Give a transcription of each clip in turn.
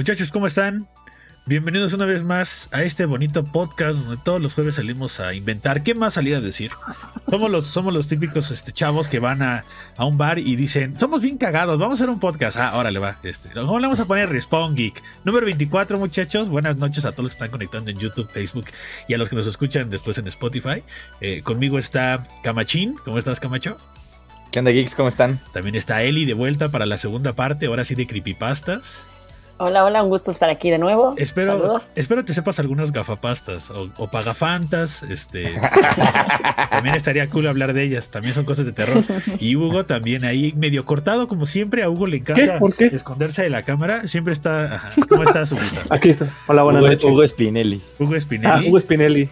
Muchachos, ¿cómo están? Bienvenidos una vez más a este bonito podcast donde todos los jueves salimos a inventar. ¿Qué más salir a decir? Somos los, somos los típicos este, chavos que van a, a un bar y dicen, somos bien cagados, vamos a hacer un podcast. Ah, órale, va. Este, ¿Cómo le vamos a poner Respawn Geek? Número 24, muchachos. Buenas noches a todos los que están conectando en YouTube, Facebook y a los que nos escuchan después en Spotify. Eh, conmigo está Camachín. ¿Cómo estás, Camacho? ¿Qué onda, geeks? ¿Cómo están? También está Eli de vuelta para la segunda parte, ahora sí de Creepypastas. Hola, hola, un gusto estar aquí de nuevo. Espero, Saludos. espero te sepas algunas gafapastas o, o pagafantas. Este, también estaría cool hablar de ellas. También son cosas de terror. Y Hugo también ahí medio cortado, como siempre. A Hugo le encanta ¿Qué? ¿Por qué? esconderse de la cámara. Siempre está. ajá. ¿Cómo estás, Hugo? Aquí está. Hola, buenas Hugo, noches. Hugo Spinelli. Hugo ah, Spinelli. Hugo Spinelli.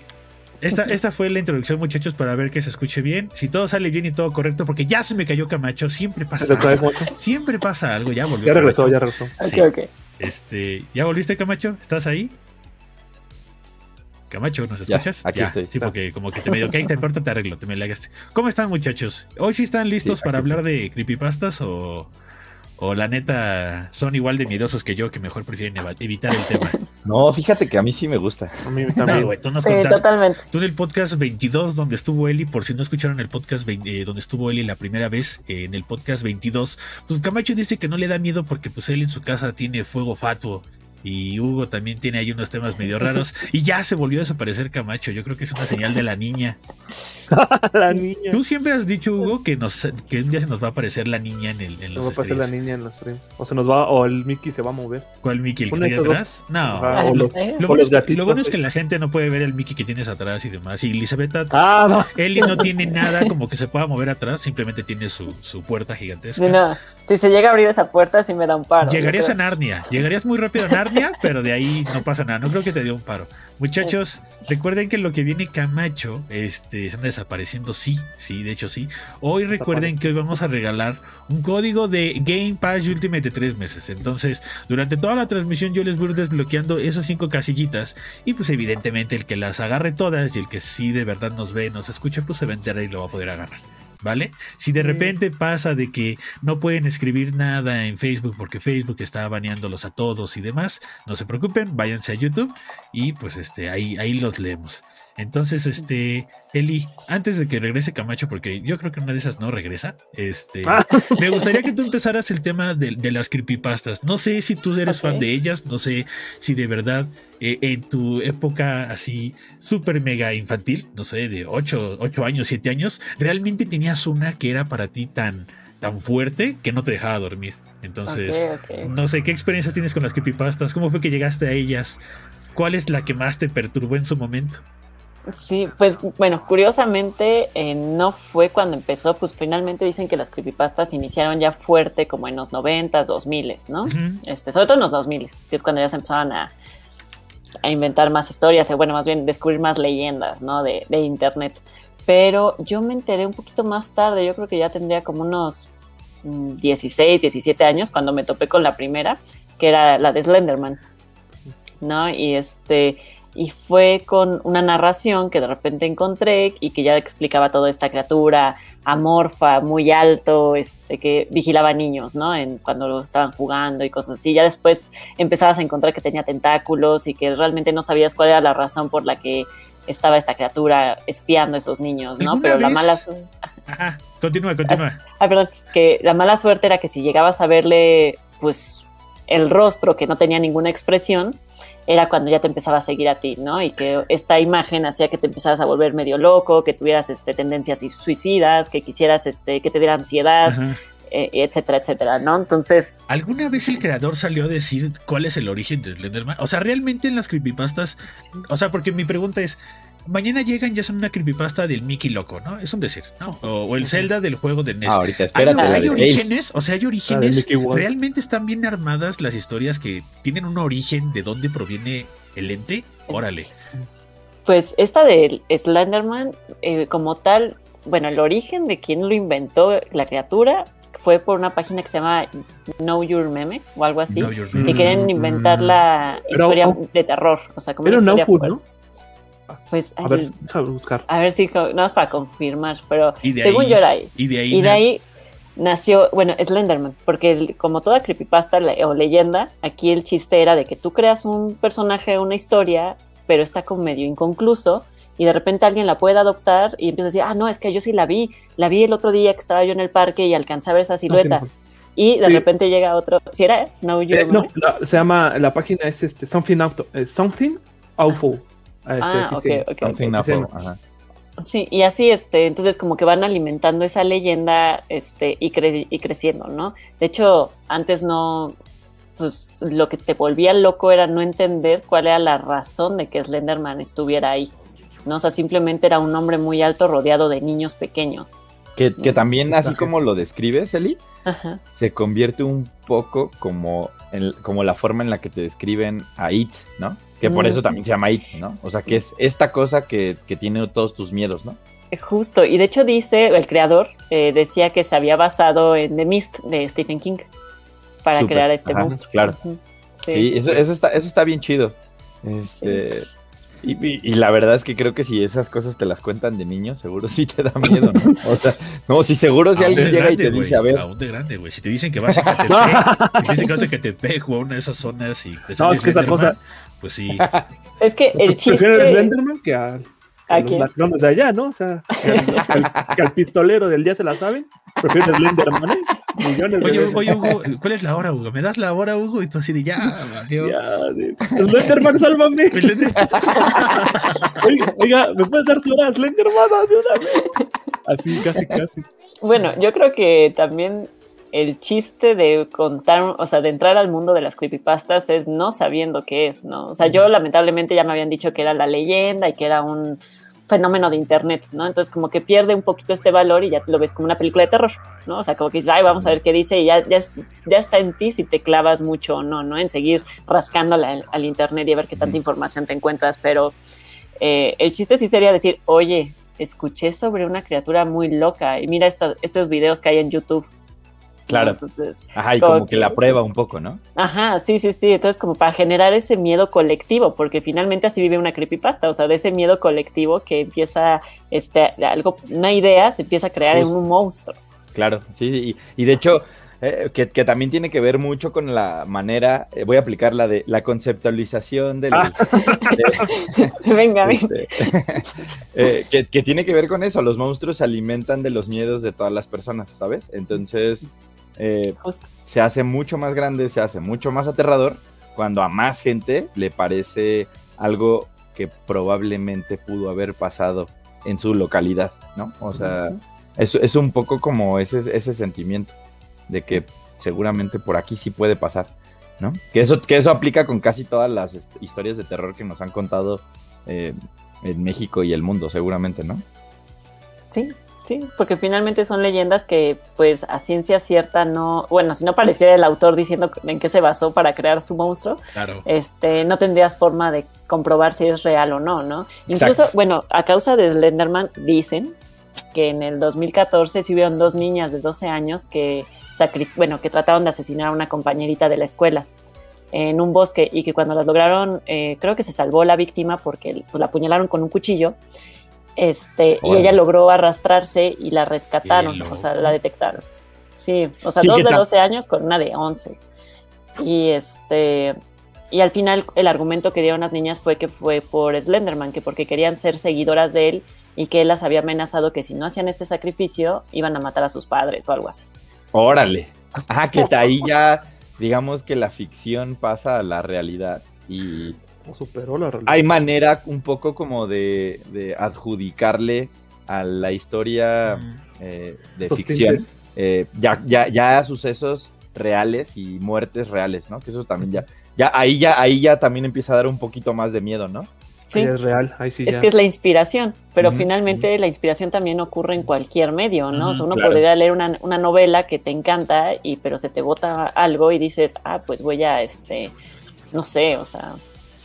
Esta, esta fue la introducción, muchachos, para ver que se escuche bien. Si todo sale bien y todo correcto, porque ya se me cayó Camacho. Siempre pasa ¿Se trae algo. Siempre pasa algo. Ya volvió. Ya regresó, Camacho. ya regresó. Ok, Sí. ok. Este, ¿ya volviste, Camacho? ¿Estás ahí? Camacho, ¿nos Ya, escuchas? aquí estoy. Sí, porque como que te medio que te importa, te arreglo, te me lagaste. ¿Cómo están, muchachos? ¿Hoy sí están listos Sí, para hablar de creepypastas o, o la neta son igual de miedosos que yo que mejor prefieren evitar el tema? No, fíjate que a mí sí me gusta. A mí No, también. tú nos Sí, contaste. totalmente. Tú en el podcast 22, donde estuvo Eli, por si no escucharon el podcast 20, eh, donde estuvo Eli la primera vez, eh, en el podcast 22, pues Camacho dice que no le da miedo porque pues él en su casa tiene fuego fatuo y Hugo también tiene ahí unos temas medio raros y ya se volvió a desaparecer Camacho. Yo creo que es una señal de la niña. la niña. Tú siempre has dicho, Hugo, que, nos, que un día se nos va a aparecer la niña en, el, en Se los va a pasar la streams. niña en los streams. O se nos va, o el Mickey se va a mover. ¿Cuál Mickey? ¿El que esas atrás? No. Ah, o los-. Lo bueno, los es que, lo bueno es que la gente no puede ver el Mickey que tienes atrás y demás. Y Elizabeth Ah, no. Eli no tiene nada como que se pueda mover atrás, simplemente tiene su, su puerta gigantesca. No, si se llega a abrir esa puerta, sí me da un paro. Llegarías a. Narnia, llegarías muy rápido a Narnia, pero de ahí no pasa nada. No creo que te dio un paro. Muchachos, recuerden que lo que viene Camacho, este, anda desapareciendo, sí, sí, de hecho sí. Hoy recuerden que hoy vamos a regalar un código de Game Pass Ultimate de tres meses. Entonces, durante toda la transmisión yo les voy a ir desbloqueando esas cinco casillitas. Y pues evidentemente el que las agarre todas y el que sí de verdad nos ve, nos escucha, pues se va a enterar y lo va a poder agarrar. ¿Vale? Si de repente pasa de que no pueden escribir nada en Facebook porque Facebook está baneándolos a todos y demás, no se preocupen, váyanse a YouTube y pues este ahí ahí los leemos. Entonces, este, Eli, antes de que regrese Camacho, porque yo creo que una de esas no regresa, este, Ah. me gustaría que tú empezaras el tema de, de las creepypastas. No sé si tú eres fan de ellas, no sé si de verdad eh, en tu época así súper mega infantil, no sé, de 8, años, 7 años, realmente tenías una que era para ti tan, tan fuerte que no te dejaba dormir. Entonces, no sé, ¿qué experiencias tienes con las creepypastas? ¿Cómo fue que llegaste a ellas? ¿Cuál es la que más te perturbó en su momento? Sí, pues bueno, curiosamente eh, no fue cuando empezó, pues finalmente dicen que las creepypastas iniciaron ya fuerte como en los 90s, 2000s, ¿no? Este, sobre todo en los 2000, que es cuando ya se empezaban a, a inventar más historias, bueno, más bien descubrir más leyendas, ¿no? De, de internet. Pero yo me enteré un poquito más tarde, yo creo que ya tendría como unos mm, 16, 17 años cuando me topé con la primera, que era la de Slenderman, ¿no? Y este... Y fue con una narración que de repente encontré y que ya explicaba toda esta criatura amorfa, muy alto, este, que vigilaba niños, ¿no? En, cuando lo estaban jugando y cosas así. Ya después empezabas a encontrar que tenía tentáculos y que realmente no sabías cuál era la razón por la que estaba esta criatura espiando a esos niños, ¿no? ¿Alguna Pero la mala su- Ajá, continúa, continúa. ah, perdón, que la mala suerte era que si llegabas a verle, pues, el rostro que no tenía ninguna expresión, era cuando ya te empezaba a seguir a ti, ¿no? Y que esta imagen hacía que te empezaras a volver medio loco, que tuvieras este, tendencias suicidas, que quisieras este, que te diera ansiedad, Ajá. eh, etcétera, etcétera, ¿no? Entonces, ¿Alguna vez el creador salió a decir cuál es el origen de Slenderman? O sea, realmente en las creepypastas, o sea, porque mi pregunta es, mañana llegan ya son una creepypasta del Mickey loco, ¿no? Es un decir, ¿no? O, o el Zelda del juego de NES. Ah, ahorita, ¿Hay, espérate, la hay Tails. orígenes? O sea, hay orígenes. Mickey Mouse. ¿Realmente están bien armadas las historias que tienen un origen de dónde proviene el ente? Órale. pues esta de Slenderman, eh, como tal, bueno, el origen de quién lo inventó la criatura fue por una página que se llama Know Your Meme o algo así. Know your que quieren inventar la Pero, historia oh, de terror, o sea, como una historia. ¿no? Pues, A ver, déjame buscar. a ver si, nada más para confirmar, pero según ahí- yo era ahí. Y de ahí, Y de na- ahí nació, bueno, Slenderman, porque el- como toda creepypasta le- o leyenda, aquí el chiste era de que tú creas un personaje, una historia, pero está como medio inconcluso y de repente alguien la puede adoptar y empieza a decir, ah, no, es que yo sí la vi, la vi el otro día que estaba yo en el parque y alcancé a ver esa silueta. Y de Sí. repente llega otro, ¿sí era? No, yo Eh, no, la- se llama, la página es este, Something Auto, eh, Something Awful. Ah, Ah, sí, ok, sí, sí. ok. Something ok, awful, sí. ajá. Sí, y así, este, entonces como que van alimentando esa leyenda, este, y, cre- y creciendo, ¿no? De hecho, antes no, pues lo que te volvía loco era no entender cuál era la razón de que Slenderman estuviera ahí, ¿no? O sea, simplemente era un hombre muy alto rodeado de niños pequeños. Que, que también, así como lo describes, Eli, Ajá. se convierte un poco como, en- como la forma en la que te describen a It, ¿no? Que por Mm. eso también se llama It, ¿no? O sea, que es esta cosa que, que tiene todos tus miedos, ¿no? Justo, y de hecho dice, el creador eh, decía que se había basado en The Mist de Stephen King para Súper, crear este ajá, monstruo. claro. Sí, eso, eso, está, eso está bien chido. Este, y, y- y la verdad es que creo que si esas cosas te las cuentan de niño, seguro sí te da miedo, ¿no? O sea, no, si seguro si alguien llega y te dice, a ver, Aún de grande, güey. Si te dicen que vas a Catepec, te dicen que vas a Catepec o a una de esas zonas y te sale es que esa cosa- pues sí. Es que el chiste... Prefiero el Slenderman que a, a ¿A los quién? ladrones de allá, ¿no? O sea, que al, que al- que al pistolero del día se la saben. Prefiero el Slenderman, ¿eh? Millones de Oye, veces. oye, Hugo, ¿cuál es la hora, Hugo? ¿Me das la hora, Hugo? Y tú así de ya, valió. Ya, de- Slenderman, sálvame. Oiga, oiga, ¿me puedes dar tu hora, Slenderman, de una vez? Así, casi, casi. Bueno, yo creo que también el chiste de contar, o sea, de entrar al mundo de las creepypastas es no sabiendo qué es, ¿no? O sea, yo lamentablemente ya me habían dicho que era la leyenda y que era un fenómeno de internet, ¿no? Entonces como que pierde un poquito este valor y ya lo ves como una película de terror, ¿no? O sea, como que dices, ay, vamos a ver qué dice y ya, ya, es- ya está en ti si te clavas mucho o no, ¿no? En seguir rascándole al, al internet y a ver qué tanta información te encuentras, pero eh, el chiste sí sería decir, oye, escuché sobre una criatura muy loca y mira esta- estos videos que hay en YouTube. Claro. Entonces, ajá, y como como que que- la prueba un poco, ¿no? ajá, sí, sí, sí. Entonces, como para generar ese miedo colectivo, porque finalmente así vive una creepypasta, o sea, de ese miedo colectivo que empieza, este, algo, una idea se empieza a crear Justo. en un monstruo. Claro, sí, y, y de hecho, eh, que, que también tiene que ver mucho con la manera, eh, voy a aplicar la de la conceptualización del... Ah. de- venga, venga. este, eh, que, que tiene que ver con eso, los monstruos se alimentan de los miedos de todas las personas, ¿sabes? Entonces, eh, se hace mucho más grande, se hace mucho más aterrador cuando a más gente le parece algo que probablemente pudo haber pasado en su localidad, ¿no? O sea, es, es un poco como ese, ese sentimiento de que seguramente por aquí sí puede pasar, ¿no? Que eso, que eso aplica con casi todas las este, historias de terror que nos han contado eh, en México y el mundo, seguramente, ¿no? Sí, sí, porque finalmente son leyendas que, pues, a ciencia cierta no, bueno, si no pareciera el autor diciendo en qué se basó para crear su monstruo, Claro. este, no tendrías forma de comprobar si es real o no, ¿no? Incluso, bueno, a causa de Slenderman dicen que en el 2014 sí hubieron dos niñas de 12 años que, bueno, que trataron de asesinar a una compañerita de la escuela en un bosque y que cuando las lograron, eh, creo que se salvó la víctima porque pues, la apuñalaron con un cuchillo. Este, y ella logró arrastrarse y la rescataron, o sea, la detectaron. Sí, o sea, Sí, dos de tam- 12 años con una de 11. Y este y al final el argumento que dieron las niñas fue que fue por Slenderman, que porque querían ser seguidoras de él y que él las había amenazado que si no hacían este sacrificio iban a matar a sus padres o algo así. Órale. Ajá, que ahí ya, digamos que la ficción pasa a la realidad y superó la realidad. hay manera un poco como de, de adjudicarle a la historia Mm. eh, de ficción eh, ya, ya, ya sucesos reales y muertes reales, ¿no? Que eso también ya, ya ahí ya, ahí ya también empieza a dar un poquito más de miedo, ¿no? Sí. Ahí es real, ahí sí Es ya. que es la inspiración, pero finalmente la inspiración también ocurre en cualquier medio, ¿no? o sea, uno claro. podría leer una, una novela que te encanta, y pero se te bota algo y dices, ah, pues voy a, este, no sé, o sea,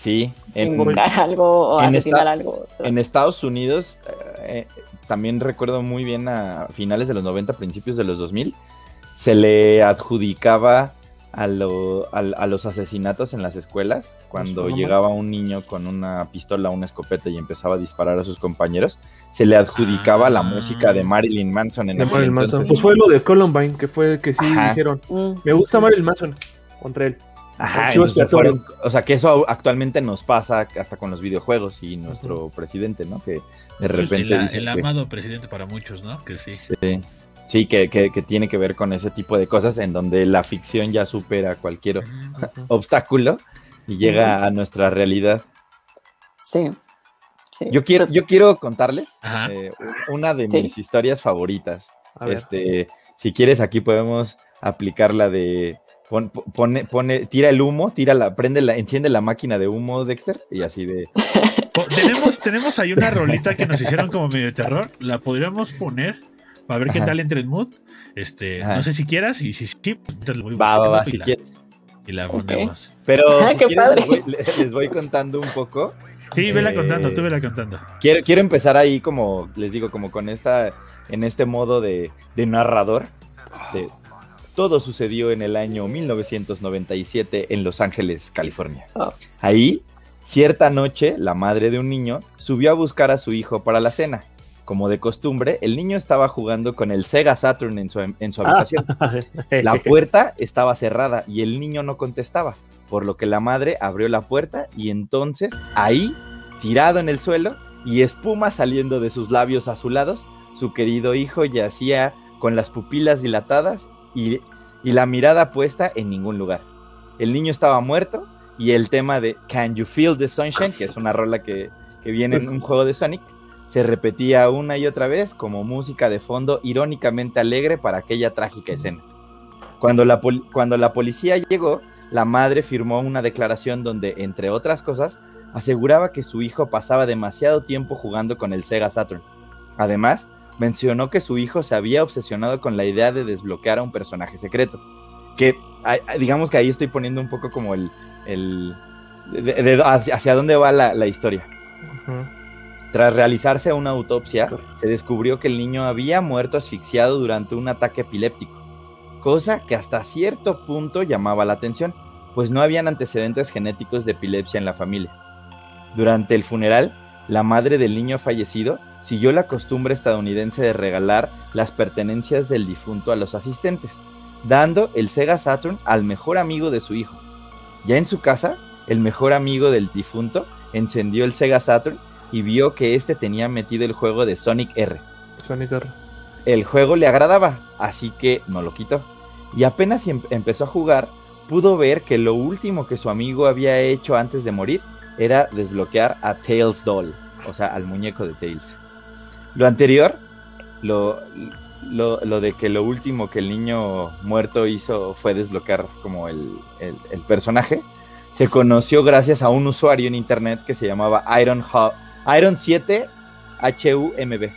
Sí. En, algo o en asesinar algo. o sea. En Estados Unidos, eh, también recuerdo muy bien a finales de los 90, principios de los 2000, se le adjudicaba a, lo- a los asesinatos en las escuelas, cuando llegaba un niño con una pistola, una escopeta y empezaba a disparar a sus compañeros, se le adjudicaba la Ah. música de Marilyn Manson en De aquel Marilyn Manson. Pues fue lo de Columbine, que fue que sí Ajá. dijeron, Mm. me gusta Marilyn Manson contra él. Ajá, entonces fueron- o sea que eso actualmente nos pasa hasta con los videojuegos y nuestro presidente, ¿no? Que de repente el, el que- amado presidente para muchos, ¿no? Que sí. Sí, sí que, que- que tiene que ver con ese tipo de cosas en donde la ficción ya supera cualquier obstáculo y llega a nuestra realidad. Sí. Sí. Yo quiero, yo quiero contarles eh, una de Sí. mis historias favoritas. A ver. Este, si quieres, aquí podemos aplicar la de pon- pone, pone, tira el humo, tira la, prende la, enciende la máquina de humo, Dexter, y así de tenemos, tenemos ahí una rolita que nos hicieron como medio de terror. La podríamos poner para ver qué Ajá. tal entre el mood. Este, Ajá. no sé si quieras, y si sí, pues, le voy va, va, va, si la- quieres. y la ponemos. Pero Ah, si qué quieres, padre. les voy, le- les voy contando un poco. Sí, vela Eh, contando, tú vela contando. Quiero, quiero empezar ahí como, les digo, como con esta, en este modo de, de narrador. de- todo sucedió en el año 1997 en Los Ángeles, California. Oh. Ahí, cierta noche, la madre de un niño subió a buscar a su hijo para la cena. Como de costumbre, el niño estaba jugando con el Sega Saturn en su, en su habitación. La puerta estaba cerrada y el niño no contestaba, por lo que la madre abrió la puerta y entonces ahí, tirado en el suelo y espuma saliendo de sus labios azulados, su querido hijo yacía con las pupilas dilatadas y, y la mirada puesta en ningún lugar. El niño estaba muerto y el tema de Can You Feel the Sunshine, que es una rola que, que viene en un juego de Sonic, se repetía una y otra vez como música de fondo irónicamente alegre para aquella trágica escena. Cuando la, cuando la policía llegó, la madre firmó una declaración donde, entre otras cosas, aseguraba que su hijo pasaba demasiado tiempo jugando con el Sega Saturn. Además, mencionó que su hijo se había obsesionado con la idea de desbloquear a un personaje secreto. Que digamos que ahí estoy poniendo un poco como el... el de- de- hacia, hacia dónde va la- la historia. Tras realizarse una autopsia, se descubrió que el niño había muerto asfixiado durante un ataque epiléptico, cosa que hasta cierto punto llamaba la atención, pues no habían antecedentes genéticos de epilepsia en la familia. Durante el funeral, la madre del niño fallecido siguió la costumbre estadounidense de regalar las pertenencias del difunto a los asistentes, dando el Sega Saturn al mejor amigo de su hijo. Ya en su casa, el mejor amigo del difunto encendió el Sega Saturn y vio que este tenía metido el juego de Sonic R. Sonic R. El juego le agradaba, así que no lo quitó. Y apenas em- empezó a jugar, pudo ver que lo último que su amigo había hecho antes de morir era desbloquear a Tails Doll, o sea, al muñeco de Tails. Lo anterior, lo, lo, lo de que lo último que el niño muerto hizo fue desbloquear como el, el- el personaje, se conoció gracias a un usuario en internet que se llamaba Iron, Iron 7 HUMB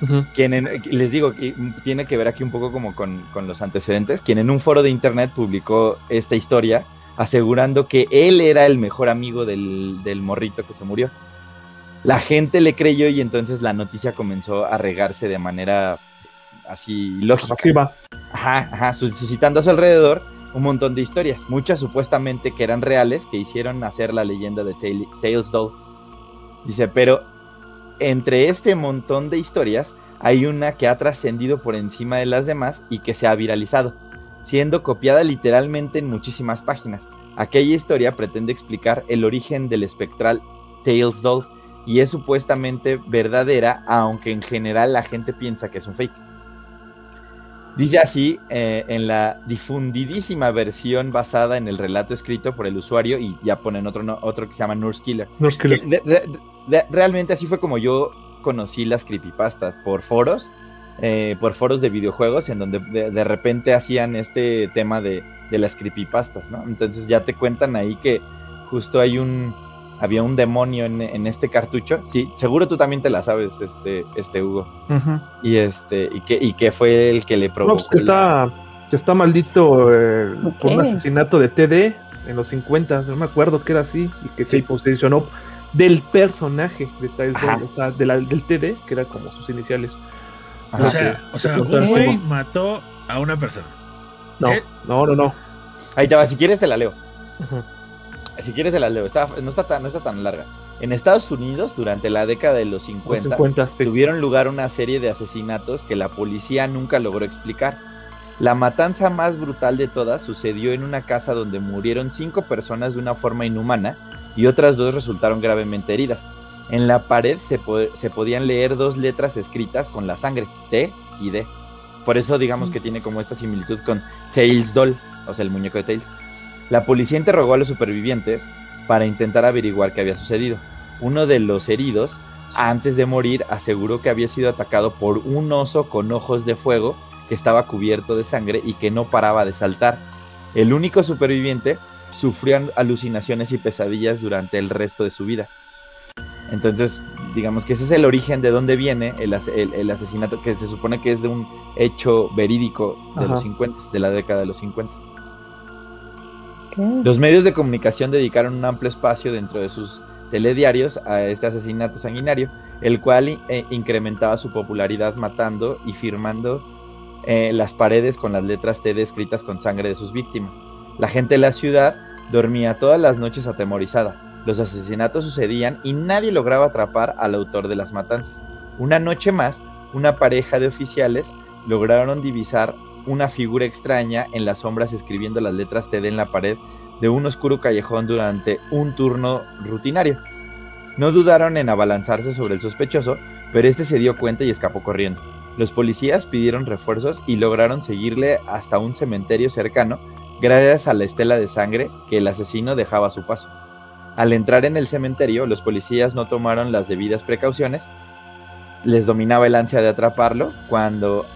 Ujú. quien en- les digo, tiene que ver aquí un poco como con, con los antecedentes, quien en un foro de internet publicó esta historia asegurando que él era el mejor amigo del, del morrito que se murió. La gente le creyó y entonces la noticia comenzó a regarse de manera así lógica. Masiva. Ajá, ajá, sus- suscitando a su alrededor un montón de historias, muchas supuestamente que eran reales, que hicieron nacer la leyenda de Tails Doll. Dice, pero entre este montón de historias hay una que ha trascendido por encima de las demás y que se ha viralizado, siendo copiada literalmente en muchísimas páginas. Aquella historia pretende explicar el origen del espectral Tails Doll y es supuestamente verdadera, aunque en general la gente piensa que es un fake. Dice así eh, en la difundidísima versión basada en el relato escrito por el usuario y ya ponen otro, no- otro que se llama Nurse Killer. Nurse Killer. de- realmente así fue como yo conocí las creepypastas por foros, eh, por foros de videojuegos en donde de, de repente hacían este tema de, de las creepypastas, ¿no? Entonces ya te cuentan ahí que justo hay un había un demonio en, en este cartucho. Sí, seguro tú también te la sabes, este, este Hugo. Ujú. Y este, y que, y que fue el que le No, provocó. pues que la- está, que está maldito eh, por un Ok. asesinato de TD en los 50, no me acuerdo que era así, y que se posicionó del personaje de Tiles. Bond, o sea, de la- del TD, que era como sus iniciales. Ajá. O sea, o sea, un güey ¿no? mató a una persona. No, ¿Eh? no, no, no. Ahí te va, si quieres te la leo. Ajá. Si quieres te la leo. Está, no, está tan, no está tan larga. En Estados Unidos, durante la década de los 50, 50, sí. tuvieron lugar una serie de asesinatos que la policía nunca logró explicar. La matanza más brutal de todas sucedió en una casa donde murieron cinco personas de una forma inhumana y otras dos resultaron gravemente heridas. En la pared se, po- se podían leer dos letras escritas con la sangre, T y D. Por eso digamos que tiene como esta similitud con Tails Doll, o sea, el muñeco de Tails. La policía interrogó a los supervivientes para intentar averiguar qué había sucedido. Uno de los heridos, antes de morir, aseguró que había sido atacado por un oso con ojos de fuego que estaba cubierto de sangre y que no paraba de saltar. El único superviviente sufrió alucinaciones y pesadillas durante el resto de su vida. Entonces, digamos que ese es el origen de dónde viene el, as- el- el asesinato, que se supone que es de un hecho verídico de Ajá. los 50, de la década de los 50. Los medios de comunicación dedicaron un amplio espacio dentro de sus telediarios a este asesinato sanguinario, el cual eh, incrementaba su popularidad matando y firmando eh, las paredes con las letras T escritas con sangre de sus víctimas. La gente de la ciudad dormía todas las noches atemorizada. Los asesinatos sucedían y nadie lograba atrapar al autor de las matanzas. Una noche más, una pareja de oficiales lograron divisar una figura extraña en las sombras escribiendo las letras TD en la pared de un oscuro callejón durante un turno rutinario. No dudaron en abalanzarse sobre el sospechoso, pero este se dio cuenta y escapó corriendo. Los policías pidieron refuerzos y lograron seguirle hasta un cementerio cercano gracias a la estela de sangre que el asesino dejaba a su paso. Al entrar en el cementerio, los policías no tomaron las debidas precauciones, les dominaba el ansia de atraparlo cuando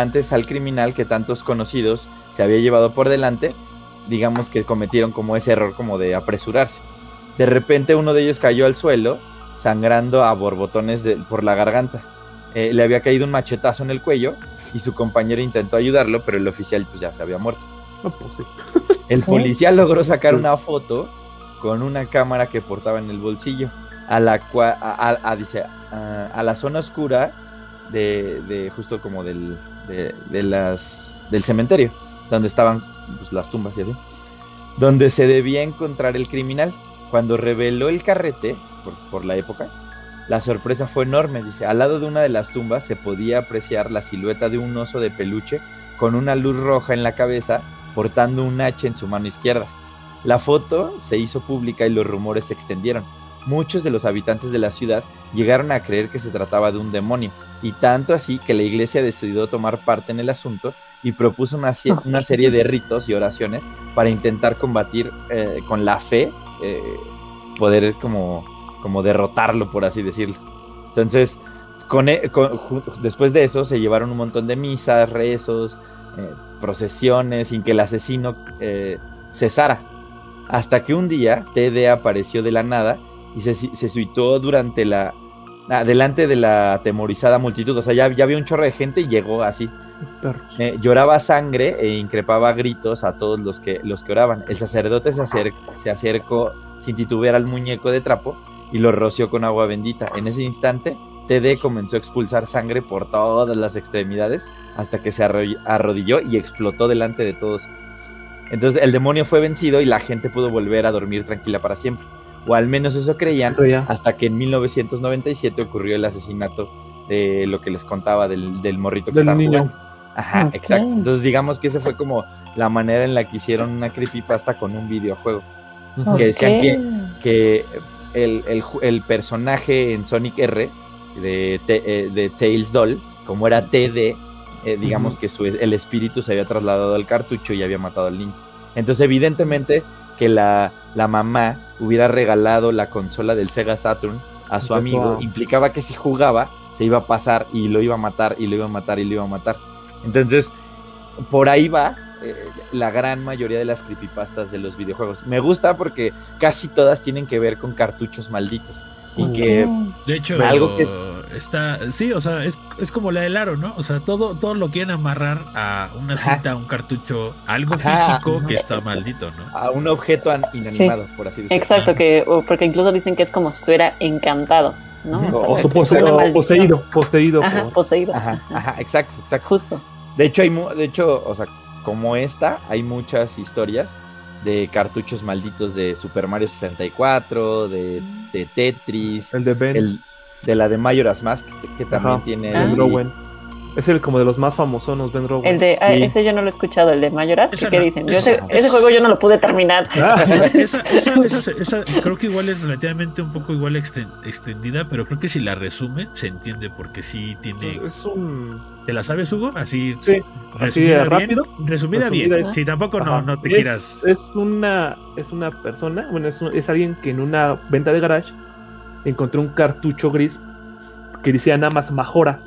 antes al criminal que tantos conocidos se había llevado por delante, digamos que cometieron como ese error como de apresurarse. De repente uno de ellos cayó al suelo, sangrando a borbotones de- por la garganta. Eh, le había caído un machetazo en el cuello y su compañero intentó ayudarlo, pero el oficial pues ya se había muerto. No, pues sí. El policía logró sacar una foto con una cámara que portaba en el bolsillo, a la cual, a, a- a- dice, a, a la zona oscura de, de justo como del, de, de las, del cementerio, donde estaban pues, las tumbas y así, donde se debía encontrar el criminal. Cuando reveló el carrete, por, por la época, la sorpresa fue enorme, dice, al lado de una de las tumbas se podía apreciar la silueta de un oso de peluche con una luz roja en la cabeza portando un hacha en su mano izquierda. La foto se hizo pública y los rumores se extendieron. Muchos de los habitantes de la ciudad llegaron a creer que se trataba de un demonio, y tanto así que la iglesia decidió tomar parte en el asunto y propuso una, serie de ritos y oraciones para intentar combatir eh, con la fe, eh, poder como, como derrotarlo, por así decirlo. Entonces, e- después de eso se llevaron un montón de misas, rezos, eh, procesiones, sin que el asesino cesara. Hasta que un día TD apareció de la nada y se, se situó durante la. Delante de la atemorizada multitud. O sea, ya, ya había un chorro de gente y llegó así. Eh, lloraba sangre e increpaba gritos a todos los que, los que oraban. El sacerdote se, acer- se acercó sin titubear al muñeco de trapo y lo roció con agua bendita. En ese instante, TD comenzó a expulsar sangre por todas las extremidades hasta que se arro- arrodilló y explotó delante de todos. Entonces el demonio fue vencido y la gente pudo volver a dormir tranquila para siempre. O al menos eso creían hasta que en 1997 ocurrió el asesinato de lo que les contaba del, del morrito que Del estaba niño. jugando. Ajá, exacto. Entonces digamos que esa fue como la manera en la que hicieron una creepypasta con un videojuego. Que decían que, que el, el el personaje en Sonic R de, Te- eh, de Tails Doll, como era TD, eh, digamos que su, el espíritu se había trasladado al cartucho y había matado al niño. Entonces, evidentemente, que la, la mamá hubiera regalado la consola del Sega Saturn a su amigo, implicaba que si jugaba, se iba a pasar y lo iba a matar y lo iba a matar y lo iba a matar. Entonces, por ahí va eh, la gran mayoría de las creepypastas de los videojuegos. Me gusta porque casi todas tienen que ver con cartuchos malditos. Y que. De hecho, Algo que- está. Sí, o sea, es, es como la del aro, ¿no? O sea, todo, todo lo quieren amarrar a una cinta, a un cartucho, a algo Ajá. físico que está maldito, ¿no? a un objeto an- inanimado, por así decirlo. Exacto, que, porque incluso dicen que es como si estuviera encantado, ¿no? Sea, O, pose- maldición. poseído, poseído Ajá, por- poseído. Ajá, ajá, exacto, exacto. Justo. De hecho, hay mu- de hecho, o sea, como esta, hay muchas historias de cartuchos malditos de Super Mario 64, de, de Tetris, El de Ben. el, de la de Majora's Mask, que, que también Ajá, tiene... Ben Drowen. Es el como de los más famosos, Ben Drowen. El de, ah, ese yo no lo he escuchado, el de Mayoras. Esa ¿Qué no, dicen? Yo esa- ese, ese juego yo no lo pude terminar. Ah, Esa, esa, esa, esa creo que igual es relativamente un poco igual exten- extendida, pero creo que si la resume se entiende porque sí tiene... es un. ¿Te la sabes, Hugo? Así Sí, así resumida bien. rápido. Resumida bien. Resumida. Sí, tampoco no, Ajá. no te Es- quieras... Es una, es una persona, bueno, es, un- es alguien que en una venta de garage encontró un cartucho gris que decía nada más Majora.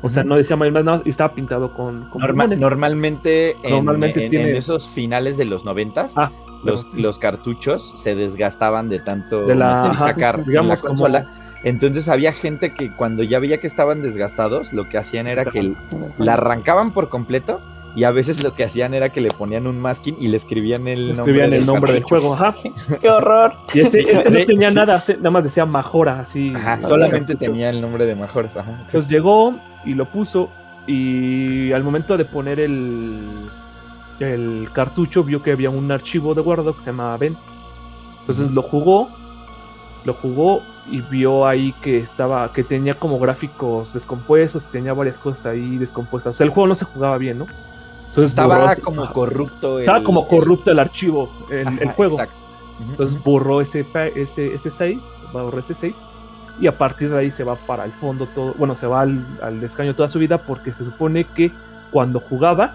O sea, no decía más nada más y estaba pintado con, con Norma- plumones. normalmente en, Normalmente en- tiene- en esos finales de los noventas, Ah, los, los cartuchos se desgastaban de tanto De la- sacar digamos como- consola. Entonces había gente que cuando ya veía que estaban desgastados, lo que hacían era que la arrancaban por completo y a veces lo que hacían era que le ponían un masking y le escribían el nombre, escribían el nombre del juego, ajá. Qué horror. Y este, Sí, este no tenía sí. nada, nada más decía Majora, así. Ajá, solamente tenía el nombre de mejores. Ajá. Entonces llegó y lo puso y al momento de poner el, el cartucho vio que había un archivo de guardado que se llamaba Ben. Entonces lo jugó, lo jugó y vio ahí que estaba, que tenía como gráficos descompuestos, tenía varias cosas ahí descompuestas. O sea, el juego no se jugaba bien, ¿no? Entonces Estaba borró como corrupto. estaba el- como el- corrupto el archivo, el, el juego. exacto. Entonces borró ese, ese, ese save, borró ese save, y a partir de ahí se va para el fondo todo, bueno, se va al, al escaño toda su vida porque se supone que cuando jugaba,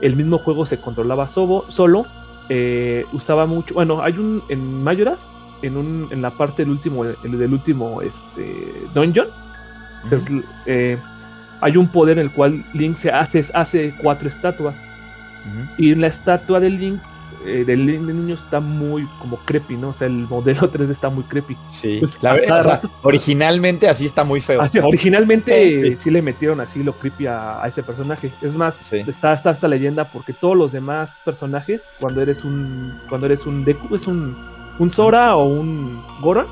el mismo juego se controlaba sobo- solo, eh, usaba mucho, bueno, hay un, en Mayoras, en, un, en la parte del último, el del último este, dungeon, que es, eh, hay un poder en el cual Link se hace, hace cuatro estatuas, y la estatua del Link, eh, del Link de niño está muy como creepy, ¿no? O sea, el modelo 3D está muy creepy. Sí, Pues, la verdad, o sea, rato- originalmente así está muy feo. Así, originalmente Sí. sí le metieron así lo creepy a, a ese personaje. Es más, Sí. está, está esta leyenda porque todos los demás personajes, cuando eres un, cuando eres un Deku, es un, un Sora o un Goron.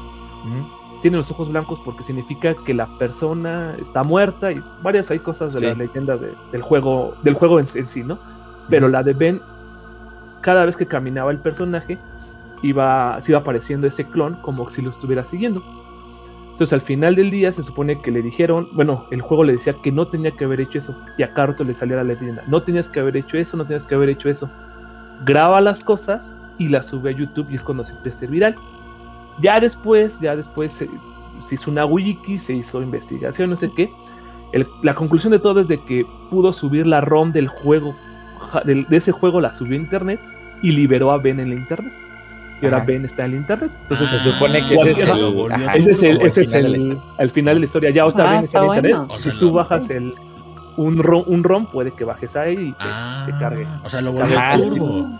Tienen los ojos blancos porque significa que la persona está muerta y varias hay cosas de Sí. la leyenda de- del juego, del juego en, en sí, ¿no? Pero la de Ben, cada vez que caminaba el personaje, iba, se iba apareciendo ese clon como si lo estuviera siguiendo. Entonces al final del día se supone que le dijeron, bueno, el juego le decía que no tenía que haber hecho eso. Y a Carto le salía la leyenda, no tenías que haber hecho eso, no tenías que haber hecho eso. Graba las cosas y las sube a YouTube y es cuando se empieza a ser viral. Ya después, ya después se, se hizo una wiki, se hizo investigación, no sé qué. El- la conclusión de todo es de que pudo subir la ROM del juego, de ese juego la subió a internet y liberó a Ben en la internet. Y ahora Ajá. Ben está en la internet. Entonces Se supone que ese es el- ajá, ese es el, el ese es la el- final de la historia. Ya otra Ah, vez está en está internet. bueno. O si tú bajas el un ROM, un ROM, puede que bajes ahí y te, Ah, te cargue. O sea, lo volvió Ajá. turbo.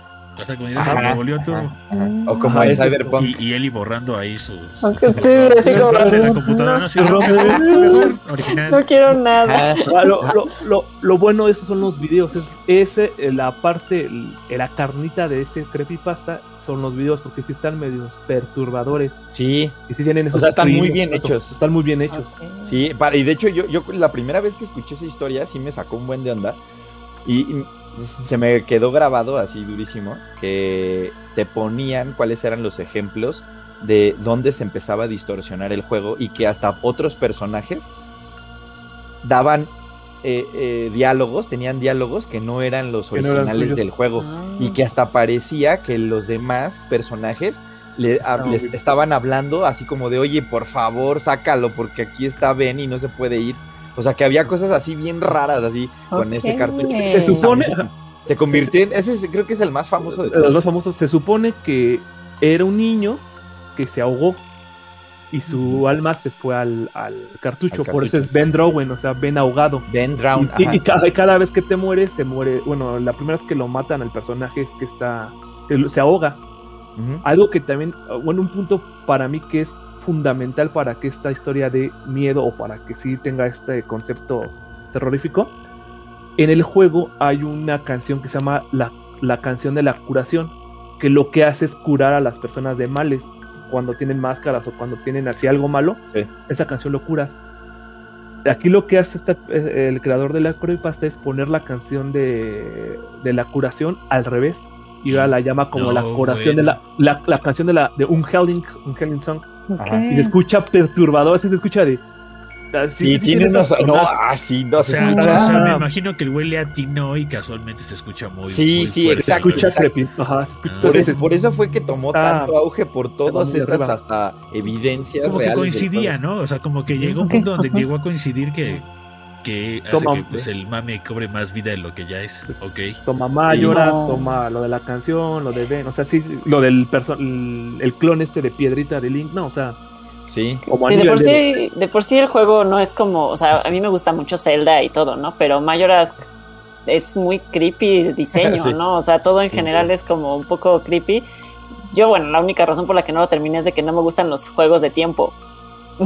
O sea, como volvió turbo. Ajá, ajá. O como Ajá, en ese es- Cyberpunk. Y, y Eli borrando ahí sus. Aunque sus- sí, como- ROMs de la computadora. No, sí, original. No quiero nada. Ah, lo, lo, lo, lo bueno de eso son los videos. Es, ese, eh, la parte, el- la carnita de ese creepypasta son los videos porque sí están medios perturbadores. Sí, Y sí tienen esos sea, están muy bien hechos. Están muy bien hechos. Sí. para- y de hecho, yo, yo la primera vez que escuché esa historia sí me sacó un buen de onda. Y se me quedó grabado así durísimo que te ponían cuáles eran los ejemplos de dónde se empezaba a distorsionar el juego y que hasta otros personajes daban eh, eh, diálogos, tenían diálogos que no eran los Que no eran originales del juego. Ah. y que hasta parecía que los demás personajes le, a- Estaban les estaban hablando así como de, oye, por favor, sácalo porque aquí está Ben y no se puede ir. O sea, que había cosas así bien raras, así, con ese cartucho. Se supone- Se, se convirtió en, ese es- creo que es el más famoso de los todos. más famosos. Se supone que era un niño que se ahogó y su alma se fue al, al cartucho. Al Por eso es Ben Drowen, o sea, Ben ahogado. Ben Drown. Y, ajá. y cada, cada vez que te mueres, se muere. Bueno, la primera vez que lo matan al personaje es que está. se ahoga. Algo que también, bueno, un punto para mí que es fundamental para que esta historia dé miedo o para que sí tenga este concepto terrorífico. En el juego hay una canción que se llama la, la canción de la curación, que lo que hace es curar a las personas de males cuando tienen máscaras o cuando tienen así algo malo. Sí. Esa canción lo curas. aquí lo que hace esta- eh, el creador de la creepypasta es poner la canción de, de la curación al revés. Y ahora la llama como No, la curación de la, la, la canción de la de un Helling, un Helling Song. Y se escucha perturbador, así se escucha de. Sí, tiene unos. No, ah, sí, no O se sea, escucha. o sea, me Ah. imagino que el güey le atinó y casualmente se escucha muy. Sí, muy sí, fuerte, exacto, escucha exacto. Ajá, Ah. Por eso, por eso fue que tomó Ah. tanto auge por todas estas arriba. hasta evidencias Como que reales. coincidía. ¿no? O sea, como que llegó un punto donde llegó a coincidir que, que hace Toma, que pues, el mame cobre más vida de lo que ya es. Ok. Toma Mayoras, No. toma lo de la canción, lo de Ben, o sea, sí, lo del perso- el, el clon este de piedrita de Link, no, o sea, Sí. como Sí, de por sí, de por sí el juego no es como, o sea, a mí me gusta mucho Zelda y todo, ¿no? Pero Majora's es muy creepy el diseño, Sí. ¿no? O sea, todo en Sí, general sí. es como un poco creepy. Yo, bueno, la única razón por la que no lo terminé es de que no me gustan los juegos de tiempo.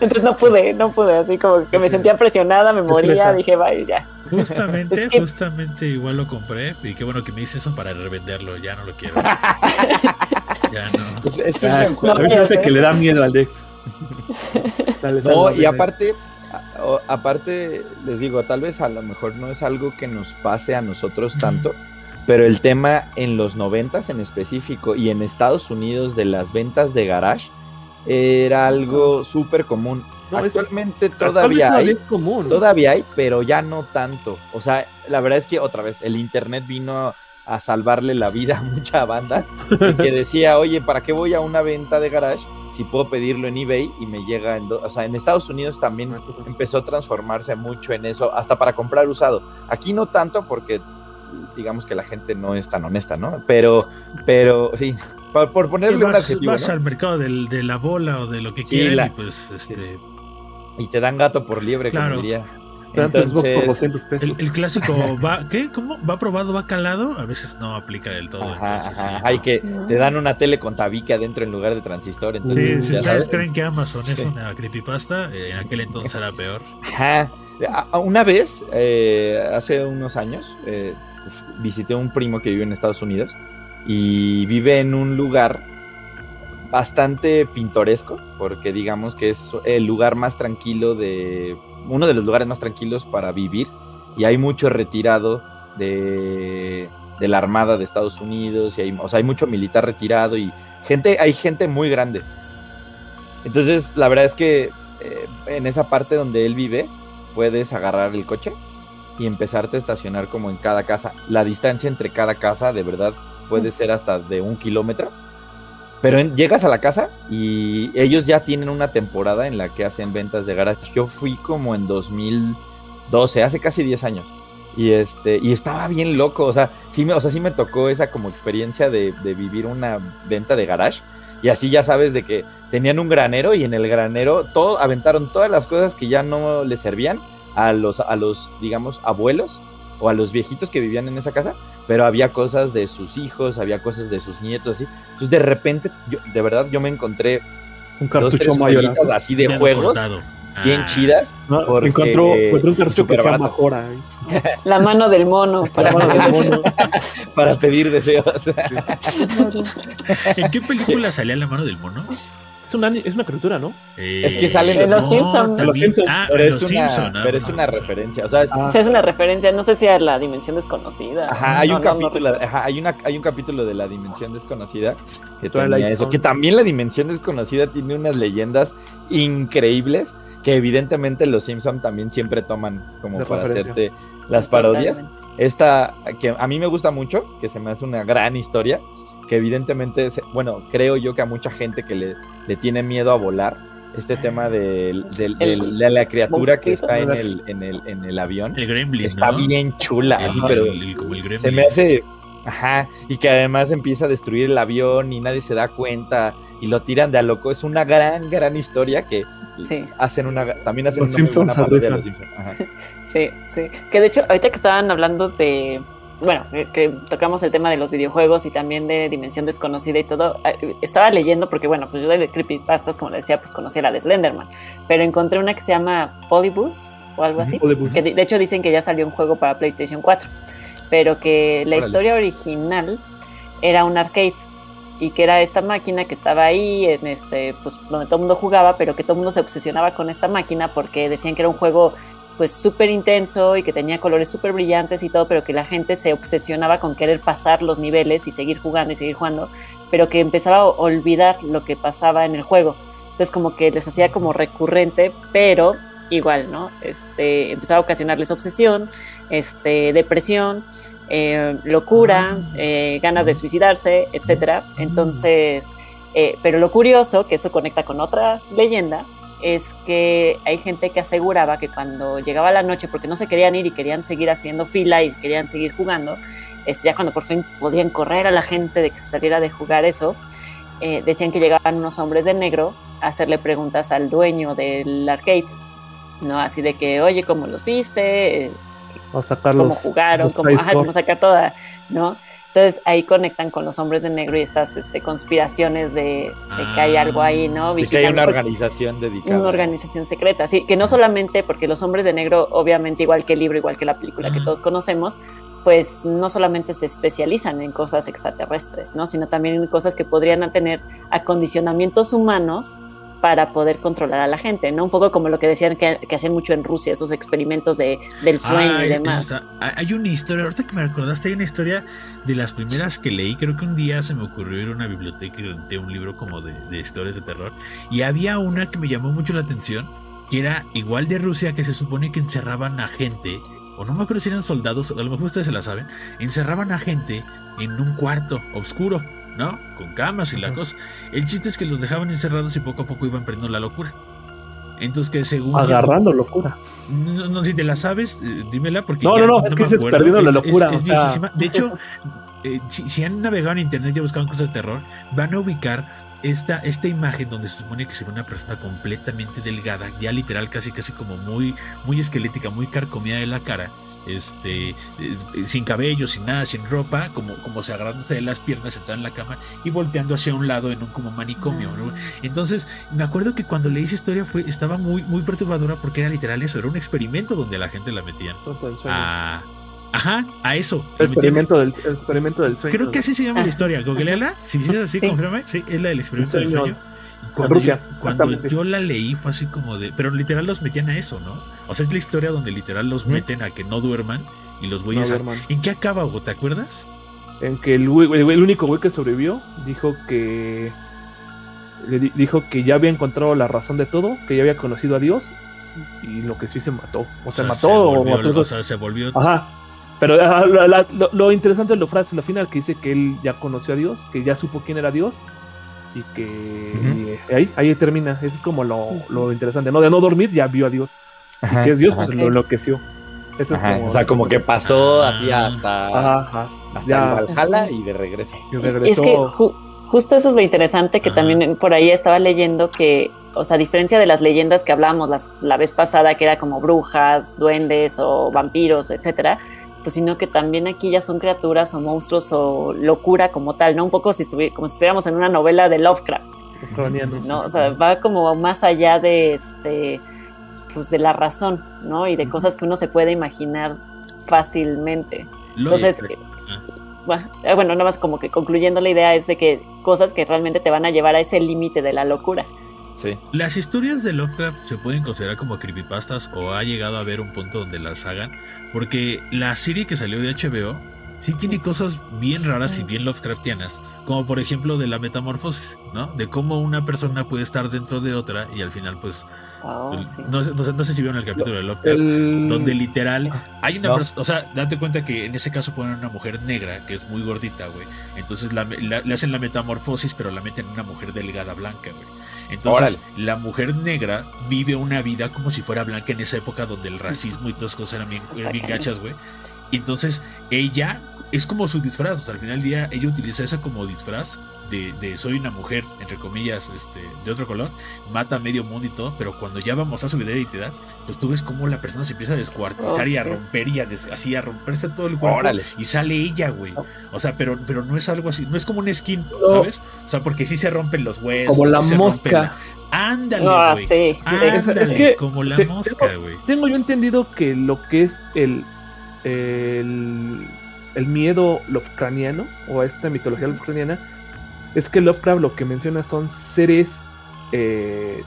Entonces no pude, no pude, así como que me sentía presionada, me moría, dije, vaya, ya. Justamente, Es que- justamente igual lo compré. Y qué bueno que me dice eso para revenderlo. Ya no lo quiero. ya no. Es, es un Ah, buen juego. hace que le da miedo al Dex. Dale, No, y aparte, a- aparte, les digo, tal vez a lo mejor no es algo que nos pase a nosotros tanto, pero el tema en los noventas en específico y en Estados Unidos de las ventas de garage era algo súper común. No, Actualmente todavía hay, común. todavía hay, pero ya no tanto. O sea, la verdad es que otra vez el internet vino a salvarle la vida a mucha banda que decía, oye, ¿para qué voy a una venta de garage si puedo pedirlo en eBay y me llega en... do-?" O sea, en Estados Unidos también empezó a transformarse mucho en eso, hasta para comprar usado. Aquí no tanto porque digamos que la gente no es tan honesta, ¿no? Pero, pero sí, por, por ponerle un vas, adjetivo, vas ¿no? al mercado del- de la bola o de lo que Sí, quieran la- y pues este Y te dan gato por liebre, Claro. como diría. Entonces, 200 pesos. el, el clásico va ¿qué? ¿cómo? va probado va calado a veces no aplica del todo ajá, entonces ajá, sí, hay no. que te dan una tele con tabique adentro en lugar de transistor. Sí, Entonces, si ya ustedes sabes. creen que Amazon es Sí. una creepypasta, eh, en aquel entonces era peor. Ajá. Una vez, eh, hace unos años, eh, visité a un primo que vive en Estados Unidos y vive en un lugar bastante pintoresco, porque digamos que es el lugar más tranquilo de, uno de los lugares más tranquilos para vivir y hay mucho retirado de, de la Armada de Estados Unidos y hay, o sea, hay mucho militar retirado y gente, hay gente muy grande. Entonces, la verdad es que eh, en esa parte donde él vive, puedes agarrar el coche y empezarte a estacionar como en cada casa. La distancia entre cada casa, de verdad, puede ser hasta de un kilómetro. Pero en- llegas a la casa y ellos ya tienen una temporada en la que hacen ventas de garage. Yo fui como en 2012, hace casi 10 años. Y este, y estaba bien loco. O sea, sí me, o sea, sí me tocó esa como experiencia de, de vivir una venta de garage. Y así ya sabes de que tenían un granero y en el granero todo, aventaron todas las cosas que ya no les servían a los, a los, digamos, abuelos o a los viejitos que vivían en esa casa, pero había cosas de sus hijos, había cosas de sus nietos, así. Entonces de repente, yo, de verdad, yo me encontré Un dos, cartucho tres mayor. joyitas así de Ya no juegos bien Ah, chidas. ¿no? porque- encontró, encontró un cartucho que se llama baratas. Jora. ¿eh? La mano del mono. Para La mano del mono. para pedir deseos. ¿En qué película salía la mano del mono? Es una, es una criatura, ¿no? Eh, Es que salen los- En los Los Simpson. Ah, pero en es los una, Simpson. ah, pero es una referencia. O sea, es- Ah, es una referencia, no sé si a la dimensión desconocida. Ajá, hay No, un no, no capítulo, ajá, hay una, hay un capítulo de la dimensión desconocida que tenía eso, que también la dimensión desconocida tiene unas leyendas increíbles que evidentemente los Simpson también siempre toman como De para referencia. hacerte las parodias. Esta que a mí me gusta mucho, que se me hace una gran historia, que evidentemente, bueno, creo yo que a mucha gente que le, le tiene miedo a volar, este tema del- de la criatura que está en el, en el, en el avión, El Gremlin. está ¿no? bien chula, El- así, pero el- el- como el Gremlin. se me hace. Ajá, y que además empieza a destruir el avión y nadie se da cuenta y lo tiran de a loco. Es una gran, gran historia que Sí. hacen una. También hacen Los una muy Simpsons buena parodia de los Simpsons. Ajá. Sí, sí. Que de hecho, ahorita que estaban hablando de. Bueno, que- que tocamos el tema de los videojuegos y también de Dimensión Desconocida y todo. eh, Estaba leyendo porque, bueno, pues yo de Creepypastas, como le decía, pues conocí a la de Slenderman. Pero encontré una que se llama Polybus o algo así. Polybus. Que de, de hecho dicen que ya salió un juego para PlayStation 4. Pero que la Órale. historia original era un arcade. y que era esta máquina que estaba ahí, en este, pues donde todo el mundo jugaba, pero que todo el mundo se obsesionaba con esta máquina porque decían que era un juego pues súper intenso y que tenía colores súper brillantes y todo, pero que la gente se obsesionaba con querer pasar los niveles y seguir jugando y seguir jugando, pero que empezaba a olvidar lo que pasaba en el juego. Entonces como que les hacía como recurrente, pero igual, ¿no? Este, empezaba a ocasionarles obsesión, este, depresión, eh, locura, ah. eh, ganas de suicidarse, etcétera. Entonces, eh, pero lo curioso, que esto conecta con otra leyenda, es que hay gente que aseguraba que cuando llegaba la noche, porque no se querían ir y querían seguir haciendo fila y querían seguir jugando, este, ya cuando por fin podían correr a la gente de que se saliera de jugar eso, decían que llegaban unos hombres de negro a hacerle preguntas al dueño del arcade, ¿no? Así de que, oye, ¿cómo los viste? sacar cómo jugaron, cómo, sacar toda, ¿no? Entonces ahí conectan con los hombres de negro y estas este, conspiraciones de, que hay algo ahí, ¿no? De que hay una organización dedicada. Una organización secreta, sí, que no solamente porque los hombres de negro, obviamente igual que el libro, igual que la película que todos conocemos, pues no solamente se especializan en cosas extraterrestres, ¿no? Sino también en cosas que podrían tener acondicionamientos humanos para poder controlar a la gente, ¿no? Un poco como lo que decían que, hacen mucho en Rusia, esos experimentos de, del sueño y demás. hay una historia, ahorita que me recordaste, hay una historia de las primeras que leí, creo que un día se me ocurrió ir a una biblioteca y renté un libro como de, de historias de terror, y había una que me llamó mucho la atención, que era igual de Rusia, que se supone que encerraban a gente o no me acuerdo si eran soldados, a lo mejor ustedes se la saben, encerraban a gente en un cuarto oscuro ¿no? Con camas y la cosa. El chiste es que los dejaban encerrados y poco a poco iban perdiendo la locura. Entonces que según... Agarrando locura. No, si te la sabes, eh, dímela porque... No, no, no, es que me perdiendo la locura. Es, viejísima. De hecho, eh, si, han navegado en internet y buscado cosas de terror, van a ubicar esta, esta imagen donde se supone que se ve una persona completamente delgada, ya literal, casi casi como muy, muy esquelética, muy carcomida de la cara este, eh, sin cabello, sin nada, sin ropa, como, como se agarrándose de las piernas, sentada en la cama y volteando hacia un lado en un como manicomio. Entonces, me acuerdo que cuando leí esa historia fue, estaba muy, muy perturbadora porque era literal eso, era un experimento donde la gente la metían. A, ajá, a eso. El experimento, del, experimento del sueño. Creo que así se llama la historia. Googleala. Si dices así, confirma. Sí, es la del experimento del sueño. Cuando, yo, cuando yo la leí fue así como de... Pero literal los metían a eso, ¿no? O sea, es la historia donde literal los meten a que no duerman y los güeyes... ¿En qué acaba, ¿Te acuerdas? En que el, el, único güey que sobrevivió dijo que... Dijo que ya había encontrado la razón de todo, que ya había conocido a Dios y lo que sí se mató. O, se mató se volvió, o, sea, se volvió... Ajá. Pero lo, interesante es lo frase, lo final que dice que él ya conoció a Dios, que ya supo quién era Dios y que ahí, ahí termina. Eso es como lo, interesante, ¿no? De no dormir ya vio a Dios. y que es Dios, pues lo enloqueció. Eso es como, o sea, como que pasó así hasta, hasta ya. Valhalla y de regreso. Es que justo eso es lo interesante que también por ahí estaba leyendo que, o sea, a diferencia de las leyendas que hablábamos las, la vez pasada, que era como brujas, duendes o vampiros, etcétera, pues sino que también aquí ya son criaturas o monstruos o locura como tal, ¿no? Un poco si como si estuviéramos en una novela de Lovecraft. ¿no? O sea, va como más allá de este pues de la razón, ¿no? Y de cosas que uno se puede imaginar fácilmente. Entonces, ah. Bueno, nada más como que concluyendo la idea es de que cosas que realmente te van a llevar a ese límite de la locura. Las historias de Lovecraft se pueden considerar como creepypastas o ha llegado a haber un punto donde las hagan, porque la serie que salió de HBO sí tiene cosas bien raras y bien Lovecraftianas, como por ejemplo de la metamorfosis, ¿no? De cómo una persona puede estar dentro de otra y al final pues Oh, no, sé si vieron el capítulo de Lovecraft, donde literal hay una persona, o sea, date cuenta que en ese caso ponen una mujer negra que es muy gordita, güey. Entonces le hacen la metamorfosis, pero la meten en una mujer delgada blanca, güey. Entonces la mujer negra vive una vida como si fuera blanca en esa época donde el racismo y todas esas cosas eran bien, eran bien gachas, güey. Entonces ella es como su disfraz, o sea, al final del día ella utiliza eso como disfraz de, soy una mujer, entre comillas, este, de otro color, mata a medio mundo y todo, pero cuando ya va a mostrar su vida de identidad, pues tú ves cómo la persona se empieza a descuartizar y a romper y a así a romperse todo el cuerpo y sale ella, güey. O sea, pero, pero no es algo así, no es como un skin, ¿sabes? O sea, porque sí se rompen los huesos. Como la mosca. Ándale, güey. Ándale, como la mosca, güey. Tengo yo entendido que lo que es el el, el miedo lovecraniano o esta mitología lovecraniana es que Lovecraft lo que menciona son seres eh,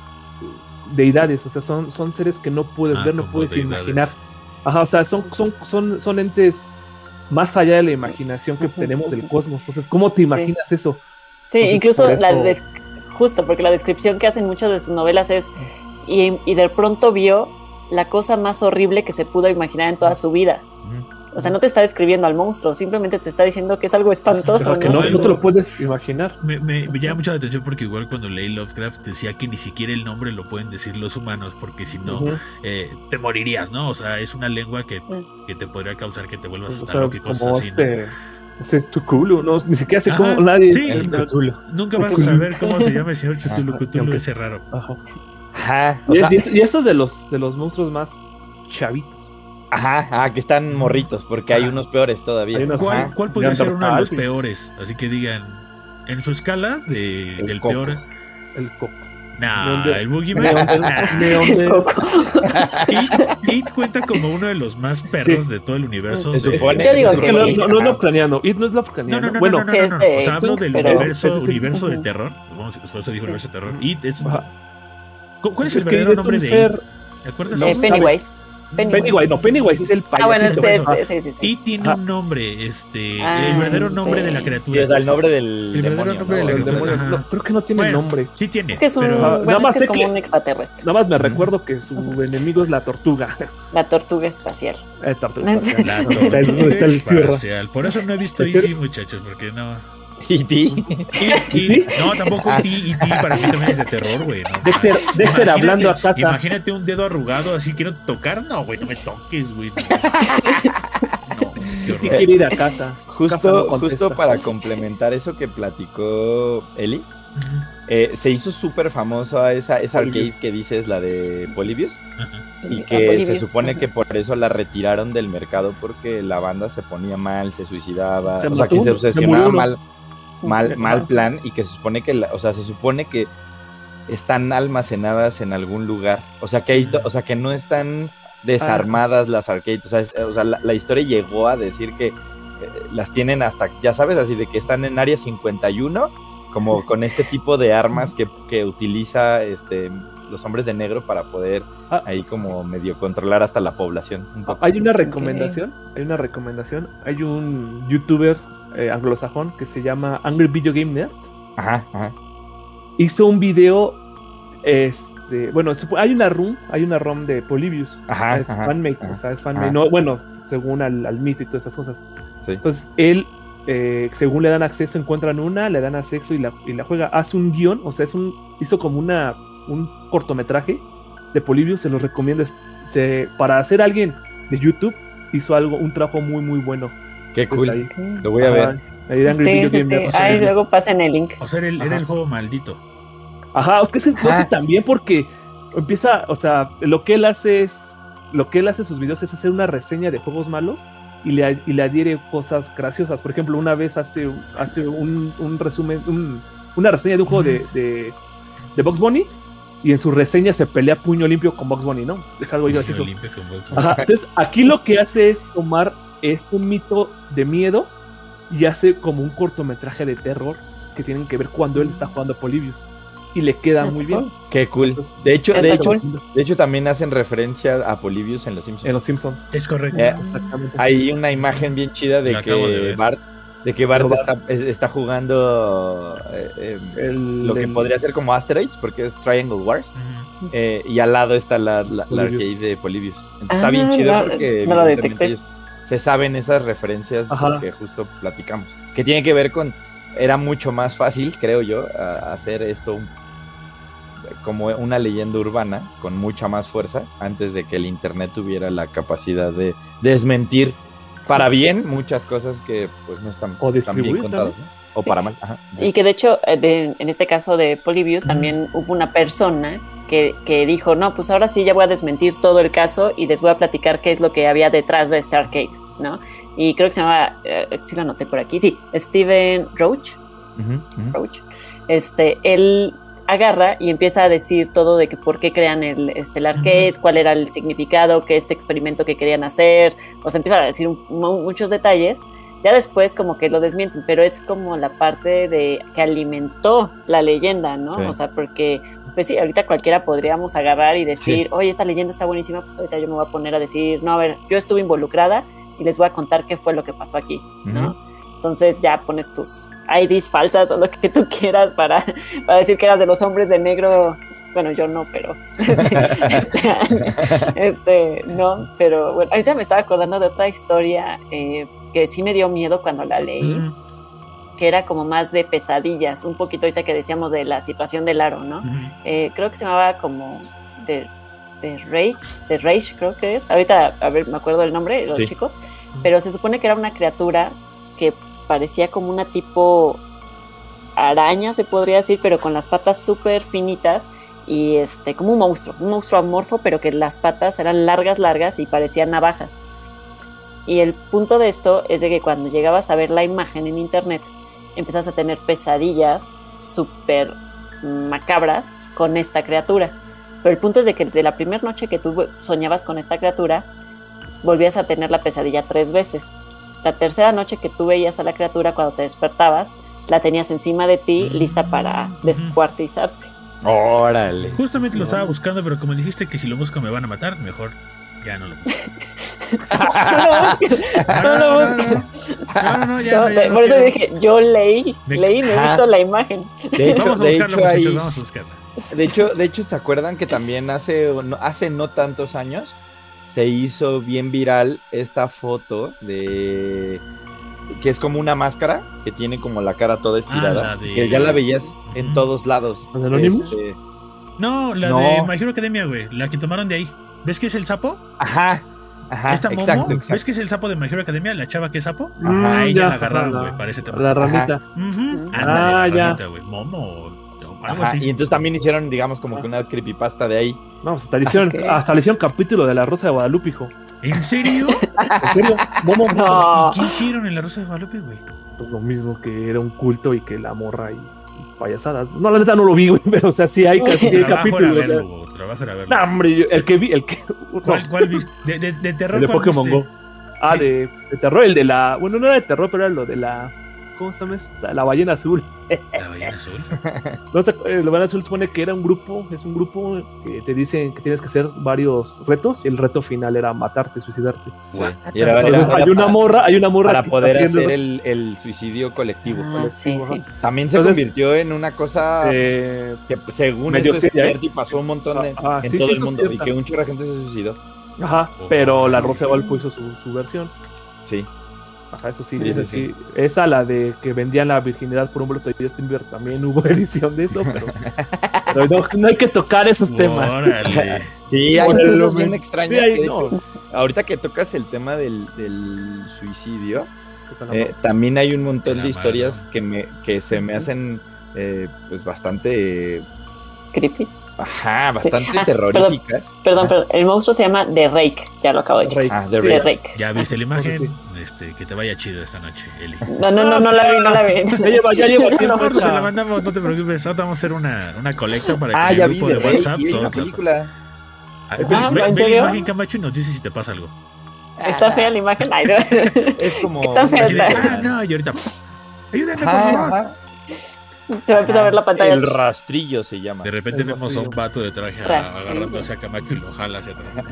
deidades, o sea, son, son seres que no puedes Ah, ver, no puedes deidades. imaginar. Ajá, o sea, son, son, son, son entes más allá de la imaginación que tenemos del cosmos. Entonces, ¿cómo te Sí. imaginas eso? Sí, Entonces, incluso la justo porque la descripción que hacen muchas de sus novelas es y, y de pronto vio la cosa más horrible que se pudo imaginar en toda su vida. O sea, no te está describiendo al monstruo, simplemente te está diciendo que es algo espantoso. Pero que ¿no? no, algo- no te lo puedes imaginar. Me, me- me llama mucho la atención porque igual cuando leí Lovecraft decía que ni siquiera el nombre lo pueden decir los humanos porque si no eh, te morirías, ¿no? O sea, es una lengua que, Mm. que te podría causar que te vuelvas O hasta sea, loco y cosas así, ¿no? este, ese Tuculu, no, ni siquiera sé Ajá, cómo nadie. sí. El. Nunca vas a saber cómo se llama el señor Cthulhu. Ajá, Cthulhu ese raro. Ajá. Ajá, o Y, sea, es- y estos de los de los monstruos más chavitos. Ajá, ajá, que están morritos, porque hay unos peores todavía. Unos- ¿Cuál, cuál podría ser uno de los sí. peores? Así que digan, en su escala de, El del coco. peor. El coco. Nah, Neander- el Boogeyman. Coco. It, It cuenta como uno de los más perros de todo el universo. Se de- supone. Yo digo que no, sí. no, no es Lovecraftiano. It no es Lovecraftiano. No, no, no, bueno, no, no, Sí, no, de O sea, hablo del pero- universo, Sí, sí, sí. universo de terror. Vamos, por eso dijo Sí. universo de terror. It es. ¿cu- ¿Cuál es el verdadero es nombre un de It? ¿Te acuerdas? Eh, No, Pennywise. Pennywise, no, Pennywise es el Ah, bueno, sí, payasito. sí, sí, sí, sí. It tiene Ajá. un nombre, este, Ah, el verdadero este. nombre de la Sí, criatura. o sea, el nombre del El verdadero demonio. nombre ¿no? de la El criatura. No, creo que no tiene Bueno, nombre. Sí tiene. Es que es un, pero- bueno, nada es más que sé es como que- un extraterrestre. Nada más me recuerdo que su enemigo es la tortuga. La tortuga espacial. Eh, tortuga espacial. La tortuga espacial. Por eso no he visto ¿Es E.T., muchachos, porque no. Y ti. No, tampoco E.T. E.T. para mí también es de terror, güey. No, Dexter, hablando a casa. Imagínate un dedo arrugado así, quiero tocar. No, güey, no me toques, güey. No, qué Sí horror. quiere ir a casa. Casa Justo, no justo para complementar eso que platicó Eli, eh, se hizo súper famosa esa, esa arcade que dices, la de Polybius, y Ah, que se supone que por eso la retiraron del mercado porque la banda se ponía mal, se suicidaba, Se o sea, que se obsesionaba mal, mal, mal plan y que se supone que, la- o sea, se supone que están almacenadas en algún lugar, o sea, que hay, o sea, que no están desarmadas las arcades, o sea, es- o sea, la, la historia llegó a decir que eh, las tienen hasta, ya sabes, así de que están en área 51, como con este tipo de armas que, que utiliza este los hombres de negro para poder Ah. ahí como medio controlar hasta la población. Un poco. Hay una recomendación, hay una recomendación. Hay un youtuber eh, anglosajón que se llama Angry Video Game Nerd. Ajá, ajá. Hizo un video, este, bueno, hay una room, hay una ROM de Polybius. Ajá, es ajá, o sea, es fanmate. Ajá. No, bueno, según al, al mito y todas esas cosas. Sí. Entonces, él, eh, según le dan acceso, encuentran una, le dan acceso y la, y la juega. Hace un guion, o sea, es un, hizo como una, un cortometraje de Polybius, se los recomiendo. se- para hacer alguien de YouTube, hizo algo, un trabajo muy, muy bueno. Qué Pues cool. ahí. Lo voy a ver. Ahí Sí, sí, sí. Nerd. O sea, Ahí el- luego pasen el link. O sea, era el, era el juego maldito. Ajá, es que ese juego Ajá. también porque empieza, o sea, lo que él hace es, lo que él hace en sus videos es hacer una reseña de juegos malos y le, y le adhiere cosas graciosas. Por ejemplo, una vez hace, hace un, un resumen, un- una reseña de un juego de, de, de Box Bunny y en su reseña se pelea puño limpio con Box Bunny, ¿no? Es algo limpio con voz. Ajá, entonces aquí lo que hace es tomar es un mito de miedo y hace como un cortometraje de terror que tienen que ver cuando él está jugando a Polybius y le queda muy bien. Qué cool. De hecho, de hecho, cool. de hecho también hacen referencia a Polybius en Los Simpsons. En los Simpsons. Es correcto. Eh, Exactamente. Hay una imagen bien chida de que. Bart, de que Bart está, es- está jugando eh, eh, El- lo que el- podría ser como Asteroids, porque es Triangle Wars. Eh, y al lado está la, la, arcade de Polybius. Entonces, Ah, está bien chido no, porque no ellos se saben esas referencias que justo platicamos. Que tiene que ver con. Era mucho más fácil, creo yo, a- hacer esto un- como una leyenda urbana con mucha más fuerza antes de que el internet tuviera la capacidad de desmentir para bien muchas cosas que pues no están O tan bien contadas. ¿no? O Sí. para mal. Ajá. Y que de hecho, eh, de- en este caso de Polybius, también hubo una persona que, que dijo, no, pues ahora sí ya voy a desmentir todo el caso y les voy a platicar qué es lo que había detrás de este arcade, ¿no? Y creo que se llama, eh, sí lo anoté por aquí, sí, Steven Roach, Ujú, ujú. Roach, este, él agarra y empieza a decir todo de que por qué crean el, este, el arcade, cuál era el significado, que este experimento que querían hacer, o sea, empieza a decir un- muchos detalles Ya después como que lo desmienten, pero es como la parte de que alimentó la leyenda, ¿no? Sí. O sea, porque, pues sí, ahorita cualquiera podríamos agarrar y decir, Sí. oye, esta leyenda está buenísima, pues ahorita yo me voy a poner a decir, no, a ver, yo estuve involucrada y les voy a contar qué fue lo que pasó aquí, ¿no? Entonces ya pones tus IDs falsas o lo que tú quieras para, para decir que eras de los hombres de negro. Bueno, yo no, pero este, este, no, pero bueno, ahorita me estaba acordando de otra historia eh, que sí me dio miedo cuando la leí, Ujú, que era como más de pesadillas, un poquito ahorita que decíamos de la situación del aro, ¿no? Eh, creo que se llamaba como de, de Rage, de Rage creo que es. Ahorita, a ver, me acuerdo del nombre, lo Sí. chico. Pero se supone que era una criatura que parecía como una tipo araña, se podría decir, pero con las patas súper finitas y este, como un monstruo, un monstruo amorfo, pero que las patas eran largas, largas y parecían navajas. Y el punto de esto es de que cuando llegabas a ver la imagen en internet, empezás a tener pesadillas súper macabras con esta criatura. Pero el punto es de que de la primera noche que tú soñabas con esta criatura, volvías a tener la pesadilla tres veces. La tercera noche que tú veías a la criatura cuando te despertabas, la tenías encima de ti, Mm. lista para descuartizarte. Órale. Justamente lo estaba buscando, pero como dijiste que si lo busco me van a matar, mejor ya no lo busco. No lo busques, no lo no, no, no, no, ya, No, ya por eso quiero. dije, yo leí, leí, me he visto la imagen. De hecho, Vamos a de buscarlo, hecho, muchachos, ahí, vamos a buscarlo. de hecho, de hecho, ¿se acuerdan que también hace, no- hace no tantos años se hizo bien viral esta foto de que es como una máscara que tiene como la cara toda estirada, Ah, la de- que ya la veías en todos lados. ¿La de? Este, No, la No. de My Hero Academia, güey, la que tomaron de ahí. ¿Ves que es el sapo? ajá, ajá, ¿Esta Momo? exacto, exacto. ¿Ves que es el sapo de My Hero Academia? La chava que es sapo. Mm, a ella ya, la agarraron, ajá, güey, la- para ese tema. La ramita. Ujú, Ah, Ándale, la ya. ranita, güey. Momo algo Ajá, así. y entonces también hicieron, digamos, como que una creepypasta de ahí. No, pues hasta le hicieron, que- hasta le hicieron capítulo de la Rosa de Guadalupe, hijo. ¿En serio? ¿En serio? Momo, No. ¿Y qué hicieron en la Rosa de Guadalupe, güey? pues lo mismo que era un culto y que la morra y, y payasadas. No, la neta no lo vi, güey, pero o sea, sí hay, hay trabajo era capítulos. o sea. verlo, trabajo era verlo. No, hombre, yo- el que vi, el que. no, ¿Cuál, cuál viste? De, de, de terror, el de ¿cuál Pokémon viste? Go. Ah, de terror, el de la. Bueno, no era de terror, pero era lo de la. ¿Cómo se llama esta? La ballena azul. La ballena azul. No, eh, la ballena azul supone que era un grupo, es un grupo que te dicen que tienes que hacer varios retos y el reto final era matarte, suicidarte. Sí. What? Y era- Entonces, era- era hay una morra, hay una morra para que poder hacer el, el suicidio colectivo. Ah, sí, sí. También se Entonces- convirtió en una cosa eh, que según esto es seria, ¿eh? cierto y pasó un montón de- Ah, en sí, todo sí, el mundo y que un chorro de gente se suicidó. Ajá, Oh, pero la. Rosa Guadalupe hizo su, su versión. Sí. Ajá, eso sí, Sí, esa, sí, sí. sí. Esa, la de que vendían la virginidad por un boleto de Justin Bieber, también hubo edición de eso, pero, pero no, no hay que tocar esos temas. Órale. Sí, hay Órale, cosas bien extrañas. Ahí que no. ahorita que tocas el tema del, del suicidio, eh, también hay un montón de historias que, me, que se me hacen eh, pues bastante, Creepy. Ajá, bastante Ah, terroríficas. Perdón, Ah, perdón, el monstruo se llama The Rake, ya lo acabo de decir. Ah, The The Rake. Rake. Ya viste la imagen. Sí. Este, que te vaya chido esta noche, Eli. No, no, no, no la vi, no la vi. Ya lleva, ya lleva No tiempo. importa, te la mandamos, no te preocupes. Ahora vamos a hacer una, una colecta para que Ah, ya el vi grupo de Rake WhatsApp y todos la película. Ah, Ah, ve, ve- ¿en ve la imagen, Camacho, y nos dices si te pasa algo. Está fea la imagen. Ay, no. Es como... ¿Qué tan fea Así de, está? ah, no, y ahorita. Ayúdame, por favor. Se va a empezar a ver la pantalla. El rastrillo se llama. De repente El vemos a un vato de traje agarrándose a Camacho y lo jala hacia atrás.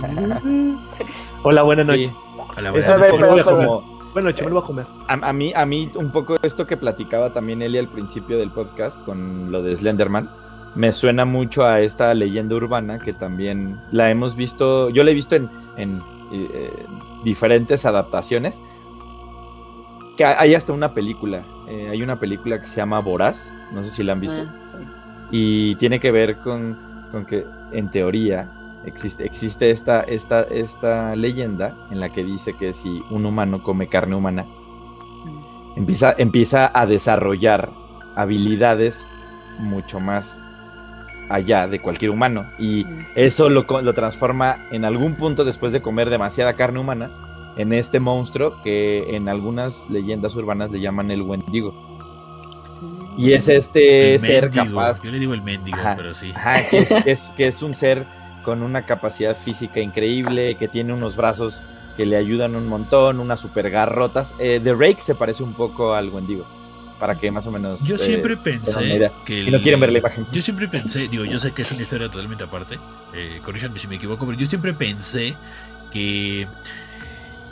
Hola, buenas noches. Sí, A la es A un ver, poco perdón, perdón. como... Buenas noches, me lo voy a comer. A, a mí, a mí un poco esto que platicaba también Eli al principio del podcast con lo de Slenderman, me suena mucho a esta leyenda urbana que también la hemos visto, yo la he visto en, en, eh, diferentes adaptaciones, que hay hasta una película, eh, hay una película que se llama Voraz, no sé si la han visto, Ah, sí. y tiene que ver con, con que en teoría existe, existe esta, esta, esta leyenda en la que dice que si un humano come carne humana, empieza, empieza a desarrollar habilidades mucho más allá de cualquier humano. Y eso lo, lo transforma en algún punto después de comer demasiada carne humana en este monstruo que en algunas leyendas urbanas le llaman el Wendigo. Y es este El ser mendigo. capaz, Yo le digo el mendigo, Ajá. pero sí. Ajá, que, es, que es- que es un ser con una capacidad física increíble, que tiene unos brazos que le ayudan un montón, unas super garrotas. Eh, The Rake se parece un poco al Wendigo. Para que más o menos. Yo eh, siempre pensé que. Si no quieren ver la imagen. Yo siempre pensé, digo, yo sé que es una historia totalmente aparte, eh, corríjanme si me equivoco, pero yo siempre pensé que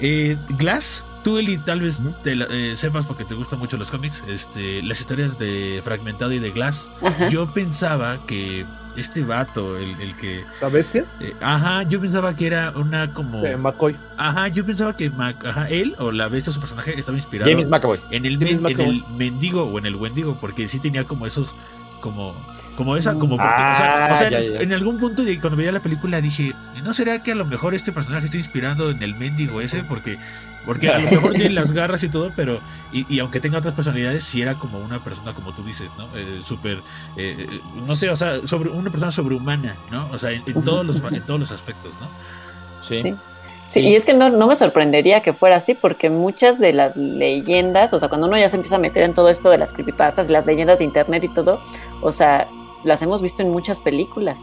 eh, Glass, tú Eli tal vez te la- eh, sepas porque te gustan mucho los cómics, este, las historias de Fragmentado y de Glass, Ajá. yo pensaba que este vato, el, el que... ¿La bestia? eh, ajá, yo pensaba que era una como... De McCoy. Ajá, yo pensaba que Mac- ajá, él o la bestia, su personaje, estaba inspirado James McAvoy. en el, James men- en el mendigo o en el wendigo, porque sí tenía como esos, como, como esa, como, porque- Ah, o sea, o sea, ya, en, ya. en algún punto de- cuando veía la película dije, ¿no será que a lo mejor este personaje está inspirando en el mendigo ese? Porque, porque a lo mejor tiene las garras y todo, pero, y, y aunque tenga otras personalidades, sí era como una persona, como tú dices, ¿no? Eh, Súper, eh, eh, no sé, o sea, sobre, una persona sobrehumana, ¿no? O sea, en, en todos, los, fa- en todos los aspectos, ¿no? Sí. Sí. Sí, y es que no, no me sorprendería que fuera así, porque muchas de las leyendas, o sea, cuando uno ya se empieza a meter en todo esto de las creepypastas y las leyendas de internet y todo, o sea, las hemos visto en muchas películas.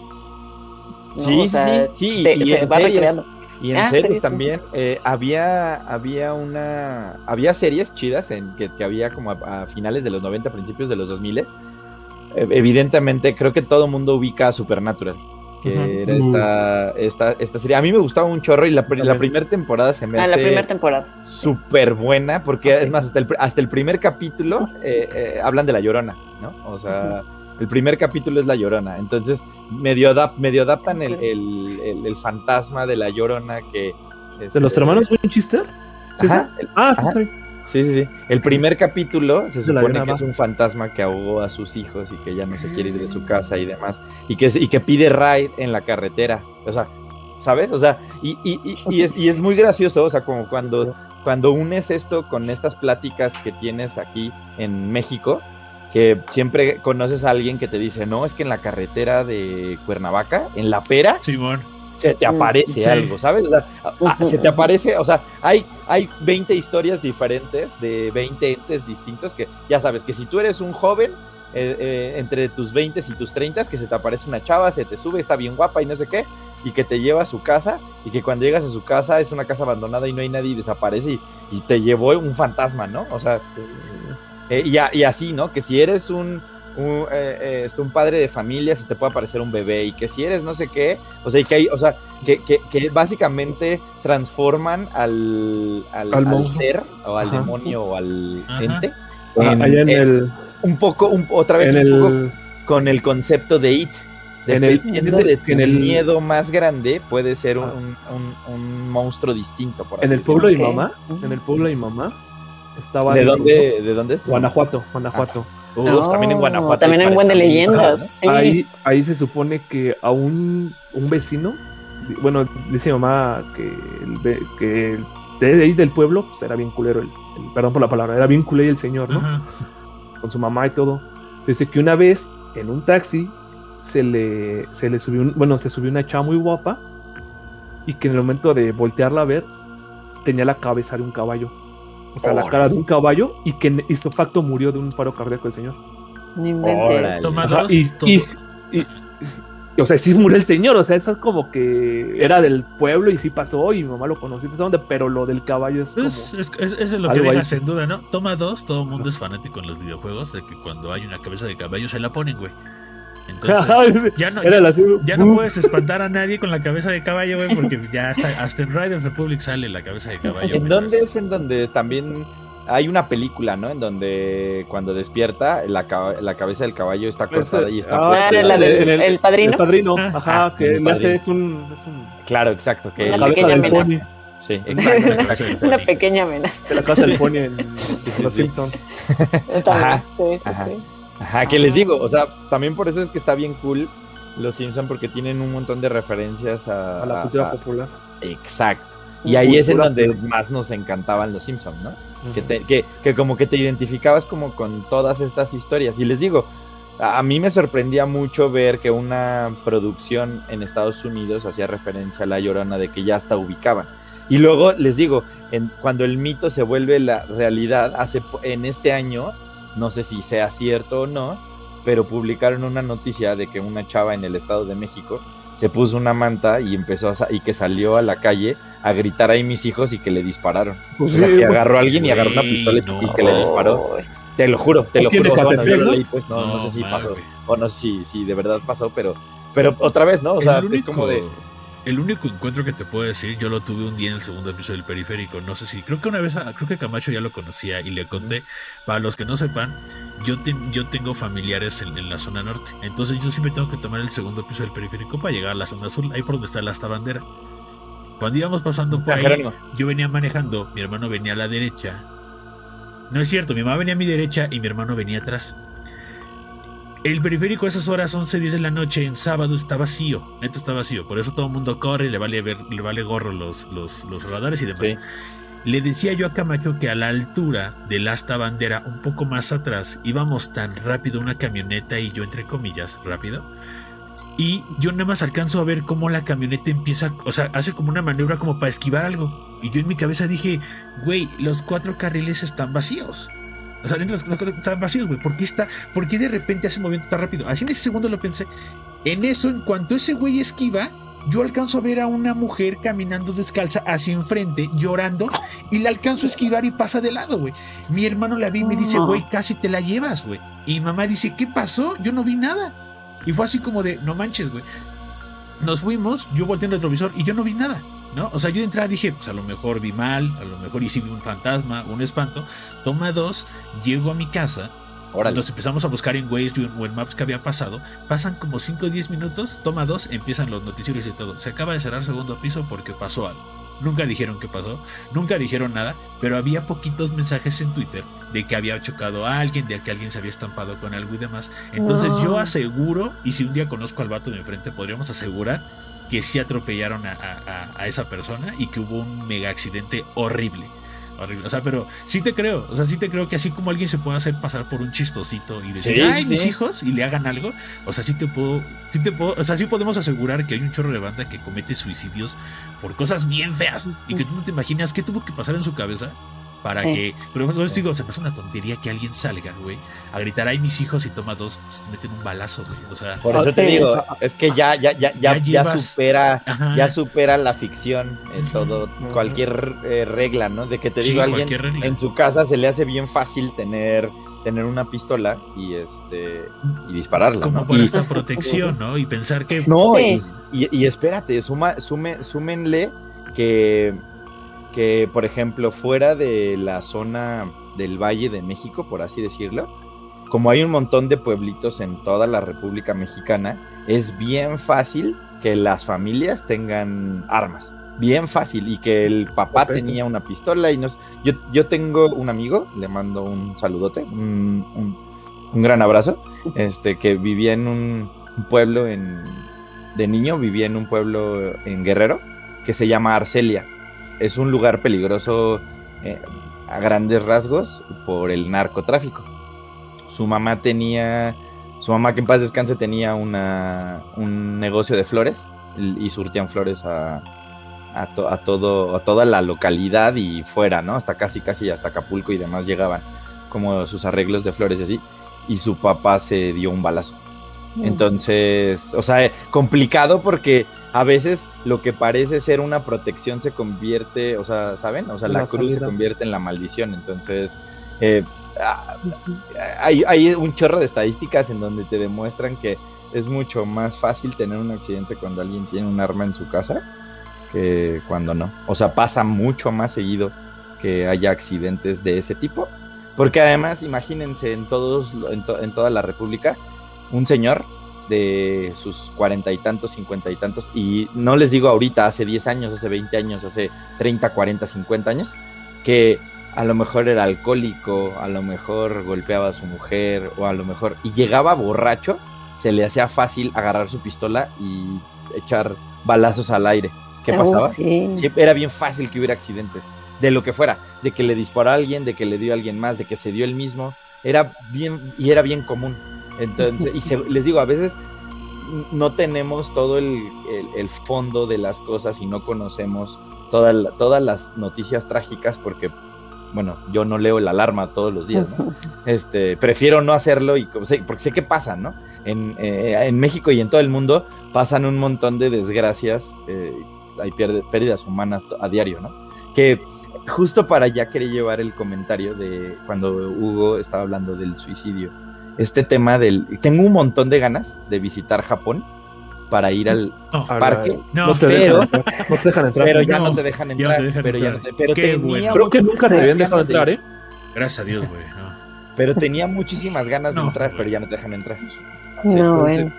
¿no? Sí, O sí, sea, sí, Se, y se en va series. recreando. Y en Ah, series también eh, había, había una había series chidas en que, que había como a, a finales de los 90, principios de los 2000. Eh, evidentemente, creo que todo mundo ubica a Supernatural, que era esta, esta, esta serie. A mí me gustaba un chorro y la, la primera temporada se me Ah, la hace primera temporada. súper buena, porque es más, hasta el, hasta el primer capítulo eh, eh, hablan de la llorona, ¿no? O sea, el primer capítulo es la llorona. Entonces, medio, adap- medio adaptan el, el- el- el fantasma de la llorona que. ¿De este, los hermanos Winchester? ¿Sí, Ajá, sí? Ah, sí, Ajá. sí. Sí, sí, sí. El primer capítulo se supone que es un fantasma que ahogó a sus hijos y que ya no se quiere ir de su casa y demás. Y que, y que pide ride en la carretera. O sea, ¿sabes? O sea, y, y- y- y es, y es muy gracioso, o sea, como cuando, cuando unes esto con estas pláticas que tienes aquí en México, que siempre conoces a alguien que te dice, no, es que en la carretera de Cuernavaca, en La Pera, Simón. Se te Mm, aparece sí. algo, ¿sabes? O sea, a- a- se te aparece, o sea, hay, hay 20 historias diferentes de 20 entes distintos que ya sabes que si tú eres un joven eh, eh, entre tus 20 y tus 30, que se te aparece una chava, se te sube, está bien guapa y no sé qué, y que te lleva a su casa y que cuando llegas a su casa es una casa abandonada y no hay nadie y desaparece y, y te llevó un fantasma, ¿no? O sea, eh, y, a- y así, ¿no? Que si eres un, un, eh, eh, este, un padre de familia, se te puede aparecer un bebé. Y que si eres no sé qué, o sea, y que hay, o sea, que, que, que básicamente transforman al, al, Al ser, o al Ajá. demonio, o al Ajá. ente. Ah, en- allá en en- el. un poco, un- otra vez, En un poco el. con el concepto de It. En el- Dependiendo de tu en el- miedo más grande, puede ser un, Ah. un- un- un monstruo distinto. Por En el pueblo de mi mamá. En el pueblo de mi mamá. Estaba. ¿De dónde, ¿De dónde es? tu- Guanajuato, Guanajuato. Uf, también en Guanajuato. También en buen de leyendas. sí. Ahí, ahí se supone que a un, un vecino, bueno, dice mi mamá que, el, que el- de ahí del pueblo, pues era bien culero, el, el- perdón por la palabra, era bien culero el señor, ¿no? Ajá. Con su mamá y todo. Dice que una vez en un taxi se le, se le subió, un- bueno, se subió una chava muy guapa y que en el momento de voltearla a ver tenía la cabeza de un caballo. O sea, la cara de un caballo y que hizo facto murió de un paro cardíaco el señor. No inventes. Ajá, dos. y, y- y- y- o sea, sí murió el señor, o sea, eso es como que era del pueblo y sí pasó y mi mamá lo conoció, ¿dónde? pero lo del caballo es como... Es, es- es- eso es lo que dejas en duda, ¿no? Toma dos, todo el mundo es fanático en los videojuegos de que cuando hay una cabeza de caballo se la ponen, güey. Entonces, ya no, ya, no Uh, puedes espantar a nadie con la cabeza de caballo, güey, porque ya hasta, hasta en Riders Republic sale la cabeza de caballo. ¿En dónde es en donde también hay una película, ¿no? En donde cuando despierta la, la cabeza del caballo está Pues, cortada y está ah, puesta era en la la- del- en el padrino. El padrino, Ah, ajá, ah, que le hace, es un... Es un Claro, exacto. Que Una pequeña amenaza. pony, Sí, exacto. Una pequeña amenaza. la casa del pony en Sí, sí, Los sí. Simpsons. También. Ajá, Sí, sí, ajá. sí. Ajá, que les digo, o sea, también por eso es que está bien cool los Simpson porque tienen un montón de referencias a, A la cultura a- popular. Exacto. Y ahí es en donde popular. más nos encantaban los Simpson, ¿no? que, te- que, que como que te identificabas como con todas estas historias. Y les digo, a, a mí me sorprendía mucho ver que una producción en Estados Unidos hacía referencia a La Llorona de que ya hasta ubicaban. Y luego les digo, en, cuando el mito se vuelve la realidad, hace po- en este año, no sé si sea cierto o no, pero publicaron una noticia de que una chava en el Estado de México se puso una manta y empezó a, y que salió a la calle a gritar ahí mis hijos y que le dispararon. Pues O sea, sí, que agarró a alguien y agarró una pistola y- no. y que le disparó. Te lo juro, te lo ¿Tiene juro. Bueno, yo catepec, lo no? leí, pues no, no, sé si pasó. O no sé si, si de verdad pasó, pero, pero otra vez, ¿no? O sea, es como de. El único encuentro que te puedo decir, yo lo tuve un día en el segundo episodio del periférico. No sé si, creo que una vez, ah, creo que Camacho ya lo conocía y le conté. Para los que no sepan, yo, ten- yo tengo familiares en, en la zona norte. Entonces yo siempre tengo que tomar el segundo piso del periférico para llegar a la zona azul, ahí por donde está la hasta bandera. Cuando íbamos pasando por ahí, yo venía manejando, mi hermano venía a la derecha. No es cierto, mi mamá venía a mi derecha y mi hermano venía atrás. El periférico a esas horas 11, 10 de la noche en sábado está vacío, neto está vacío, por eso todo el mundo corre y le vale, ver, le vale gorro los, los, los radares y demás. Sí. Le decía yo a Camacho que a la altura del asta bandera, un poco más atrás, íbamos tan rápido una camioneta y yo entre comillas, rápido. Y yo nada más alcanzo a ver cómo la camioneta empieza, o sea, hace como una maniobra como para esquivar algo. Y yo en mi cabeza dije, güey, los cuatro carriles están vacíos. O sea, los están vacíos, güey. ¿Por qué está, por qué de repente hace movimiento tan rápido? Así en ese segundo lo pensé. En eso, en cuanto ese güey esquiva, yo alcanzo a ver a una mujer caminando descalza hacia enfrente, llorando, y la alcanzo a esquivar y pasa de lado, güey. Mi hermano la vi y me dice, güey, casi te la llevas, güey. Y mamá dice, ¿qué pasó? Yo no vi nada. Y fue así como de, no manches, güey. Nos fuimos, yo volteé en el retrovisor y yo no vi nada, ¿no? O sea, yo de entrada dije, pues a lo mejor vi mal, a lo mejor hice un fantasma, un espanto. Toma dos, llego a mi casa, Órale. nos empezamos a buscar en Waze o en Maps que había pasado. Pasan como 5 o 10 minutos, toma dos, empiezan los noticieros y todo. Se acaba de cerrar segundo piso porque pasó algo. Nunca dijeron qué pasó, nunca dijeron nada, pero había poquitos mensajes en Twitter de que había chocado a alguien, de que alguien se había estampado con algo y demás. Entonces No. yo aseguro, y si un día conozco al vato de enfrente, podríamos asegurar que sí atropellaron a, a- a- a esa persona y que hubo un mega accidente horrible. Horrible. O sea, pero sí te creo. O sea, sí te creo que así como alguien se puede hacer pasar por un chistosito y decir, Sí, ay, sí. mis hijos, y le hagan algo. O sea, sí te puedo, sí te puedo, o sea, sí podemos asegurar que hay un chorro de banda que comete suicidios por cosas bien feas y que tú no te imaginas qué tuvo que pasar en su cabeza para Sí. que. Pero pues, digo, se me hace una tontería que alguien salga, güey, a gritar, ay, mis hijos, y toma dos, pues, te meten un balazo, güey. O sea, Por eso Ah, te digo, es que ya, ya, ya, ya, Ya llevas- supera, ajá. ya supera la ficción en todo, cualquier eh, regla, ¿no? De que te Sí, digo, alguien regla. en su casa se le hace bien fácil tener, tener una pistola y este y dispararla, como ¿no? por Y- esta protección, ¿no? Y pensar que. No, Sí. y, y- y espérate, suma, sume, súmenle que, que, por ejemplo, fuera de la zona del Valle de México, por así decirlo, como hay un montón de pueblitos en toda la República Mexicana, es bien fácil que las familias tengan armas. Bien fácil. Y que el papá tenía una pistola y nos. Yo, yo tengo un amigo, le mando un saludote, un, un- un gran abrazo, este, que vivía en un, un pueblo en, de niño vivía en un pueblo en Guerrero que se llama Arcelia. Es un lugar peligroso eh, a grandes rasgos por el narcotráfico. Su mamá tenía, su mamá que en paz descanse tenía una, un negocio de flores y surtían flores a, a todo, a toda la localidad y fuera, ¿no? Hasta casi, casi hasta Acapulco y demás llegaban como sus arreglos de flores y así. Y su papá se dio un balazo. Entonces, o sea, eh, complicado porque a veces lo que parece ser una protección se convierte, o sea, ¿saben? O sea, la La cruz se convierte en la maldición. Entonces, eh, ah, hay, hay un chorro de estadísticas en donde te demuestran que es mucho más fácil tener un accidente cuando alguien tiene un arma en su casa que cuando no. O sea, pasa mucho más seguido que haya accidentes de ese tipo. Porque además, imagínense en todos, en, to- en toda la República, un señor de sus cuarenta y tantos, cincuenta y tantos, y no les digo ahorita, hace 10 años, hace 20 años, hace 30, 40, 50 años, que a lo mejor era alcohólico, a lo mejor golpeaba a su mujer, o a lo mejor, y llegaba borracho, se le hacía fácil agarrar su pistola y echar balazos al aire. ¿Qué Oh, pasaba? sí. Sí, era bien fácil que hubiera accidentes, de lo que fuera, de que le disparó a alguien, de que le dio a alguien más, de que se dio el mismo, era bien, y era bien común. Entonces, y se- les digo, a veces no tenemos todo el, el- el fondo de las cosas y no conocemos toda la- todas las noticias trágicas porque bueno, yo no leo la alarma todos los días, ¿no? Este, prefiero no hacerlo y porque sé qué pasa, ¿no? En, eh, en, México y en todo el mundo pasan un montón de desgracias, eh, hay pérdidas humanas a diario, ¿no? Que justo para allá quería llevar el comentario de cuando Hugo estaba hablando del suicidio. Este tema del... Tengo un montón de ganas de visitar Japón para ir al parque. No, te pero, dejan, no te dejan entrar. Pero ya no, te dejan entrar. pero ya no te, pero Qué tenía Creo que nunca me habían dejado entrar, ¿eh? Gracias a Dios, güey. Pero tenía muchísimas ganas de entrar, pero ya no te dejan entrar. No, bueno.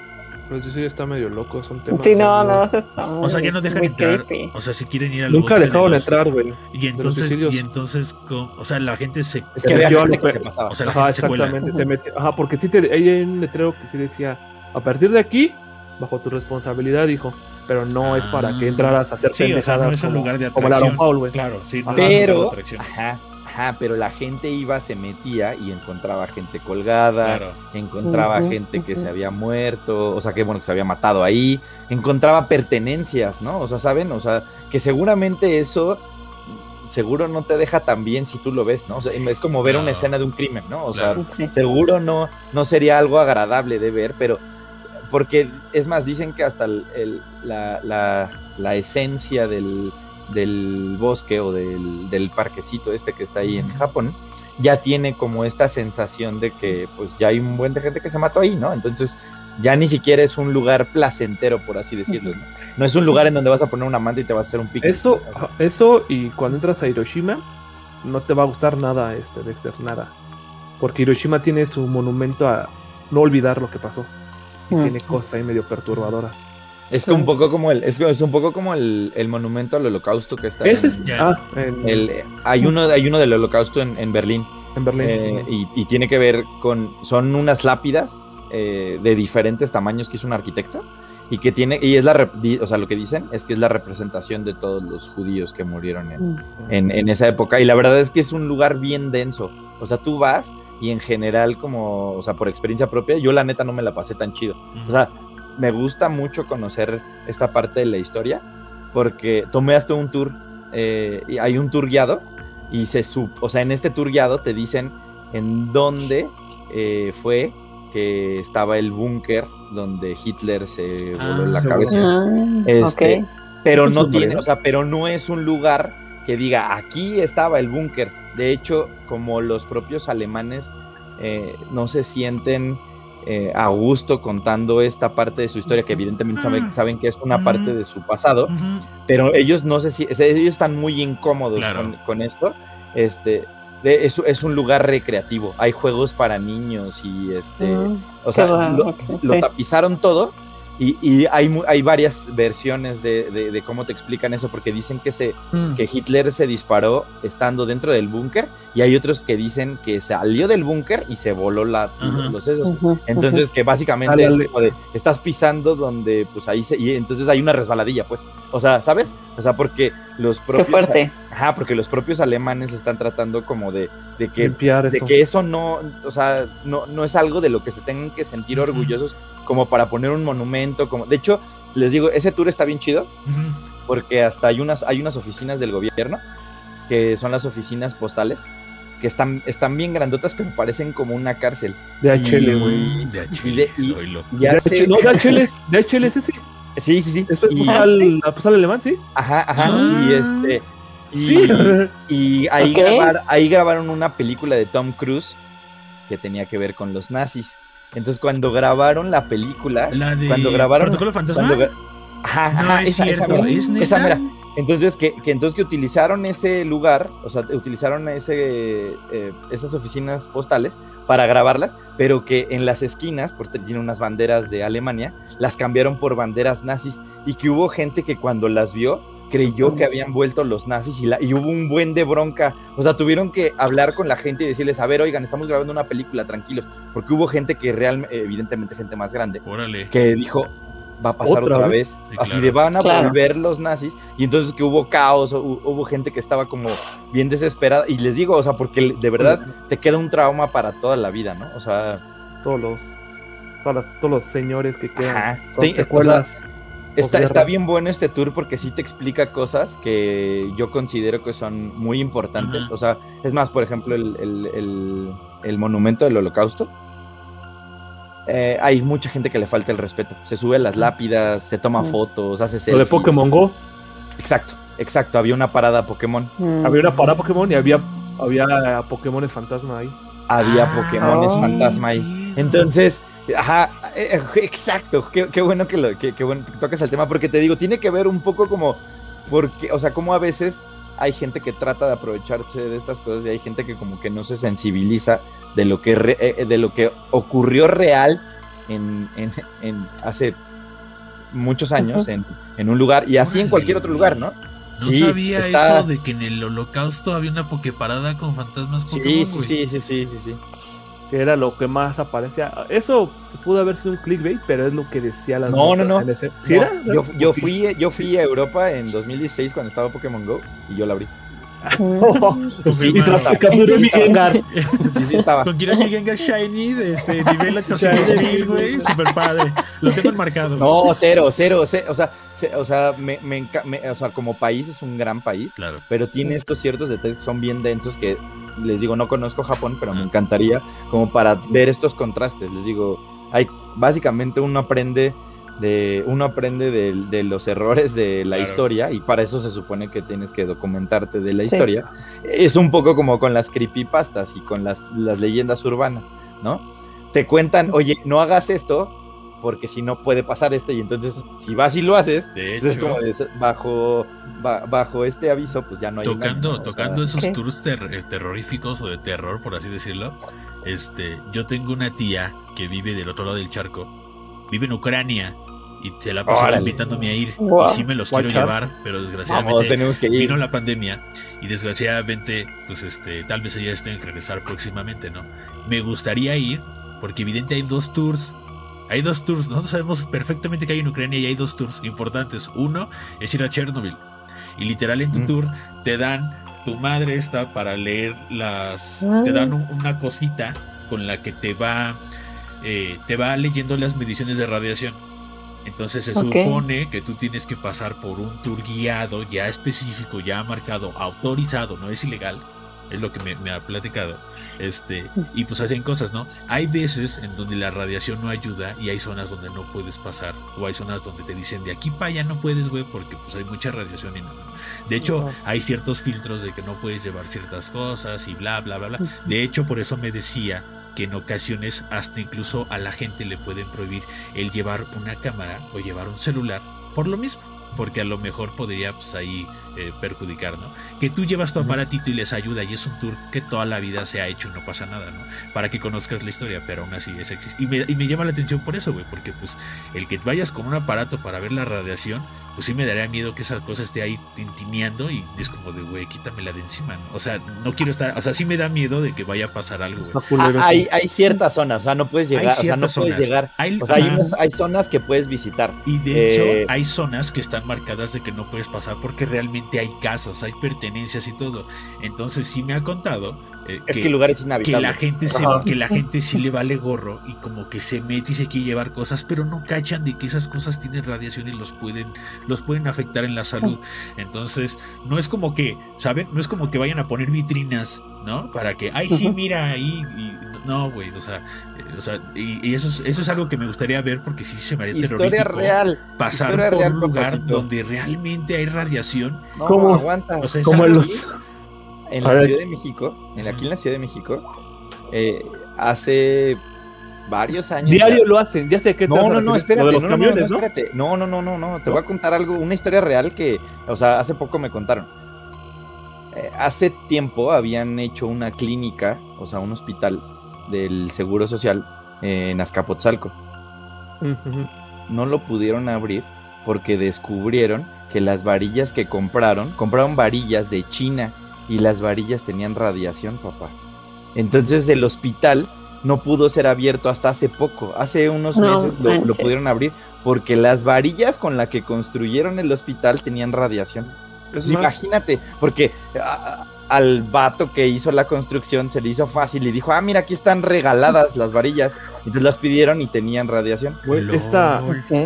Pero sí, sí, está medio loco, son temas. Sí, no, no, eso está muy, O sea, ya no dejan entrar. Creepy. O sea, si quieren ir al Nunca dejaron entrar, güey. Y entonces, y entonces, o sea, la gente se. Es que había gente que se pasaba. O sea, la Ajá, gente exactamente, se, metió. Ajá, porque sí, te, hay un letrero que sí decía: a partir de aquí, bajo tu responsabilidad, dijo. Pero no es para que ah. entraras a hacer sí, o sea, no es un lugar de atracción. Como la Paul, güey. Claro, sí. No pero, ajá, Ajá, pero la gente iba, se metía y encontraba gente colgada, encontraba gente que se había muerto, o sea, que bueno, que se había matado ahí, encontraba pertenencias, ¿no? O sea, ¿saben? O sea, que seguramente eso seguro no te deja tan bien si tú lo ves, ¿no? O sea, es como ver una escena de un crimen, ¿no? O sea, seguro no, no sería algo agradable de ver, pero porque es más, dicen que hasta la, la esencia del, del bosque o del, parquecito este que está ahí en Japón, ya tiene como esta sensación de que pues ya hay un buen de gente que se mató ahí, ¿no? Entonces ya ni siquiera es un lugar placentero, por así decirlo, ¿no? No es un lugar en donde vas a poner una manta y te vas a hacer un pique. Eso, eso y cuando entras a Hiroshima, no te va a gustar nada, este, Dexter, nada. Porque Hiroshima tiene su monumento a no olvidar lo que pasó. Y tiene cosas ahí medio perturbadoras. Es un poco como el, es, un poco como el, monumento al holocausto que está. Ese es, ah, el, hay uno, hay uno del holocausto en, Berlín. En Berlín. Eh, y, tiene que ver con, son unas lápidas eh, de diferentes tamaños que hizo un arquitecto y que tiene, y es la, o sea, lo que dicen es que es la representación de todos los judíos que murieron en, mm. en, en esa época. Y la verdad es que es un lugar bien denso. O sea, tú vas y en general como, o sea, por experiencia propia, yo la neta no me la pasé tan chido. O sea, me gusta mucho conocer esta parte de la historia porque tomé hasta un tour, eh, y hay un tour guiado y se sub, o sea, en este tour guiado te dicen en dónde eh, fue que estaba el búnker donde Hitler se voló la ah, cabeza. Ah, este, Pero no tiene, o sea, pero no es un lugar que diga aquí estaba el búnker. De hecho, como los propios alemanes eh, no se sienten eh, a gusto contando esta parte de su historia, que evidentemente saben, que es una parte de su pasado, pero ellos no sé si, ellos están muy incómodos con, esto. Este, es, un lugar recreativo, hay juegos para niños y este, o sea, lo, tapizaron todo y, hay, hay varias versiones de, cómo te explican eso, porque dicen que, se, mm. que Hitler se disparó estando dentro del búnker, y hay otros que dicen que salió del búnker y se voló la, los sesos. entonces, que básicamente es como de, estás pisando donde, pues ahí se, y entonces hay una resbaladilla, pues. O sea, ¿sabes? O sea, porque los propios. Qué fuerte. Ajá, porque los propios alemanes están tratando como de, de que, de que eso no, o sea, no, no es algo de lo que se tengan que sentir orgullosos como para poner un monumento, como de hecho, les digo, ese tour está bien chido, porque hasta hay unas, hay unas oficinas del gobierno, que son las oficinas postales, que están, están bien grandotas, pero parecen como una cárcel. De HL, güey. De HL. Y, de, no, de HL, de HL es ese. Sí, sí, sí. Es y, postal, la postal alemán, sí. Ajá, ajá. Y ah. este. Y, y ahí, ahí grabaron una película de Tom Cruise que tenía que ver con los nazis. Entonces, cuando grabaron la película, cuando grabaron. ¿Protocolo Fantasma? ajá, ajá, esa, esa, mira, Entonces, que, que, entonces que utilizaron ese lugar, o sea, utilizaron ese, eh, esas oficinas postales para grabarlas, pero que en las esquinas, porque tiene unas banderas de Alemania, las cambiaron por banderas nazis y que hubo gente que cuando las vio creyó que habían vuelto los nazis y, la, y, hubo un buen de bronca. O sea, tuvieron que hablar con la gente y decirles, a ver, oigan, estamos grabando una película, tranquilos. Porque hubo gente que realmente, evidentemente gente más grande, que dijo, va a pasar otra, vez. Así de van a volver los nazis. Y entonces que hubo caos, hubo, gente que estaba como bien desesperada. Y les digo, o sea, porque de verdad te queda un trauma para toda la vida, ¿no? O sea... Todos los, todos los señores que quedan. Ajá. Está, posguerra. Está bien bueno este tour porque sí te explica cosas que yo considero que son muy importantes. O sea, es más, por ejemplo, el, el- el- el monumento del holocausto. eh, hay mucha gente que le falta el respeto. Se sube a las lápidas, se toma fotos, hace Lo de selfies. Pokémon Go. Exacto, exacto. Había una parada Pokémon. Mm. Había una parada Pokémon y había, había Pokémon fantasma ahí. Había Ah, Pokémones oh. fantasma ahí. Entonces, ajá, eh, eh, exacto, qué, qué bueno que, lo, que, que bueno que tocas el tema, porque te digo, tiene que ver un poco como, porque, o sea, como a veces hay gente que trata de aprovecharse de estas cosas y hay gente que como que no se sensibiliza de lo que, re- eh, de lo que ocurrió real en, en- en hace muchos años en, en un lugar y así en cualquier otro lugar, ¿no? No Sí, sabía está- eso de que en el holocausto había una pokeparada con fantasmas Sí, Pokémon, sí, güey. sí, sí, sí, sí, sí. Que era lo que más aparecía. Eso pudo haber sido un clickbait, pero es lo que decía las No, no, no. en ese- ¿Sí No, era? yo, yo fui, yo fui a Europa en 2016 cuando estaba Pokémon Go y yo la abrí. Capturé Sí, mi estaba. Gengar. Sí, sí estaba. Con Kira mi Gengar Shiny de este nivel 800.000, güey. Super padre. Lo tengo enmarcado. No, cero, cero, cero. O sea, o sea, me, me me- o sea, como país es un gran país, Claro. pero tiene estos ciertos detalles que son bien densos que les digo, no conozco Japón, pero me encantaría como para ver estos contrastes. Les digo, hay básicamente uno aprende de uno aprende de, de los errores de la Claro. historia y para eso se supone que tienes que documentarte de la Sí. historia. Es un poco como con las creepypastas y con las, las leyendas urbanas, ¿no? Te cuentan, oye, no hagas esto porque si no puede pasar esto y entonces si vas y lo haces, De entonces hecho, como de- bajo, ba- bajo este aviso pues ya no hay tocando, engaño, ¿no? O sea, tocando esos ¿Qué? tours ter- eh, terroríficos o de terror, por así decirlo. Este, yo tengo una tía que vive del otro lado del charco. Vive en Ucrania y se la pasa Órale. invitándome a ir. Wow. Y sí me los quiero llevar, pero desgraciadamente que vino la pandemia y desgraciadamente, pues este, tal vez ella esté en regresar próximamente, ¿no? Me gustaría ir, porque evidente hay dos tours. Hay dos tours, nosotros sabemos perfectamente que hay en Ucrania y hay dos tours importantes. Uno es ir a Chernobyl. Y literal en tu Mm. tour te dan, tu madre está para leer las, te dan un- una cosita con la que te va, eh, te va leyendo las mediciones de radiación. Entonces se supone que tú tienes que pasar por un tour guiado ya específico, ya marcado, autorizado, no es ilegal, es lo que me, me ha platicado. Este, y pues hacen cosas, ¿no? Hay veces en donde la radiación no ayuda y hay zonas donde no puedes pasar, o hay zonas donde te dicen de aquí para allá no puedes, güey, porque pues hay mucha radiación y no. De hecho, hay ciertos filtros de que no puedes llevar ciertas cosas y bla, bla, bla, bla. De hecho, por eso me decía que en ocasiones hasta incluso a la gente le pueden prohibir el llevar una cámara o llevar un celular por lo mismo, porque a lo mejor podría pues ahí eh, perjudicar, ¿no? Que tú llevas tu aparatito y les ayuda y es un tour que toda la vida se ha hecho y no pasa nada, ¿no? Para que conozcas la historia, pero aún así es exis- y me, y me llama la atención por eso, güey, porque pues el que vayas con un aparato para ver la radiación, pues sí me daría miedo que esa cosa esté ahí tintineando y es como de, güey, quítamela de encima, ¿no? O sea, no quiero estar, o sea, sí me da miedo de que vaya a pasar algo, güey. Ah, hay, hay ciertas zonas, o sea, no puedes llegar, o sea, no ciertas puedes zonas. llegar. Hay- O sea, hay, unas, hay zonas que puedes visitar. Y de hecho, Eh, hay zonas que están marcadas de que no puedes pasar porque realmente hay casas, hay pertenencias y todo. Entonces sí me ha contado eh, Es que, el lugar es que la gente se, Ajá. que la gente sí le vale gorro y como que se mete y se quiere llevar cosas, pero no cachan de que esas cosas tienen radiación y los pueden, los pueden afectar en la salud. Entonces, no es como que, ¿saben? No es como que vayan a poner vitrinas, ¿no? Para que, ay, sí, mira ahí. y- no, güey, o sea, eh, o sea, y, y eso, es, eso es algo que me gustaría ver porque sí se me haría Historia real. pasar historia por real, un lugar donde realmente hay radiación. No, ¿Cómo? aguanta. O sea, es Como en algo- los. En la. Ciudad de México, en, aquí en la Ciudad de México, eh, hace varios años. Diario ya- lo hacen, ya sé que No, no, no, espérate, no, no, no, camiones, no, ¿no? espérate. No, no, no, no, no, te voy a contar algo, una historia real que, o sea, hace poco me contaron. Eh, hace tiempo habían hecho una clínica, o sea, un hospital del Seguro Social eh, en Azcapotzalco. No lo pudieron abrir porque descubrieron que las varillas que compraron, compraron varillas de China y las varillas tenían radiación, papá. Entonces el hospital no pudo ser abierto hasta hace poco. Hace unos No meses lo, pudieron abrir porque las varillas con las que construyeron el hospital tenían radiación. Es Pues imagínate, porque a- al vato que hizo la construcción se le hizo fácil y dijo, ah, mira, aquí están regaladas las varillas. Entonces las pidieron y tenían radiación. esta-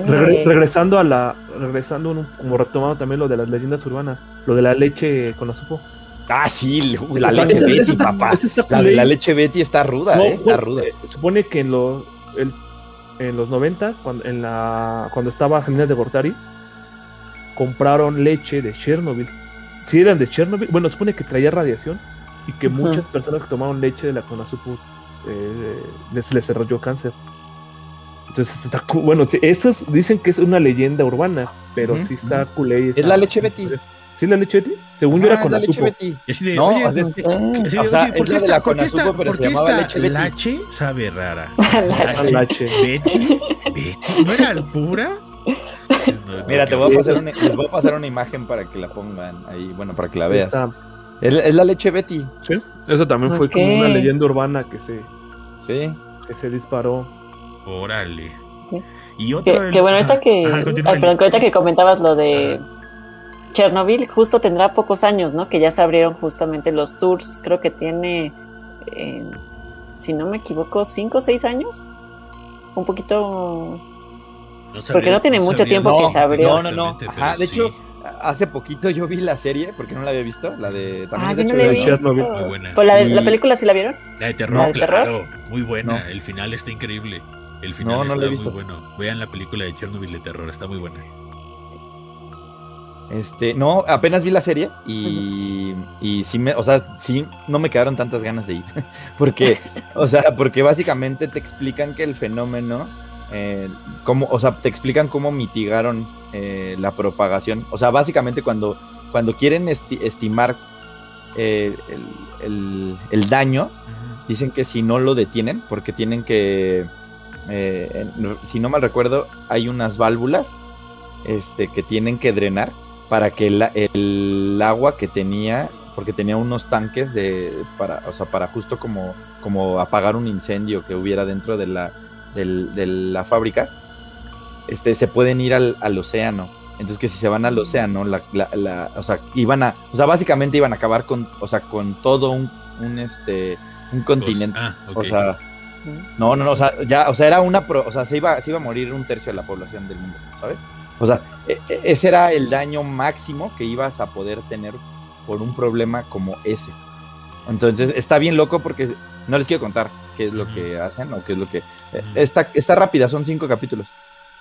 regre- regresando a la. Regresando, un- como retomando también lo de las leyendas urbanas, lo de la leche con azúcar. Ah, sí, la leche esa- Betty, esa está- papá. La, la leche Betty está ruda, No, ¿eh? Está ruda. eh, supone que en los, el- en los 90, cuando, en la, cuando estaba Salinas de Gortari, compraron leche de Chernobyl. Si eran de Chernobyl, bueno, supone que traía radiación y que muchas personas que tomaron leche de la Conazupo eh, les, les desarrolló cáncer. Entonces está bueno, sí, esos dicen que es una leyenda urbana, pero Ujú, sí está culé. Es la leche Betty. ¿Sí es la leche Betty? Según yo Ah, era es la leche. Betty. Y así de, No, oye, es que- así de, o sea, oye, ¿por es qué de esta, la por qué esta- por qué esta leche Betty. lache sabe rara? La leche. Betty, Betty, ¿no era pura? No, Mira, te voy a pasar una, les voy a pasar una imagen para que la pongan ahí, bueno, para que la veas. Es, es la leche Betty, sí, Eso también fue como una leyenda urbana que se, sí. que se disparó. Órale. Sí. Y otro. Que, bueno, ahorita que, continúa, ay, perdón, que ahorita que comentabas lo de. Chernobyl, justo tendrá pocos años, ¿no? Que ya se abrieron justamente los tours, creo que tiene, eh, si no me equivoco, cinco o seis años. Un poquito... No sabría- Porque no tiene mucho sabría tiempo decirte que se abrió. No, no, no. Ajá, de sí. hecho, hace poquito yo vi la serie, porque no la había visto, la de también Ah, de yo no la he visto. Chernobyl. Muy buena. Pues la, de- Y- la película sí la vieron. La de terror, ¿La de terror? claro. Muy buena. No. El final está increíble. El final No, no está he muy bueno. Vean la película de Chernobyl de terror, está muy buena. Este, no, apenas vi la serie y, y sí me, o sea, sí, no me quedaron tantas ganas de ir. porque, o sea, porque básicamente te explican que el fenómeno, eh, cómo, o sea, te explican cómo mitigaron eh, la propagación. O sea, básicamente cuando, cuando quieren esti- estimar eh, el, el- el daño, dicen que si no lo detienen, porque tienen que, si no mal recuerdo, hay unas válvulas este, que tienen que drenar para que la- el agua que tenía, porque tenía unos tanques de, para, o sea, para justo como, como apagar un incendio que hubiera dentro de la, del- de la fábrica, este, se pueden ir al, al océano. Entonces que si se van al océano, la, la- la- o sea, iban a, o sea, básicamente iban a acabar con, o sea, con todo un, un este, un continente. Ah, ok. O sea, no, no, no, o sea, ya, o sea, era una, pro- o sea, se iba, se iba a morir un tercio de la población del mundo, ¿sabes? O sea, e- e- ese era el daño máximo que ibas a poder tener por un problema como ese. Entonces, está bien loco porque no les quiero contar qué es lo que hacen o qué es lo que... Ujú. Está, está rápida, son cinco capítulos.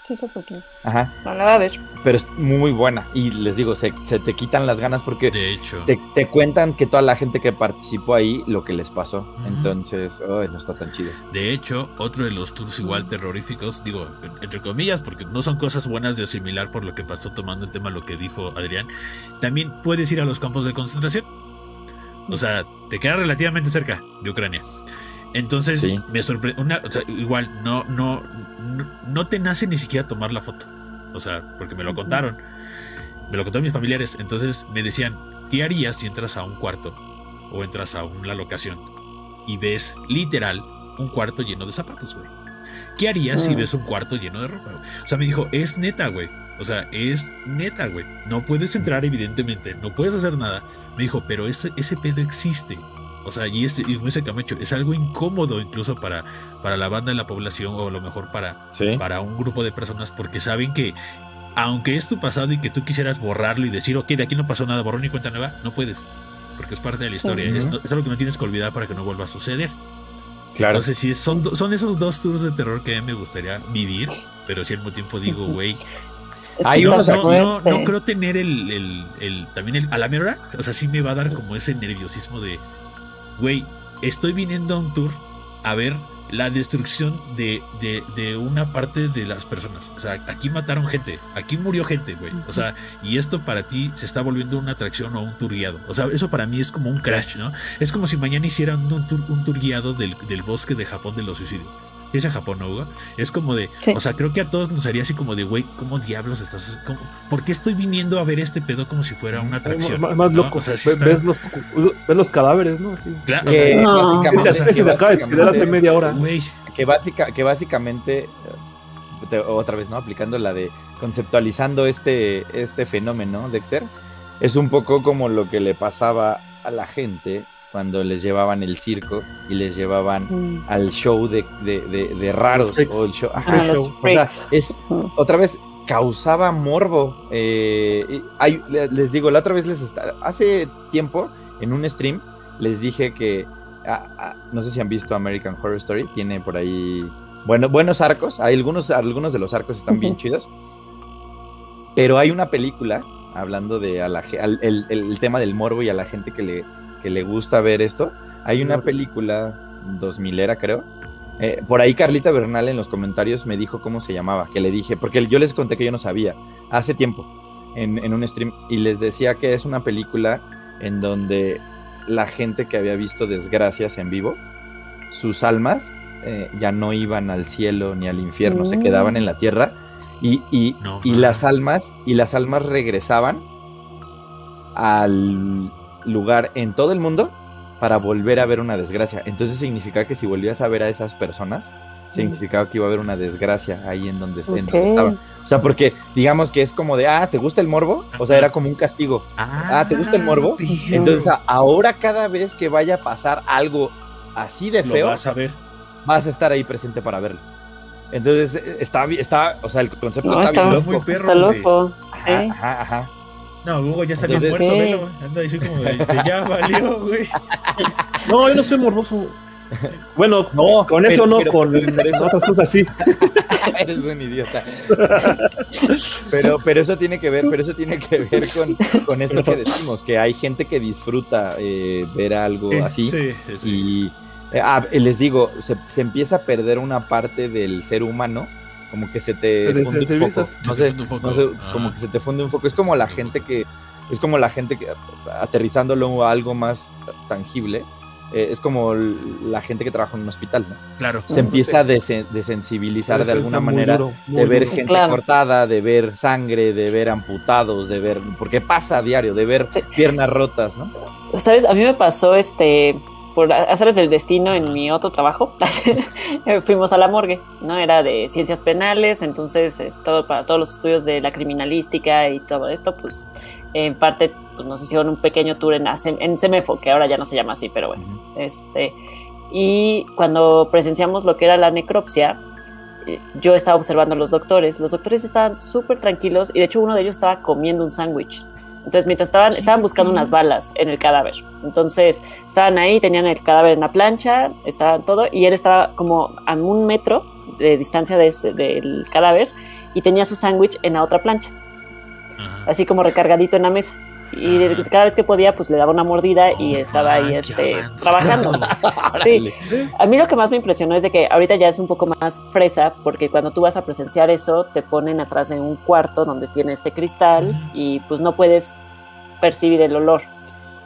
Sí, sé por qué. Ajá, No la va a ver. pero es muy buena. Y les digo, se, se te quitan las ganas porque de hecho. te, te cuentan que toda la gente que participó ahí, lo que les pasó. Entonces, ay, no está tan chido. De hecho, otro de los tours igual terroríficos, digo, entre comillas, porque no son cosas buenas de asimilar por lo que pasó tomando en tema lo que dijo Adrián, también puedes ir a los campos de concentración. O sea, te queda relativamente cerca de Ucrania. Entonces, Sí. me sorprende, igual, no, no, no, no te nace ni siquiera tomar la foto. O sea, porque me lo contaron. Me lo contaron mis familiares. Entonces me decían, ¿qué harías si entras a un cuarto o entras a una locación y ves literal un cuarto lleno de zapatos, güey? ¿Qué harías si Mm. ves un cuarto lleno de ropa? güey? O sea, me dijo, es neta, güey. O sea, es neta, güey. No puedes entrar, evidentemente. No puedes hacer nada. Me dijo, pero ese, ese pedo existe. O sea, y, este, y dice Camacho, es algo incómodo incluso para, para la banda de la población o a lo mejor para, Sí. para un grupo de personas porque saben que aunque es tu pasado y que tú quisieras borrarlo y decir, ok, de aquí no pasó nada, borrón y cuenta nueva, no puedes. Porque es parte de la historia. Es, es algo que no tienes que olvidar para que no vuelva a suceder. Claro. Entonces, sí, son, son esos dos tours de terror que a mí me gustaría vivir, pero si al mismo tiempo digo, güey, no, no, no, fuerte. no creo tener el, el, el- también el, a la mera, o sea, sí me va a dar como ese nerviosismo de, güey, estoy viniendo a un tour a ver la destrucción de, de, una parte de las personas. O sea, aquí mataron gente, aquí murió gente, güey. O sea, y esto para ti se está volviendo una atracción o un tour guiado. O sea, eso para mí es como un crash, ¿no? Es como si mañana hicieran un tour, un tour guiado del, del bosque de Japón de los suicidios. ¿Qué es en Japón, no, Hugo? Es como de, Sí. o sea, creo que a todos nos haría así como de, güey, ¿cómo diablos estás? cómo- ¿Por qué estoy viniendo a ver este pedo como si fuera una atracción? Más, más ¿no? loco. O sea, sí Ve- está- ves, los, ves los cadáveres, ¿no? Claro, Que No. básicamente, se que de hace básicamente- media hora. güey, que, básica, que básicamente, eh, te- otra vez, ¿no? Aplicando la de conceptualizando este, este fenómeno, Dexter, es un poco como lo que le pasaba a la gente cuando les llevaban el circo y les llevaban Mm. al show de, de- de- de raros o el show. ajá. Ah, los show. O sea, es otra vez causaba morbo. eh, y hay- le- les digo, la otra vez les está, hace tiempo en un stream les dije que ah, ah, no sé si han visto American Horror Story, tiene por ahí bueno, buenos arcos, hay algunos, algunos de los arcos están bien chidos, pero hay una película hablando de a la al- el, el tema del morbo y a la gente que le, que le gusta ver esto. Hay una película 2000 era creo. Eh, por ahí Carlita Bernal en los comentarios me dijo cómo se llamaba, que le dije, porque yo les conté que yo no sabía hace tiempo en, en un stream y les decía que es una película en donde la gente que había visto desgracias en vivo, sus almas eh, ya no iban al cielo ni al infierno, se Mm. quedaban en la tierra y, y, No y mames. las almas y las almas regresaban al lugar en todo el mundo para volver a ver una desgracia. Entonces significaba que si volvías a ver a esas personas, significaba que iba a haber una desgracia ahí en donde, en donde Ok. estaban. O sea, porque digamos que es como de, ah, ¿te gusta el morbo? O sea, era como un castigo. Ah, ¿te gusta el morbo? Entonces, ahora cada vez que vaya a pasar algo así de Lo feo, vas a ver. vas a estar ahí presente para verlo. Entonces, eh, está, bi- está, o sea, el concepto No, está, está bien muy loco. perro, Está loco. Ajá, ajá, ajá. No, Hugo ya está bien muerto, Sí. velo. Anda así como de, de ya valió, güey. No, yo no soy morboso. Bueno, No, con eso no, pero- con pero eso- otras cosas sí. Eres un idiota. Pero, pero eso tiene que ver, pero eso tiene que ver con, con esto que decimos, que hay gente que disfruta eh, ver algo Eh, así. Sí, sí, sí. Y eh, ah, les digo, se, se empieza a perder una parte del ser humano, como que se te funde un foco. No sé, funde un foco. no sé, Ah. como que se te funde un foco. Es como la gente que, es como la gente que, aterrizándolo a algo más tangible, eh, es como la gente que trabaja en un hospital, ¿no? Claro. Se empieza a desen- desensibilizar de alguna manera duro, muy de ver duro. gente Claro. cortada, de ver sangre, de ver amputados, de ver, porque pasa a diario, de ver Sí. piernas rotas, ¿no? ¿Sabes? A mí me pasó este por hacerles el destino en mi otro trabajo. Fuimos a la morgue, ¿no? Era de ciencias penales, entonces es todo para todos los estudios de la criminalística y todo esto, pues en parte pues, nos hicieron un pequeño tour en, en CEMEFO, que ahora ya no se llama así, pero bueno. Este, y cuando presenciamos lo que era la necropsia, yo estaba observando a los doctores. Los doctores estaban súper tranquilos y de hecho uno de ellos estaba comiendo un sándwich. Entonces, mientras estaban, estaban buscando unas balas en el cadáver. Entonces, estaban ahí, tenían el cadáver en la plancha, estaban todo, y él estaba como a un metro de distancia de ese- del cadáver y tenía su sándwich en la otra plancha, Ajá. así como recargadito en la mesa. Y Ajá. cada vez que podía, pues le daba una mordida y Oh, estaba ahí este, trabajando. Sí. A mí lo que más me impresionó es de que ahorita ya es un poco más fresa, porque cuando tú vas a presenciar eso, te ponen atrás de un cuarto donde tiene este cristal y pues no puedes percibir el olor.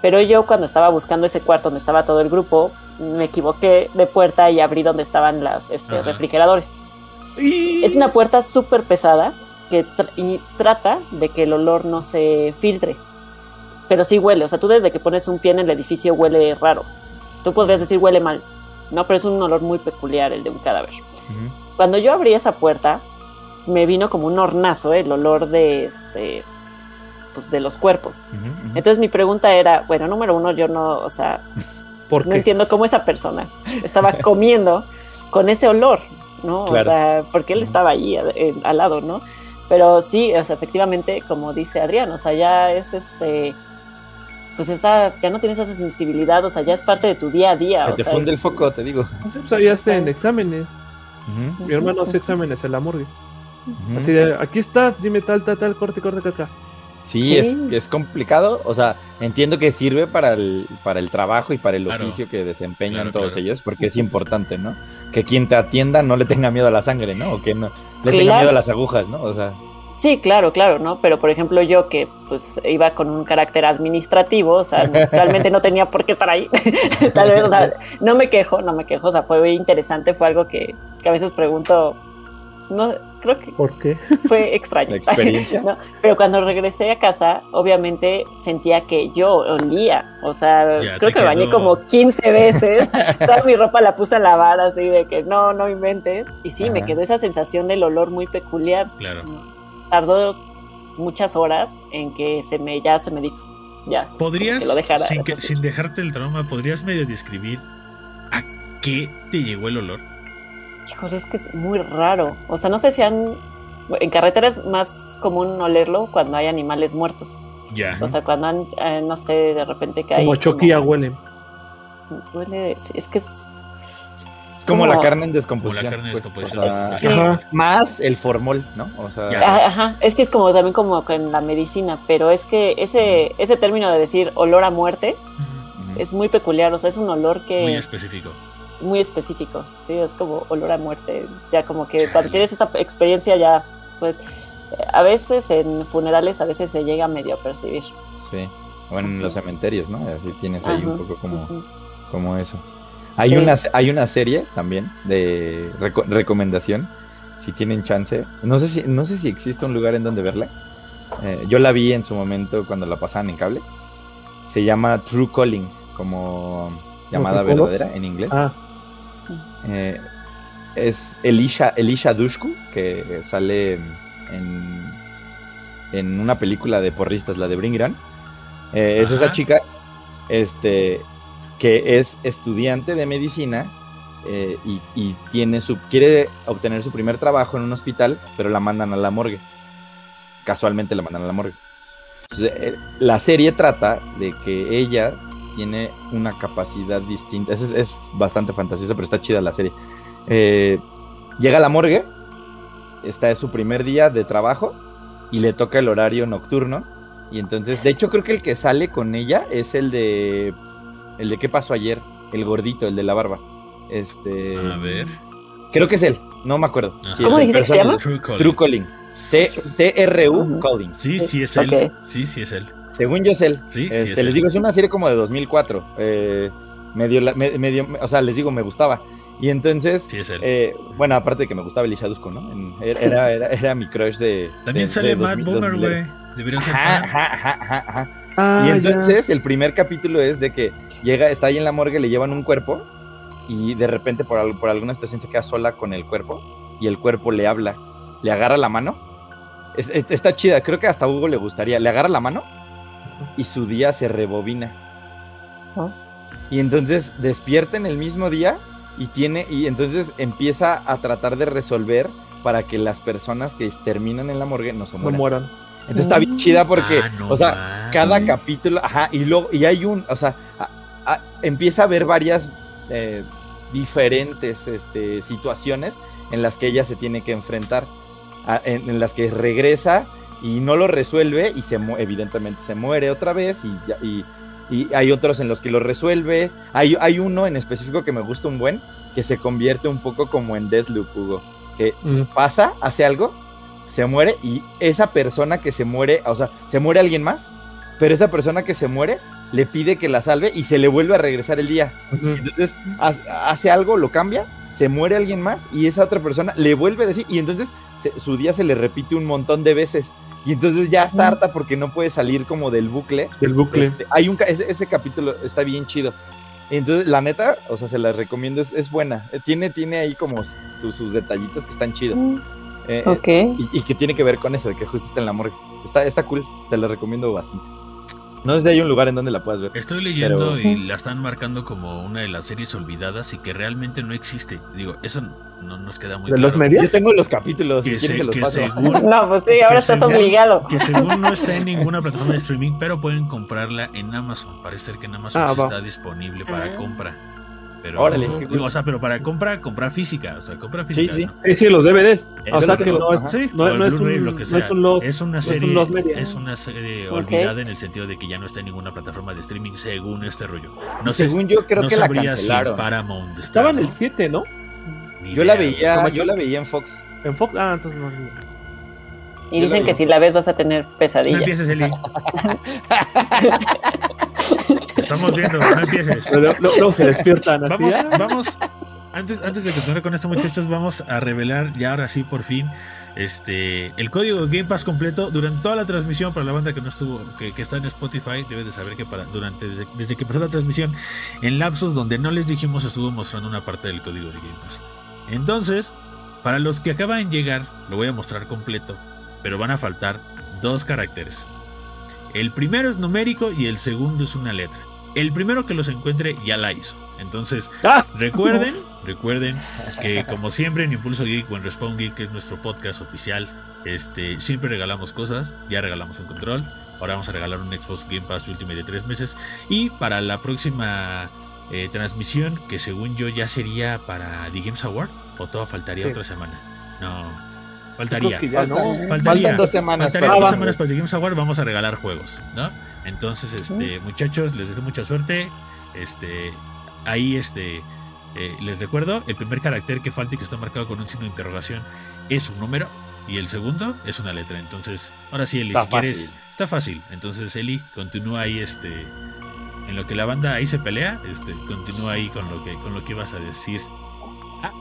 Pero yo cuando estaba buscando ese cuarto donde estaba todo el grupo, me equivoqué de puerta y abrí donde estaban las este, refrigeradores. Y- Es una puerta súper pesada que tr- y trata de que el olor no se filtre. Pero sí huele, o sea, tú desde que pones un pie en el edificio huele raro. Tú podrías decir huele mal, ¿no? Pero es un olor muy peculiar el de un cadáver. Cuando yo abrí esa puerta, me vino como un hornazo el olor de este pues de los cuerpos. Entonces mi pregunta era, bueno, número uno, yo no, o sea, ¿Por no qué? entiendo cómo esa persona estaba comiendo con ese olor, ¿no? Claro. O sea, porque él estaba allí al lado, ¿no? Pero sí, o sea, efectivamente, como dice Adrián, o sea, ya es este, pues esa, ya no tienes esa sensibilidad, o sea, ya es parte de tu día a día. Se o te sea, funde es- el foco, te digo. No sé, pues ahí hacen Sí. exámenes. Mi hermano hace exámenes en la morgue. Así de, aquí está, dime tal, tal, tal, corte, corte, acá. Sí, Sí. Es, es complicado. O sea, entiendo que sirve para el, para el trabajo y para el Claro. oficio que desempeñan Claro, todos claro. ellos, porque es importante, ¿no? Que quien te atienda no le tenga miedo a la sangre, ¿no? O que no le tenga miedo a las agujas, ¿no? O sea, Sí, claro, claro, ¿no? Pero por ejemplo yo que pues iba con un carácter administrativo, o sea, no- realmente no tenía por qué estar ahí. Tal vez, o sea, no me quejo, no me quejo, o sea, fue interesante, fue algo que, que a veces pregunto, no, creo que ¿Por qué? fue extraño. La experiencia. ¿no? Pero cuando regresé a casa, obviamente sentía que yo olía, o sea, Ya creo que bañé como 15 veces, toda mi ropa la puse a lavar así de que no, no inventes, y sí, me quedó esa sensación del olor muy peculiar Claro. Tardó muchas horas en que se me ya se me dijo ya ¿Podrías, que lo dejara, sin, que- sin dejarte el trauma, podrías medio describir a qué te llegó el olor? Híjole, es que es muy raro. O sea, no sé si han. En carretera es más común olerlo cuando hay animales muertos. Ya. O sea, cuando han, eh, no sé, de repente que hay. Como choquilla huele. Huele. Es que es. Es como, la carne en descomposición. Como la carne en pues, descomposición. o sea, Sí. Ajá. Más el formol, ¿no? O sea, Ya. Ajá, es que es como también como con la medicina, pero es que ese, ese término de decir olor a muerte es muy peculiar, o sea, es un olor que Muy muy, específico. específico, sí, es como olor a muerte, ya como que Chale. cuando tienes esa experiencia ya, pues, a veces en funerales a veces se llega medio a percibir. Sí. O en los cementerios, ¿no? Así tienes ahí un poco como, como eso. Hay, Sí. una, hay una serie también de reco- recomendación, si tienen chance. No sé si, no sé si existe un lugar en donde verla. Eh, yo la vi en su momento cuando la pasaban en cable. Se llama True Calling, como llamada verdadera en inglés. Ah, Eh, es Elisha, Elisha Dushku, que sale en, en una película de porristas, la de Bring It On. Eh, es esa chica este, que es estudiante de medicina eh, y, tiene su, quiere obtener su primer trabajo en un hospital, pero la mandan a la morgue. Casualmente la mandan a la morgue. Entonces, eh, la serie trata de que ella tiene una capacidad distinta. Es, es bastante fantasiosa, pero está chida la serie. Eh, llega a la morgue, esta es su primer día de trabajo y le toca el horario nocturno. Y entonces, de hecho, creo que el que sale con ella es el de. El de qué pasó ayer, el gordito, el de la barba. Este. A ver. Creo que es él, no me acuerdo. Sí, ¿Cómo dijiste que se llama? True Calling. True Calling. T- T-R-U. Calling. Sí, sí es él. Sí, sí es él. Según yo es él. Sí, sí Este, es él. les digo, es una serie como de 2004. eh, medio, medio, o sea, les digo, me gustaba. Y entonces, Sí es él. eh, bueno, aparte de que me gustaba Elisha Dusko, ¿no? En- era, era, era mi crush de. También de- sale de Matt 2000, Boomer, 2000. güey. Debería ser Ajá, ajá, ajá, ah, Y ya. entonces el primer capítulo es de que llega, está ahí en la morgue, le llevan un cuerpo y de repente por, por alguna situación se queda sola con el cuerpo y el cuerpo le habla, le agarra la mano. Es- es- está chida, creo que hasta a Hugo le gustaría. Le agarra la mano y su día se rebobina. Oh. Y entonces despierta en el mismo día y tiene y entonces empieza a tratar de resolver para que las personas que terminan en la morgue no se No mueran. Entonces está bien chida porque, Ah, no o sea, cada capítulo, ajá, y luego, y hay un, o sea, a- a- empieza a haber varias eh, diferentes este, situaciones en las que ella se tiene que enfrentar, a- en, en las que regresa y no lo resuelve y se evidentemente se muere otra vez y, ya- y, y hay otros en los que lo resuelve. Hay, hay uno en específico que me gusta un buen, que se convierte un poco como en Deathloop, Hugo, que Mm. pasa, hace algo, se muere y esa persona que se muere, o sea, se muere alguien más, pero esa persona que se muere le pide que la salve y se le vuelve a regresar el día. Entonces hace, hace algo, lo cambia, se muere alguien más y esa otra persona le vuelve a decir y entonces se- su día se le repite un montón de veces. Y entonces ya está harta porque no puede salir como del bucle. El bucle. Este, hay un ese, ese capítulo está bien chido. Entonces, la neta, o sea, se las recomiendo, es, es buena. Eh, Tiene, tiene ahí como su- sus detallitos que están chidos. Mm, Eh, Ok. y, y que tiene que ver con eso, de que justo está en la morgue. Está, está cool, se la recomiendo bastante. No sé si hay un lugar en donde la puedas ver. Estoy leyendo Pero- y la están marcando como una de las series olvidadas y que realmente no existe. Digo, eso no nos queda muy ¿De claro. los medios? Yo tengo los capítulos, Que, si se- quieren se los que paso. según, No, pues sí, ahora estás según- obligado. que según no está en ninguna plataforma de streaming, pero pueden comprarla en Amazon. Parece ser que en Amazon Ah, sí está disponible para Ah. compra. Pero, Órale, digo, o sea, pero para compra, comprar física. O sea, compra física. sí. ¿no? Sí, sí, los DVDs. Eso O sea que no es. Sí, no, no un, lo que no sea. es un los- Es una no es un serie, es una serie olvidada en el sentido de que ya no está en ninguna plataforma de streaming según este rollo. No sé, Según yo creo no que la sabría si cancelaron. Paramount está, Estaba en ¿no? el 7, ¿no? Yo la veía, ¿Cómo yo la veía en Fox. En Fox. Ah, entonces no. Y dicen que si la ves vas a tener No pesadillas. empieces, Eli. Estamos viendo, no empieces. Pero luego se despiertan así. Vamos, ah, vamos. Antes, antes de continuar con esto, muchachos, vamos a revelar ya ahora sí, por fin, este el código de Game Pass completo durante toda la transmisión para la banda que no estuvo, que, que está en Spotify, debe de saber que para durante desde, desde que empezó la transmisión, en lapsos donde no les dijimos, estuvo mostrando una parte del código de Game Pass. Entonces, para los que acaban de llegar, lo voy a mostrar completo, pero van a faltar dos caracteres. El primero es numérico y el segundo es una letra. El primero que los encuentre ya la hizo. Entonces, ¡Ah! recuerden, recuerden que como siempre en Impulso Geek o en Respawn Geek, que es nuestro podcast oficial, este, siempre regalamos cosas. Ya regalamos un control. Ahora vamos a regalar un Xbox Game Pass Ultimate de tres meses. Y para la próxima eh, transmisión, que según yo ya sería para The Games Award, o todo faltaría Sí. otra semana. No, faltaría. Ya no. Faltan- Faltaría. Faltan dos semanas. Faltarían para- dos semanas para The Games Award, vamos a regalar juegos, ¿no? Entonces, este, muchachos, les deseo mucha suerte. Este, ahí, este, eh, les recuerdo, el primer carácter que falta y que está marcado con un signo de interrogación es un número y el segundo es una letra. Entonces, ahora sí, Eli, Está si quieres, fácil. está fácil. Entonces, Eli, continúa ahí, este, en lo que la banda ahí se pelea, este, continúa ahí con lo que, con lo que ibas a decir.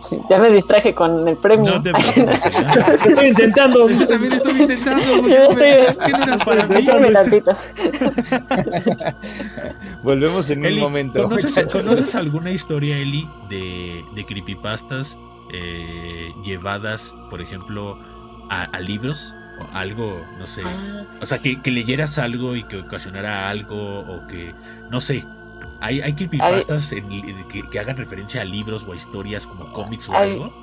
Sí, ya me distraje con el premio. No te preocupes. Estoy intentando. Yo también estoy intentando. Yo estoy- Es que no era para mí. Volvemos en Eli, un momento. ¿conoces, conoces alguna historia, Eli, de, de creepypastas eh, llevadas, por ejemplo, a, a libros? O algo, no sé. Ah, O sea, que, que leyeras algo y que ocasionara algo, o que, no sé. ¿Hay, hay creepypastas en li- que, que hagan referencia a libros o a historias como cómics o Hay- algo?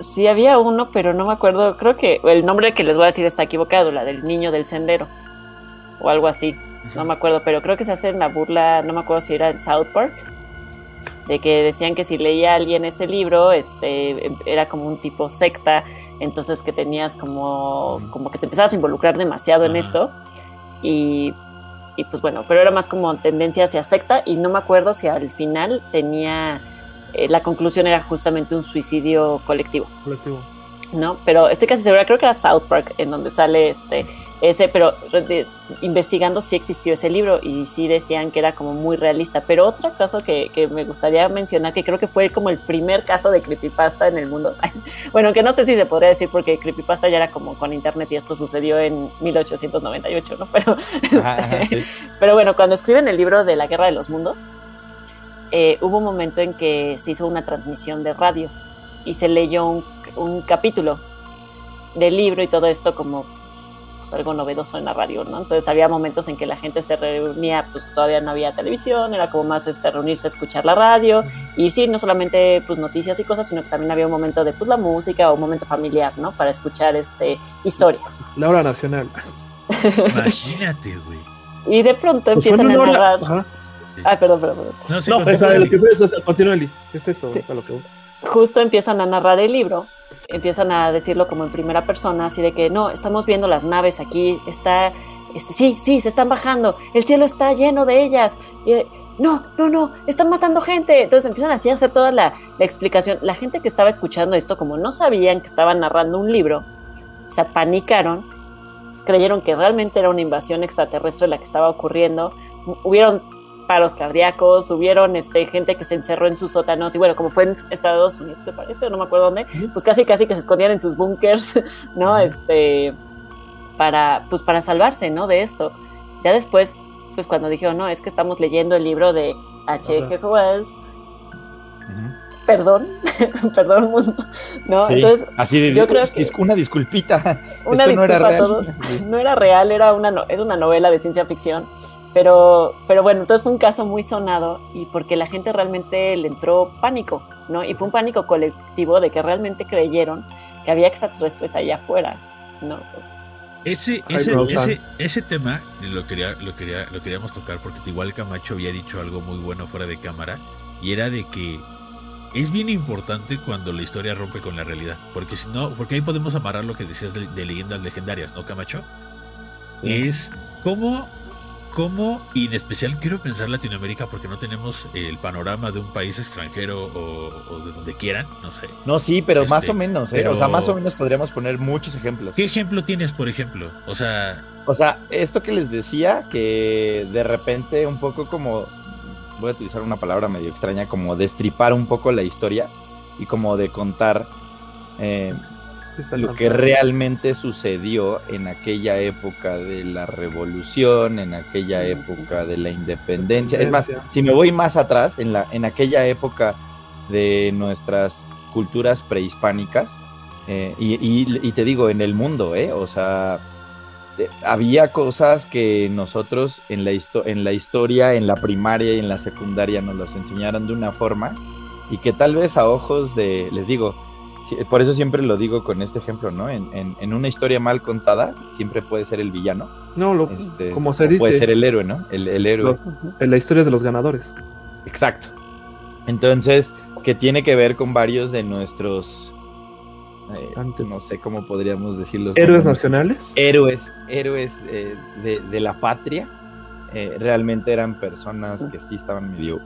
Sí, había uno, pero no me acuerdo. Creo que el nombre que les voy a decir está equivocado, la del niño del sendero. O algo así. No me acuerdo, pero creo que se hace en la burla, no me acuerdo si era en South Park, de que decían que si leía alguien ese libro, este, era como un tipo secta, entonces que tenías como, como que te empezabas a involucrar demasiado en esto. Y, y pues bueno, pero era más como tendencia hacia secta y no me acuerdo si al final tenía, eh, la conclusión era justamente un suicidio colectivo. Colectivo. ¿No? Pero estoy casi segura, creo que era South Park en donde sale este ese, pero de- investigando si existió ese libro y sí decían que era como muy realista. Pero otro caso que, que me gustaría mencionar, que creo que fue como el primer caso de creepypasta en el mundo. bueno, que no sé si se podría decir porque creepypasta ya era como con internet y esto sucedió en 1898, ¿no? Pero, este, sí. pero bueno, cuando escriben el libro de la Guerra de los Mundos, eh, hubo un momento en que se hizo una transmisión de radio y se leyó un, un capítulo del libro y todo esto como pues, algo novedoso en la radio, ¿no? Entonces había momentos en que la gente se reunía, pues todavía no había televisión, era como más este, reunirse a escuchar la radio y sí, no solamente pues noticias y cosas, sino que también había un momento de pues la música o un momento familiar, ¿no? Para escuchar este, historias. La hora nacional. Imagínate, güey. Y de pronto Pues empiezan a hora- narrar... Ajá. Sí. Ay, perdón, perdón, perdón. No, sí, No, esa es lo que es- Eli. Es eso, Sí. es a lo que voy. justo empiezan a narrar el libro, empiezan a decirlo como en primera persona, así de que no, estamos viendo las naves aquí, está, este, sí, sí, se están bajando, el cielo está lleno de ellas, no, no, no, están matando gente. Entonces empiezan así a hacer toda la, la explicación. La gente que estaba escuchando esto, como no sabían que estaban narrando un libro, se apanicaron, creyeron que realmente era una invasión extraterrestre la que estaba ocurriendo, hubieron paros cardíacos, hubieron este, gente que se encerró en sus sótanos, y bueno, como fue en Estados Unidos, me parece, no me acuerdo dónde, pues casi casi que se escondían en sus búnkers, ¿no? Este, para, pues para salvarse, ¿no? De esto. Ya después, pues cuando dijeron, no, es que estamos leyendo el libro de H.G. Wells, perdón, perdón mundo, ¿no? Sí, Entonces, así de yo creo "Dis- que- una disculpita. una Esto no era real". No era real, era una no- es una novela de ciencia ficción. Pero, pero bueno, entonces fue un caso muy sonado y porque la gente realmente le entró pánico, ¿no? Y fue un pánico colectivo de que realmente creyeron que había extraterrestres allá afuera, ¿no? Ese, ese, ese, ese tema lo, quería, lo, quería, lo queríamos tocar porque igual Camacho había dicho algo muy bueno fuera de cámara y era de que es bien importante cuando la historia rompe con la realidad porque si no, porque ahí podemos amarrar lo que decías de, de leyendas legendarias, ¿no Camacho? Sí. Es cómo, cómo, y en especial quiero pensar Latinoamérica porque no tenemos el panorama de un país extranjero o, o de donde quieran, no sé. No, sí, pero más Este, o menos, ¿eh? pero- O sea, más o menos podríamos poner muchos ejemplos. ¿Qué ejemplo tienes, por ejemplo? O sea, O sea, esto que les decía, que de repente un poco como, voy a utilizar una palabra medio extraña, como destripar un poco la historia y como de contar eh, lo que realmente sucedió en aquella época de la revolución, en aquella época de la independencia. Es más, si me voy más atrás, en, la, en aquella época de nuestras culturas prehispánicas, eh, y, y- y te digo, en el mundo, ¿eh? O sea, había cosas que nosotros en la, en la historia, en la primaria y en la secundaria nos los enseñaron de una forma y que tal vez a ojos de, les digo, por eso siempre lo digo con este ejemplo, ¿no? En, una historia mal contada siempre puede ser el villano. No, lo, este, como se dice. Puede ser el héroe, ¿no? El, héroe. en la historia de los ganadores. Exacto. Entonces, que tiene que ver con varios de nuestros eh, no sé cómo podríamos decirlo. ¿Héroes nacionales? Héroes, héroes eh, de, la patria. Eh, realmente eran personas que sí estaban medio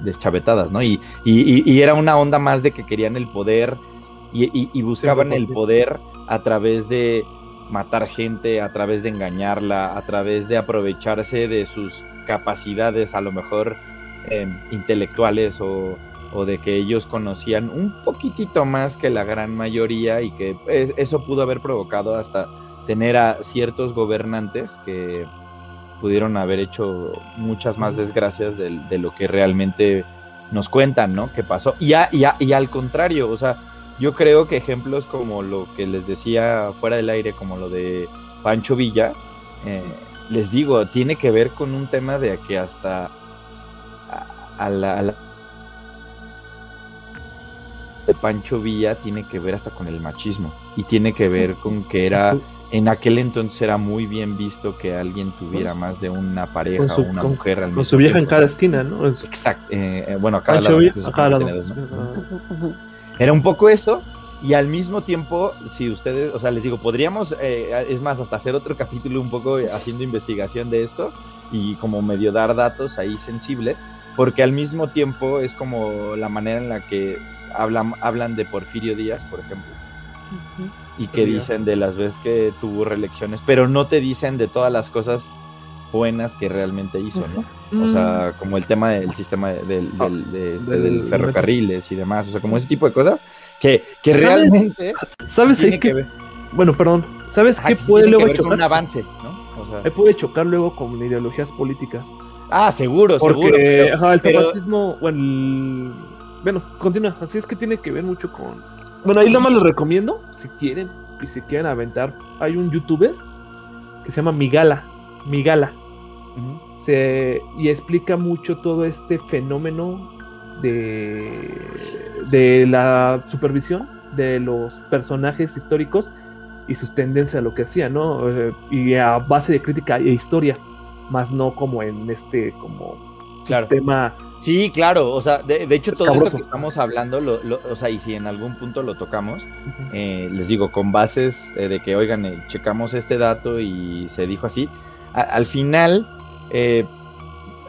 deschavetadas, ¿no? Y, era una onda más de que querían el poder y, buscaban el poder a través de matar gente, a través de engañarla, a través de aprovecharse de sus capacidades, a lo mejor intelectuales o, o de que ellos conocían un poquitito más que la gran mayoría y que eso pudo haber provocado hasta tener a ciertos gobernantes que pudieron haber hecho muchas más desgracias de, lo que realmente nos cuentan, ¿no? Que pasó. Y, al contrario, o sea, yo creo que ejemplos como lo que les decía fuera del aire, como lo de Pancho Villa, eh, les digo, tiene que ver con un tema de que hasta a la de Pancho Villa tiene que ver hasta con el machismo y tiene que ver con que era en aquel entonces era muy bien visto que alguien tuviera más de una pareja o una mujer al Con su vieja en cada esquina, ¿no? Exacto. Eh, eh, bueno, a cada lado. Era un poco eso. Y al mismo tiempo, si ustedes, o sea, les digo, podríamos, eh, es más, hasta hacer otro capítulo un poco haciendo investigación de esto y como medio dar datos ahí sensibles, porque al mismo tiempo es como la manera en la que hablan, hablan de Porfirio Díaz, por ejemplo. Y que dicen de las veces que tuvo reelecciones, pero no te dicen de todas las cosas buenas que realmente hizo, ¿no? O sea, mm. como el tema del sistema del, ah, este, ferrocarriles y demás, o sea, como ese tipo de cosas que, que realmente... ¿Sabes qué? Que Bueno, perdón, ¿sabes qué puede luego chocar? un avance, ¿no? O sea, puede chocar luego con ideologías políticas. Ah, seguro, seguro. Pero, el tabatismo, bueno, bueno, continúa. Así es que tiene que ver mucho con. Bueno, ahí nada más les recomiendo, si quieren, y si quieren aventar. Hay un youtuber que se llama Migala. Migala. se, y explica mucho todo este fenómeno de, de la supervisión de los personajes históricos y sus tendencias a lo que hacían, ¿no? Eh, y a base de crítica e historia, más no como en este, como claro. tema. Sí, claro, o sea, de, hecho todo esto que estamos hablando, o sea, y si en algún punto lo tocamos, eh, les digo, con bases eh, de que, oigan, eh, checamos este dato y se dijo así, al final,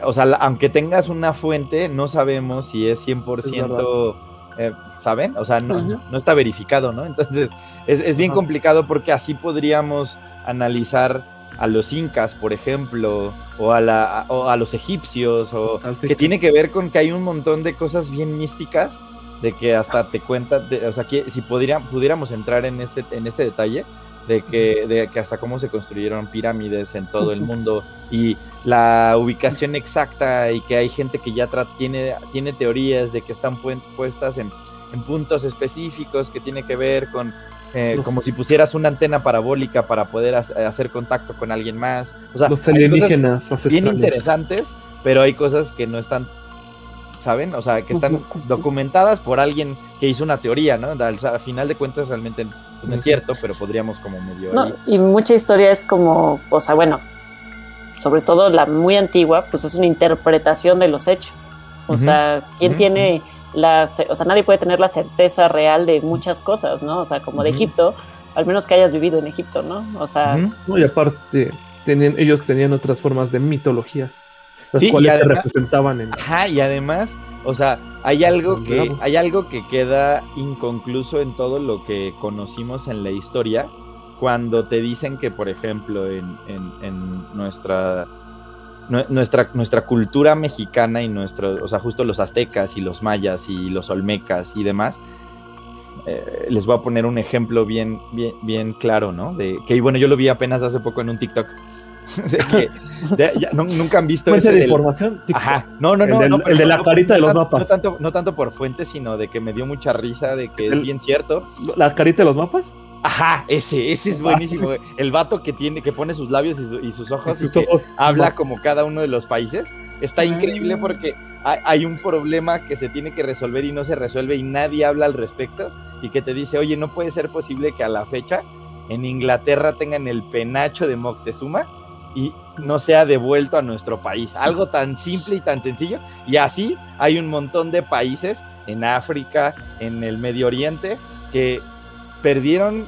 o sea, aunque tengas una fuente, no sabemos si es 100%... ¿Saben? O sea, no, no, está verificado, ¿no? Entonces, es, es bien complicado porque así podríamos analizar a los incas, por ejemplo, o a, la, a los egipcios, o que tiene que ver con que hay un montón de cosas bien místicas, de que hasta te cuenta, o sea, que si pudiéramos entrar en este, en este detalle, de que, de que hasta cómo se construyeron pirámides en todo el mundo y la ubicación exacta y que hay gente que ya tiene, tiene teorías de que están puestas en, en puntos específicos que tiene que ver con eh, como si pusieras una antena parabólica para poder eh, hacer contacto con alguien más. O sea, los alienígenas bien interesantes, pero hay cosas que no están, ¿saben? O sea, que están documentadas por alguien que hizo una teoría, ¿no? al final de cuentas realmente no es cierto, pero podríamos como medio... No, y mucha historia es como, o sea, bueno, sobre todo la muy antigua, pues es una interpretación de los hechos. O sea, ¿quién tiene o sea, nadie puede tener la certeza real de muchas cosas, ¿no? O sea, como de Egipto, al menos que hayas vivido en Egipto, ¿no? O sea... y aparte, tenían, ellos tenían otras formas de mitologías. Las cuales se representaban en... Ajá, y además, o sea, hay algo, que, hay algo que queda inconcluso en todo lo que conocimos en la historia, cuando te dicen que, por ejemplo, en, en nuestra nuestra, nuestra cultura mexicana y nuestro, o sea, justo los aztecas y los mayas y los olmecas y demás, eh, les voy a poner un ejemplo bien, bien, bien claro, ¿no? De que, bueno, yo lo vi apenas hace poco en un TikTok. de que nunca han visto ese de información. Ajá, no, no, no, el, de la carita de los mapas. No tanto, no tanto por fuente, sino de que me dio mucha risa de que es bien cierto. ¿La carita de los mapas? Ajá, ese, ese es buenísimo. El vato que tiene, que pone sus labios y, su- y sus ojos y Sus que ojos. habla como cada uno de los países. Está Ah. increíble porque hay, hay un problema que se tiene que resolver y no se resuelve y nadie habla al respecto y que te dice, oye, no puede ser posible que a la fecha en Inglaterra tengan el penacho de Moctezuma y no sea devuelto a nuestro país. Algo tan simple y tan sencillo. Y así hay un montón de países en África, en el Medio Oriente, que perdieron,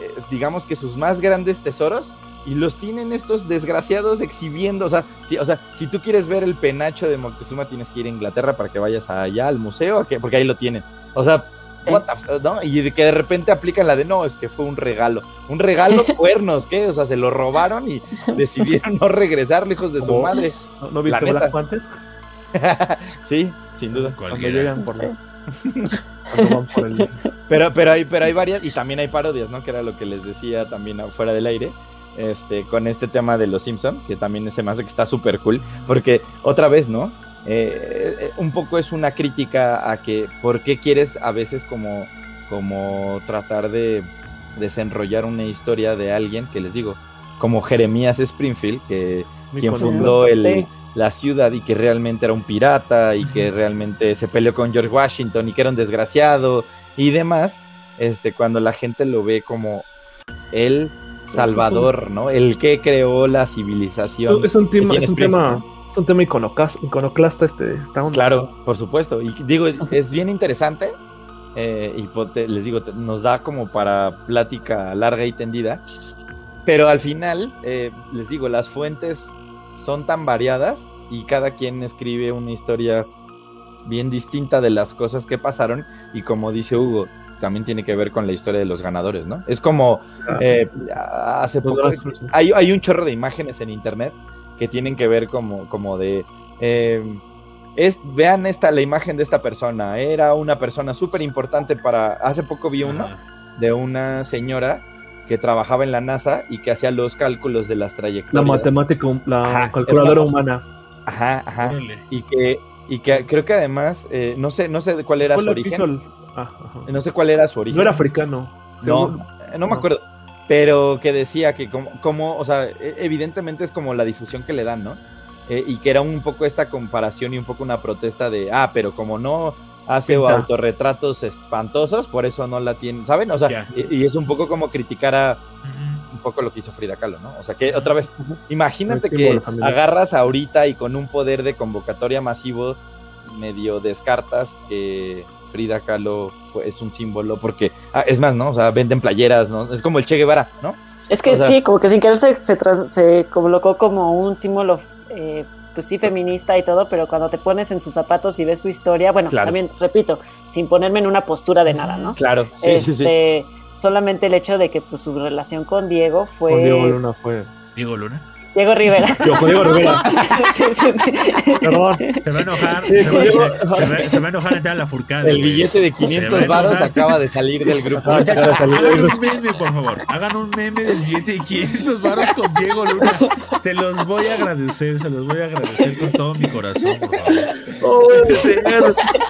eh, digamos que sus más grandes tesoros y los tienen estos desgraciados exhibiendo. O sea, si, o sea, si tú quieres ver el penacho de Moctezuma, tienes que ir a Inglaterra para que vayas allá al museo, porque ahí lo tienen. O sea, Sí. what the f- ¿no? Y de que de repente aplican la de no, es que fue un regalo. Un regalo cuernos, ¿qué? O sea, se lo robaron y decidieron no regresar lejos de su madre. ¿No, no viste sí, sin duda. Cuando llegan por, Sí. Por el... Pero, pero, hay, pero hay varias, y también hay parodias, ¿no? Que era lo que les decía también fuera del aire, este, con este tema de los Simpson, que también se me hace que está súper cool, porque otra vez, ¿no? Eh, eh, un poco es una crítica a que, ¿por qué quieres a veces como, como tratar de desenrollar una historia de alguien, que les digo, como Jeremías Springfield, que quien fundó el, Sí. La ciudad y que realmente era un pirata y que realmente se peleó con George Washington y que era un desgraciado y demás, este, cuando la gente lo ve como el salvador, ¿no? El que creó la civilización. Es un tema, es un tema, es un tema iconoclasta, iconoclasta este, onda. Claro, por supuesto. Y digo, es bien interesante. eh, y po- te- les digo, te- nos da como para plática larga y tendida. Pero al final, eh, les digo, las fuentes son tan variadas y cada quien escribe una historia bien distinta de las cosas que pasaron. Y como dice Hugo, también tiene que ver con la historia de los ganadores, ¿no? Es como eh, hace poco hay, hay un chorro de imágenes en internet que tienen que ver como, como de eh, es, vean esta la imagen de esta persona era una persona súper importante para hace poco vi uno de una señora que trabajaba en la NASA y que hacía los cálculos de las la trayectorias matemática, la Ajá, calculadora la- humana. ajá ajá y que y que creo que además eh, no sé no sé de cuál era su la origen el- ah, ajá. no sé cuál era su origen No era africano. No, eh, no me no. acuerdo. Pero que decía que como, como, o sea, e- evidentemente es como la difusión que le dan, ¿no? Eh, y que era un poco esta comparación y un poco una protesta de, ah, pero como no hace Pinta. autorretratos espantosos, por eso no la tiene, ¿saben? O sea, y, y es un poco como criticar a un poco lo que hizo Frida Kahlo, ¿no? O sea, que otra vez, imagínate que agarras ahorita y con un poder de convocatoria masivo medio descartas que Frida Kahlo fue, es un símbolo porque, ah, es más, ¿no? O sea, venden playeras, ¿no? Es como el Che Guevara, ¿no? Es que O sea- sí, como que sin querer se, se, tras- se colocó como un símbolo, eh, pues sí, feminista y todo, pero cuando te pones en sus zapatos y ves su historia, bueno, Claro. también, repito, sin ponerme en una postura de nada, ¿no? Claro, sí, sí, sí. este, Solamente el hecho de que pues, su relación con Diego fue... Con Diego Luna fue. Diego Luna. Diego Rivera. Diego Rivera. Sí, sí, sí. Perdón. Se va a enojar. Se, se- se va- se va a enojar entrar a la furcada. El billete de Se va 500 a varos acaba de salir del grupo. Hagan un meme, por favor. Hagan un meme del billete de 500 varos con Diego Luna. Se los voy a agradecer, se los voy a agradecer con todo mi corazón, por favor. Oh.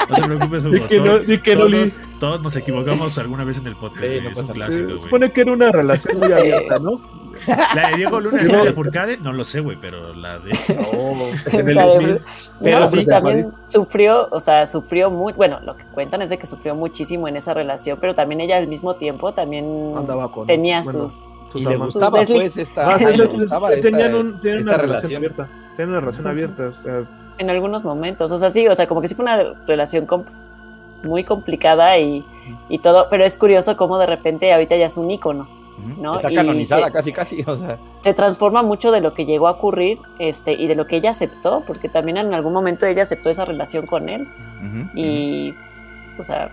No te preocupes, Hugo. que no- Todos, di que no, todos, todos nos equivocamos alguna vez en el podcast. No es un clásico, Se supone que era una relación muy abierta, ¿no? La de Diego Luna y No. la de Furcade, no lo sé, güey, pero la de. O en el sea, 2000. Pero no, sí, pues, también sufrió, o sea, sufrió muy, bueno, lo que cuentan es de que sufrió muchísimo en esa relación, pero también ella al mismo tiempo también Andaba con- tenía bueno, sus... Y le amantes. gustaba pues esta, Ah, sí, le sí, sí, gustaba sí, esta, tenían, un, tenían esta una relación abierta. Tenían una relación abierta. O sea, En algunos momentos, o sea, sí, o sea, como que sí fue una relación muy complicada y, y todo, pero es curioso cómo de repente ahorita ya es un ícono. ¿No? Está canonizada se- casi, casi. O sea, Se transforma mucho de lo que llegó a ocurrir este, y de lo que ella aceptó, porque también en algún momento ella aceptó esa relación con él y, o sea,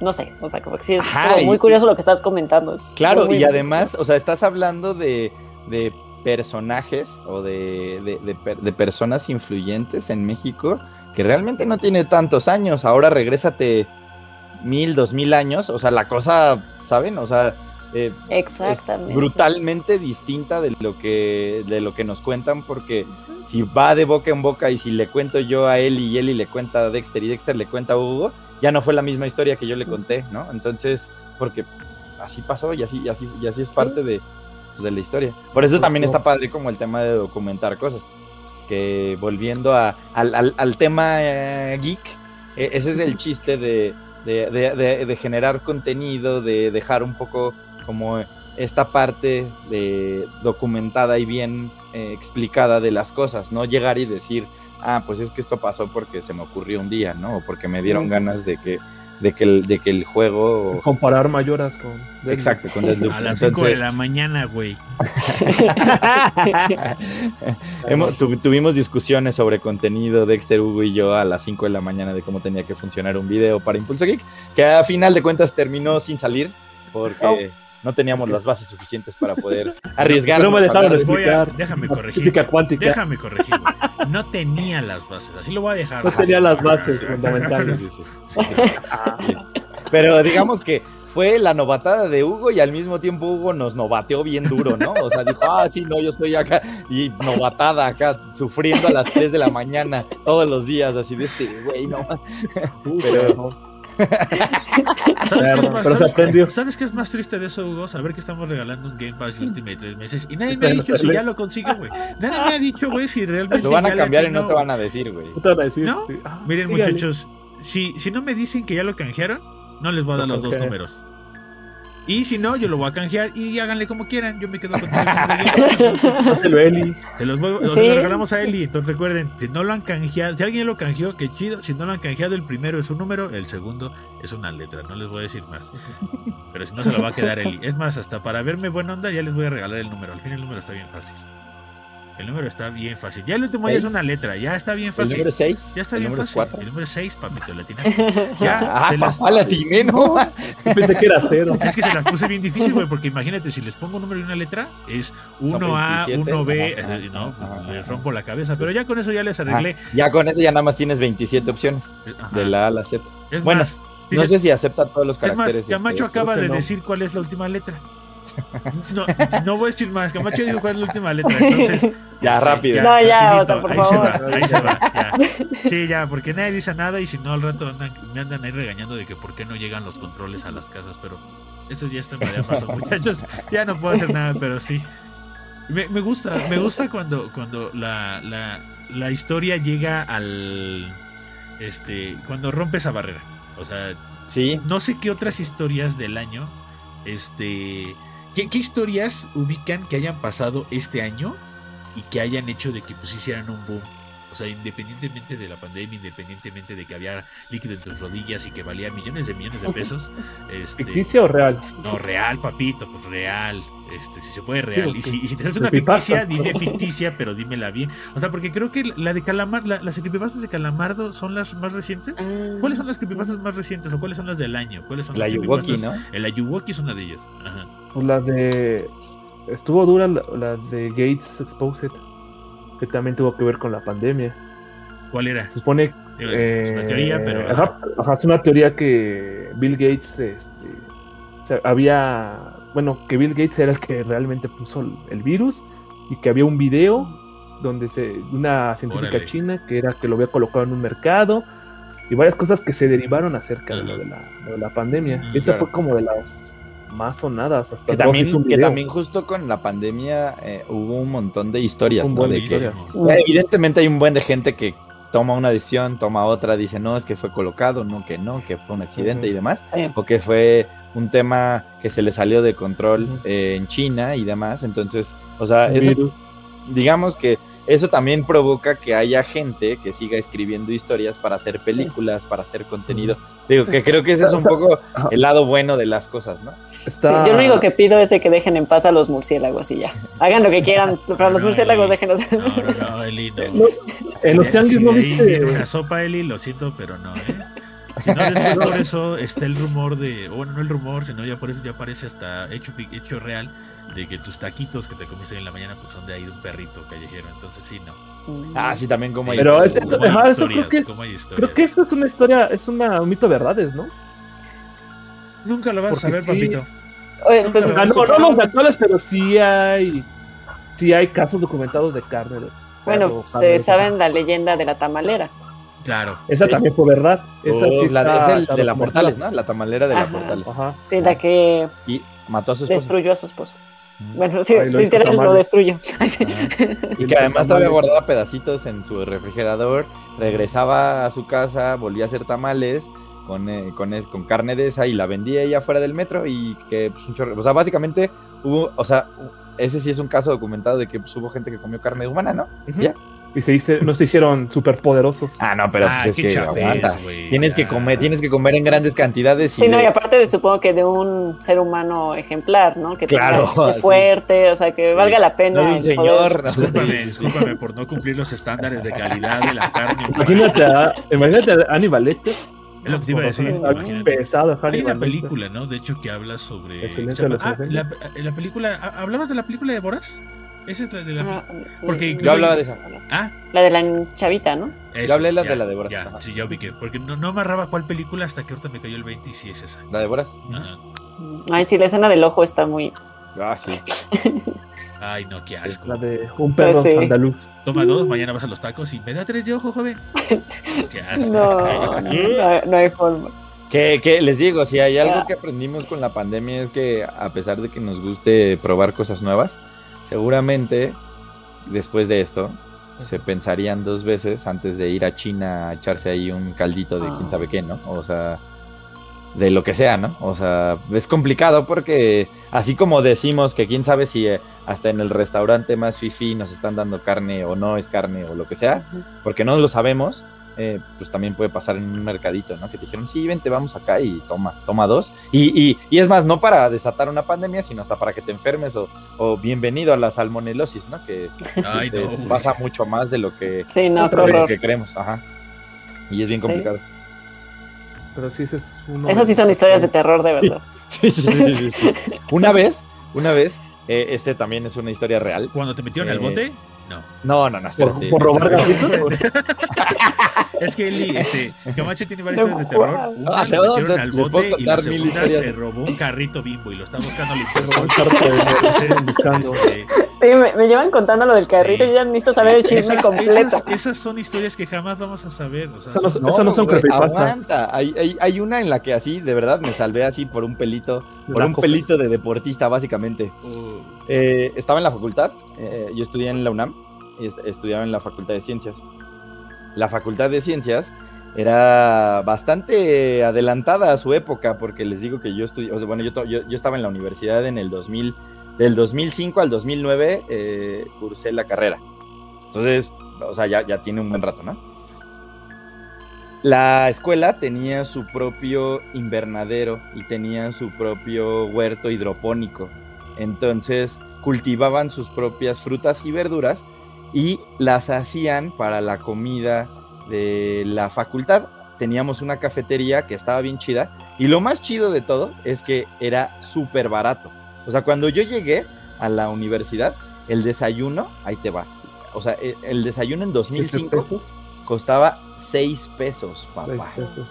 no sé, o sea, como que sí es Ajá, como muy y- curioso lo que estás comentando. es Claro, y además, o sea, estás hablando de, de personajes o de, de- de personas influyentes en México que realmente no tiene tantos años. Ahora regrésate mil, dos mil años. O sea, la cosa, ¿saben? O sea, eh, es Exactamente. brutalmente distinta de lo que de lo que nos cuentan porque si va de boca en boca y si le cuento yo a él y Eli le cuenta a Dexter y Dexter le cuenta a Hugo, ya no fue la misma historia que yo le conté, ¿no? Entonces, porque así pasó y así, y así, y así es parte de, de la historia. Por eso también está padre como el tema de documentar cosas. Que volviendo a, al, al- al tema eh, geek, e- ese es el chiste de, de, de- de- de generar contenido, de dejar un poco como esta parte de documentada y bien eh, explicada de las cosas, no llegar y decir, ah, pues es que esto pasó porque se me ocurrió un día, ¿no? O porque me dieron ganas de que, de que, el, de que el juego... Comparar mayoras con. Exacto, con Deathloop. A las 5 de la mañana, güey. tuvimos discusiones sobre contenido, Dexter, Hugo y yo, a las 5 de la mañana de cómo tenía que funcionar un video para Impulso Geek, que a final de cuentas terminó sin salir porque no teníamos las bases suficientes para poder arriesgarnos. No me dejaron Voy a- explicar. déjame corregir. Física cuántica. Déjame corregir, güey. No tenía las bases, así lo voy a dejar. No tenía las bases fundamentales. Sí, sí, sí. Sí. Pero digamos que fue la novatada de Hugo y al mismo tiempo Hugo nos novateó bien duro, ¿no? O sea, dijo, ah, sí, no, yo estoy acá y novatada acá, sufriendo a las 3 de la mañana todos los días, así de este, güey, no. Uf, Pero-. ¿Sabes qué, más, pero se sabes- qué es más triste de eso, Hugo? Saber que estamos regalando un Game Pass Ultimate tres meses y nadie me ha dicho si ya lo consigo, güey. Nadie me ha dicho, güey, si realmente. Lo van a cambiar y no te van a decir, güey. ¿Qué te van a decir? ¿No? Sí. Ah, Miren, sígale. muchachos, si, si no me dicen que ya lo canjearon, no les voy a dar Lo los dos números. Y si no, yo lo voy a canjear y háganle como quieran. Yo me quedo con Eli. Se los, voy- los Sí. regalamos a Eli. Entonces recuerden, si no lo han canjeado, si alguien lo canjeó, qué chido. Si no lo han canjeado, el primero es un número, el segundo es una letra. No les voy a decir más. Pero si no, se lo va a quedar Eli. Es más, hasta para verme buena onda, ya les voy a regalar el número. Al fin, el número está bien fácil. El número está bien fácil. Ya el último ya es una letra. Ya está bien ¿El fácil. número 6? Ya está ¿El bien número fácil. 4? El número es 6, papito, le atinaste. Ya, Ah, se las- papá, la atiné, ¿no? Pensé que era cero. es que se las puse bien difícil, güey, porque imagínate, si les pongo un número y una letra, es 1A, 27, 1B, ajá, eh, no, ajá, ajá. rompo la cabeza, pero ya con eso ya les arreglé. Ya con eso ya nada más tienes 27 opciones, Ajá. de la A a la Z. Es bueno, más, No sé si acepta todos los es caracteres. más, Camacho este, acaba creo de no. decir cuál es la última letra. No, no voy a decir más, Camacho dijo cuál es la última letra, entonces... Ya, este, rápido. No, ya, rapidito, o sea, por ahí se favor. va, ahí se va, ya. Sí, ya, porque nadie dice nada y si no al rato andan, me andan ahí regañando de que por qué no llegan los controles a las casas, pero eso ya está en de Amazon, muchachos. Ya no puedo hacer nada, pero sí. Me, me gusta, me gusta cuando, cuando la, la, la historia llega al. Este. Cuando rompe esa barrera. O sea, Sí, no sé qué otras historias del año. Este. ¿Qué, qué historias ubican que hayan pasado este año y que hayan hecho de que pues hicieran un boom? O sea, independientemente de la pandemia, independientemente de que había líquido en tus rodillas y que valía millones de millones de pesos. Este, ¿Ficticia o real? no, real, papito, pues real. Este, si se puede real. Sí, Y si, y si te haces una ficticia, dime ficticia, pero dímela bien. O sea, porque creo que la de Calamar, la- las creepypastas de Calamardo son las más recientes. ¿Cuáles son las creepypastas más recientes o cuáles son las del año? ¿Cuáles son la las Yuwoki? ¿no? El Ayuwoki es una de ellas. Ajá. Pues las de. Estuvo dura la, la de Gates Exposed. Que también tuvo que ver con la pandemia. ¿Cuál era? Se supone. Digo, es una teoría, pero. Eh, Ajá, ajá, es una teoría que Bill Gates este, había. Bueno, que Bill Gates era el que realmente puso el, virus. Y que había un video donde se. Una científica Órale. china que era que lo había colocado en un mercado. Y varias cosas que se derivaron acerca de lo de la, de la pandemia. Mm, Esa claro. fue como de las más sonadas. Hasta Que también, que también justo con la pandemia eh, hubo un montón de historias, Un ¿no? buen De que, Evidentemente hay un buen de gente que toma una decisión, toma otra, dice no, es que fue colocado, no, que no, que fue un accidente y demás, Sí. o que fue un tema que se le salió de control eh, en China y demás. Entonces, o sea, virus. digamos que eso también provoca que haya gente que siga escribiendo historias para hacer películas, para hacer contenido. Digo, que creo que ese es un poco el lado bueno de las cosas, ¿no? Sí, yo lo único que pido es que dejen en paz a los murciélagos y ya. Hagan lo que quieran, pero a los murciélagos Eli. déjenlos. No, no, no, Eli, no. No, en los tianguis no viste. una sopa, Eli, lo siento, pero no, ¿eh? Si no, después por eso está el rumor de, bueno, no el rumor, sino ya por eso ya parece hasta hecho, hecho real, de que tus taquitos que te comiste hoy en la mañana pues son de ahí de un perrito callejero, entonces sí, no. Ah, sí, también como hay Pero historias, es- ¿no? ¿Cómo hay eso historias? creo que- ¿Cómo hay historias? Creo que esto es una historia, es una, un mito de verdades, ¿no? Nunca lo vas a saber, sí. papito. Oye, pues, Ah, no, no los actuales, pero sí hay, sí hay casos documentados de carne. de bueno, se carne saben la leyenda de la tamalera. Claro. Esa Sí. también fue verdad. Esa Oh, sí la está- es el está de la. Portales, ¿no? La tamalera de la. Portales. Ajá. Sí, la que Y mató a su esposo. Destruyó a su esposo. Bueno, sí, Ay, lo literal lo tamales. destruyó. Y que además todavía guardaba pedacitos en su refrigerador, regresaba a su casa, volvía a hacer tamales con, eh, con, es- con carne de esa y la vendía ella fuera del metro y que pues, un chorro, o sea, básicamente hubo, o sea, ese sí es un caso documentado de que pues, hubo gente que comió carne humana, ¿no? Ya. Y se hice- no se hicieron superpoderosos. Ah, no, pero Ah, pues es que chafés, aguanta. güey, Tienes que comer, tienes que comer en grandes cantidades y Sí, no, y aparte de, supongo que de un ser humano ejemplar, ¿no? Que tenga, Claro, sí. fuerte, o sea, que valga la pena. no señor. Discúlpame, discúlpame por no cumplir los estándares de calidad de la carne. Imagínate a, imagínate a Aníbal Lecter. Es lo que te iba a decir, imagínate. pesado, Hay una película, ¿no? De hecho, que habla sobre. Llama- de los ah, la, la película. ¿Hablabas de la película de Boras? Esa es la de la. Ah, Porque mm, Yo hablaba de esa. Ah, La de la chavita, ¿no? esa, hablé las ya, de la de Boras. Ya, sí, ya ubiqué. Porque no, no amarraba cuál película hasta que ahorita me cayó el 20 y sí es esa. ¿La de Boras? Ajá. Ay, sí, la escena del ojo está muy. Ah, sí. Ay, no, qué asco. La de un perro Pues sí. andaluz. Toma dos, mañana vas a los tacos y me da tres de ojo, joven. Qué asco. No, no, no, no hay forma. Que, que les digo, si hay algo que aprendimos con la pandemia es que a pesar de que nos guste probar cosas nuevas, seguramente después de esto se pensarían dos veces antes de ir a China a echarse ahí un caldito de quién Ah. sabe qué, ¿no? O sea, de lo que sea, ¿no? O sea, es complicado porque así como decimos que quién sabe si eh, hasta en el restaurante más fifi nos están dando carne o no es carne o lo que sea, porque no lo sabemos, eh, pues también puede pasar en un mercadito, ¿no? Que te dijeron, sí, vente, vamos acá y toma, toma dos. Y, y, y es más, no para desatar una pandemia, sino hasta para que te enfermes o, o bienvenido a la salmonelosis, ¿no? Que Ay, este, no. pasa mucho más de lo que, Sí, no, de lo que creemos, ajá. Y es bien Sí. complicado. Pero sí, ese es uno. Esas sí son historias de terror, de verdad. Sí, sí, sí, sí, sí. Una vez, una vez, eh, este también es una historia real. Cuando te metieron al Eh, bote, no. No, no, espérate. por robar Esta- gatitos. Es que Eli, este, Camacho tiene varias historias de terror. Una Ah, lo no, metieron al bote y la segunda se robó un carrito bimbo y lo está buscando al este, Sí, me, me llevan contando lo del carrito Sí. y ya necesito saber el chisme esas, completo. esas, esas son historias que jamás vamos a saber. O sea, Esas no Esas no son creepypastas. Aguanta. Hay, hay, hay una en la que así, de verdad, me salvé así por un pelito, por un pelito de deportista, básicamente. Oh, Eh, estaba en la facultad, eh, yo estudié en la UNAM, est- estudiaba en la Facultad de Ciencias. La Facultad de Ciencias era bastante adelantada a su época, porque les digo que yo estudié, o sea, bueno, yo, yo estaba en la universidad en el 2000, del 2005 al 2009 eh, cursé la carrera. Entonces, o sea, ya, ya tiene un buen rato, ¿no? La escuela tenía su propio invernadero y tenía su propio huerto hidropónico. Entonces cultivaban sus propias frutas y verduras y las hacían para la comida de la facultad. Teníamos una cafetería que estaba bien chida y lo más chido de todo es que era súper barato. O sea, cuando yo llegué a la universidad, el desayuno, ahí te va. O sea, e- el desayuno en 2005 pesos, costaba 6 pesos, papá. pesos.